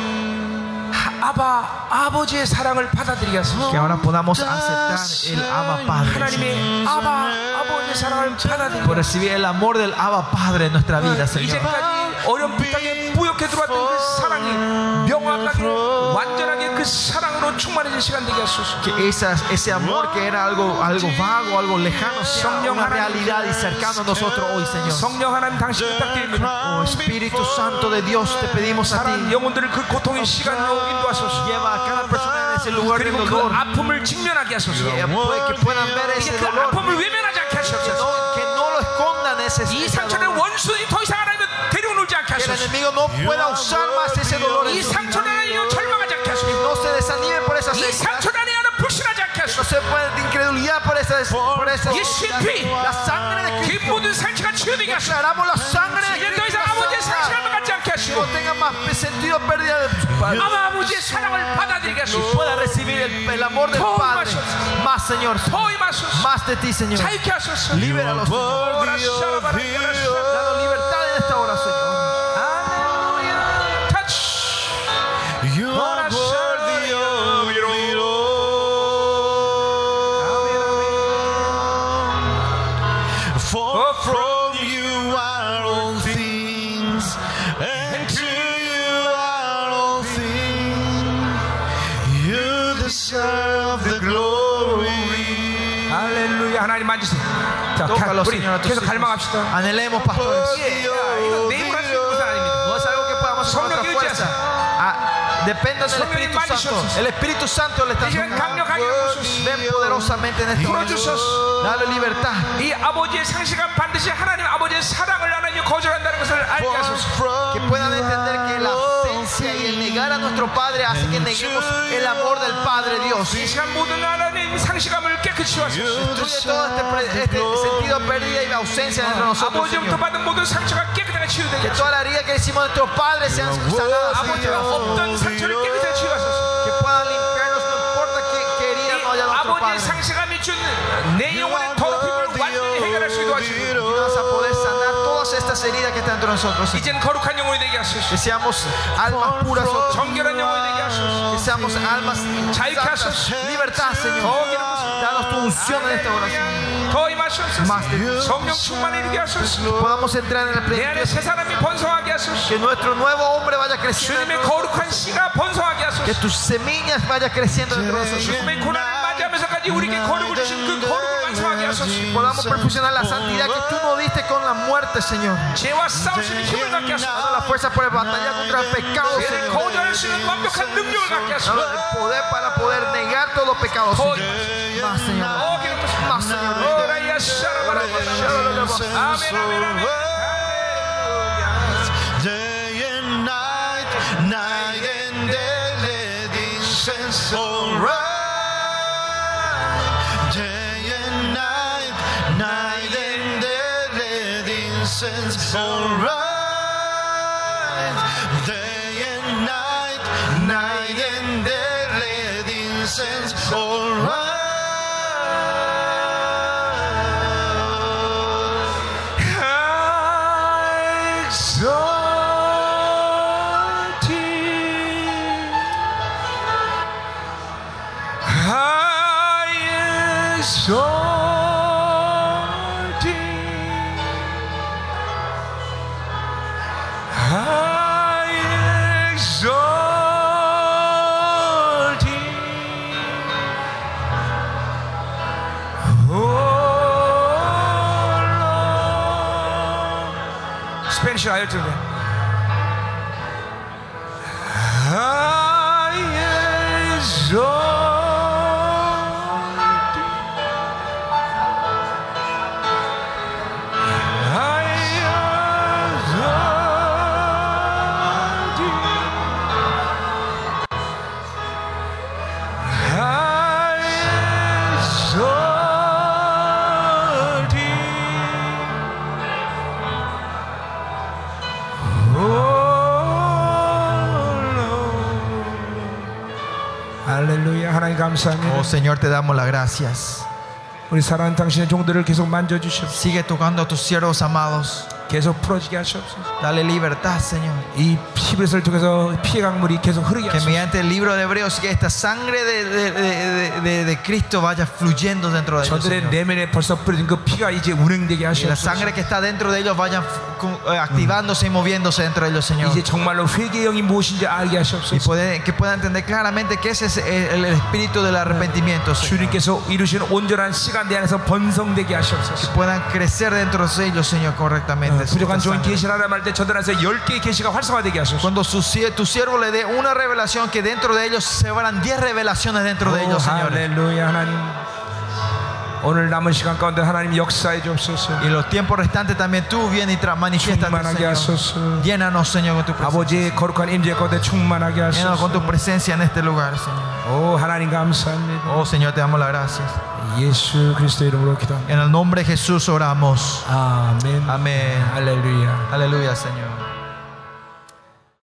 하- 아바 아버지의 사랑을 받아들이게 하소서. Que ahora podamos aceptar el Abba Padre. 하나님의 아바 아버지의 사랑을 Por 받아들이게 recibir el amor del Abba Padre en nuestra vida, Señor. 이제까지 어렴풋 땅에 뿌옇게 들어왔던 그 사랑이 명확하게 완전하게 그 사랑으로 충만해진 시간 되게 하소서. Que esa- ese amor que era algo, algo vago, algo lejano, sea una realidad y cercano a nosotros hoy, Señor. 성령 하나님 당신 부탁드립니다. Oh Espíritu Santo de Dios, te pedimos a 사랑 ti. 영혼들을 그 고통의 시간으로 인도하소서. Lleva a cada persona en ese lugar del 그리고 그 dolor. 아픔을 직면하게 하소서. Que, puede- que puedan ver 이제 ese 그 dolor. 아픔을 외면하지 않게 Que 하시옵소서. no, que no lo escondan ese, 이 ese 상처를 dolor. 원수들이 더 el 하소서. enemigo no pueda usar más ese dolor. en 이 su vida. 상처를 하나님 절망하지 않게 하소서. No se desanimen por esa 이 sequedad. 상처를 하나님 불신하지 않게 No 하소서. se puede de incredulidad por esa, por esa 예수의 피, la sangre de 그 Cristo. 모든 상처가 치유되게 하소서. Declaramos la sangre de 이제 더 Cristo. 이상 아버지의 sana. 상실함을 갖지 않게 Que 하시고 no tenga más sentido pérdida de su padre. 아마 아버지의 사랑을 받아들이게 Y 하소서. pueda recibir el, el amor del Todo Padre. más. Más, Señor. 더 임하소서. Más de ti, Señor. 자유케 하소서. Libéralos, Señor. 오라 샤라바라 샤라바라. Danos libertad en esta hora, Señor. 자, 가- Tócalo, 우리 Señor, a tus 계속 hijos. 갈망합시다. Anhelemos, pastores. 예, 야, 이거 내 힘으로 할수 있는 것은 아닙니다. No es algo que podamos hacer con 성령 nuestra fuerza. Ah, depende del 성령님 Espíritu Santo. 만지셔서. El Espíritu Santo le está 이 시간 tocando. 강력하게 부수소서. Ven poderosamente en esta hora. 풀어주소서. Dale libertad. 이 아버지의 상실감 반드시 하나님 아버지의 사랑을 하나님 거절한다는 것을 알게 하소서. Que puedan entender que la llegar a nuestro Padre hace que neguemos el amor del Padre Dios. Destruye todo este, este sentido de pérdida y de ausencia entre nosotros. Señor. Que toda la herida que hicimos a nuestros padres sean sanadas. Que puedan limpiarnos, no importa qué querían no haya nuestros padres. estas heridas que están dentro de nosotros. Señor. 이제는 거룩한 영혼이 되게 하소서. Que seamos almas puras, otra- 정결한 영혼이 되게 하소서. que seamos almas 자유케 santas. 하소서. Libertad, Señor. 더 기름 부으소서. Danos tu unción en esta oración. 더 임하소서. Más de Dios. 성령 충만에 이르게 하소서. Podamos entrar en el 내 plenitud. 안에 새 사람이 번성하게 하소서. Que nuestro nuevo hombre vaya creciendo. 주님의 거룩한 씨가 번성하게 Que 하소서. tus semillas vaya creciendo dentro de nosotros. 주님의 고난을 맞이하면서까지 우리에게 거룩을 주신 그 거룩 podamos perfeccionar la santidad que tú nos diste con la muerte, Señor. La fuerza para batallar contra el pecado, Señor. El poder para poder negar todos los pecados, Señor. Más, Señor. Más, Señor. Amén, amén, amén. alright. Alright. Day and night, night and day, let incense alright. 하여주는 Oh Señor, te damos las gracias. Sigue tocando a tus siervos amados. 계속 풀어지게 하시옵소서. Dale libertad, Señor. 이 히브리서를 통해서 피해 강물이 계속 흐르게 Que 하소서. mediante el libro de Hebreos, que esta sangre de, de- de- de- de Cristo vaya fluyendo dentro de ellos. 저들의 Señor. 내면에 벌써 뿌려진 그 피가 이제 운행되게 Y la 하시옵소서. sangre que está dentro de ellos vaya activándose y moviéndose dentro de ellos, Señor. 이제 정말로 회개의 영이 무엇인지 알게 Y 하시옵소서. puede- que puedan entender claramente que ese es el, el espíritu del arrepentimiento, Señor. 주님께서 이루신 온전한 시간 내 안에서 번성되게 하시옵소서. Puedan crecer dentro de ellos, Señor, correctamente. 부족한 Esta 종이 sangre. 계시를 하라 말때 저들 안에서 열 개의 계시가 활성화되게 하소서. Cuando su sie- tu siervo le dé una revelación, que dentro de ellos se verán 10 revelaciones dentro de 오, ellos, Señor. 할렐루야 하나님. 오늘 남은 시간 가운데 하나님 역사해 주옵소서. Y en los tiempos restantes también tú vienes y tra- manifiestas, 충만하게 하소서. Señor. Llénanos, Señor, con tu presencia. 아버지의 거룩한 임재 가운데 충만하게 Llénanos con tu 하소서. presencia en este lugar, Señor. 오 하나님 감사합니다. Oh, Señor, te damos las gracias. En el nombre de Jesús oramos. Amén. Amén. Aleluya. Aleluya, Señor.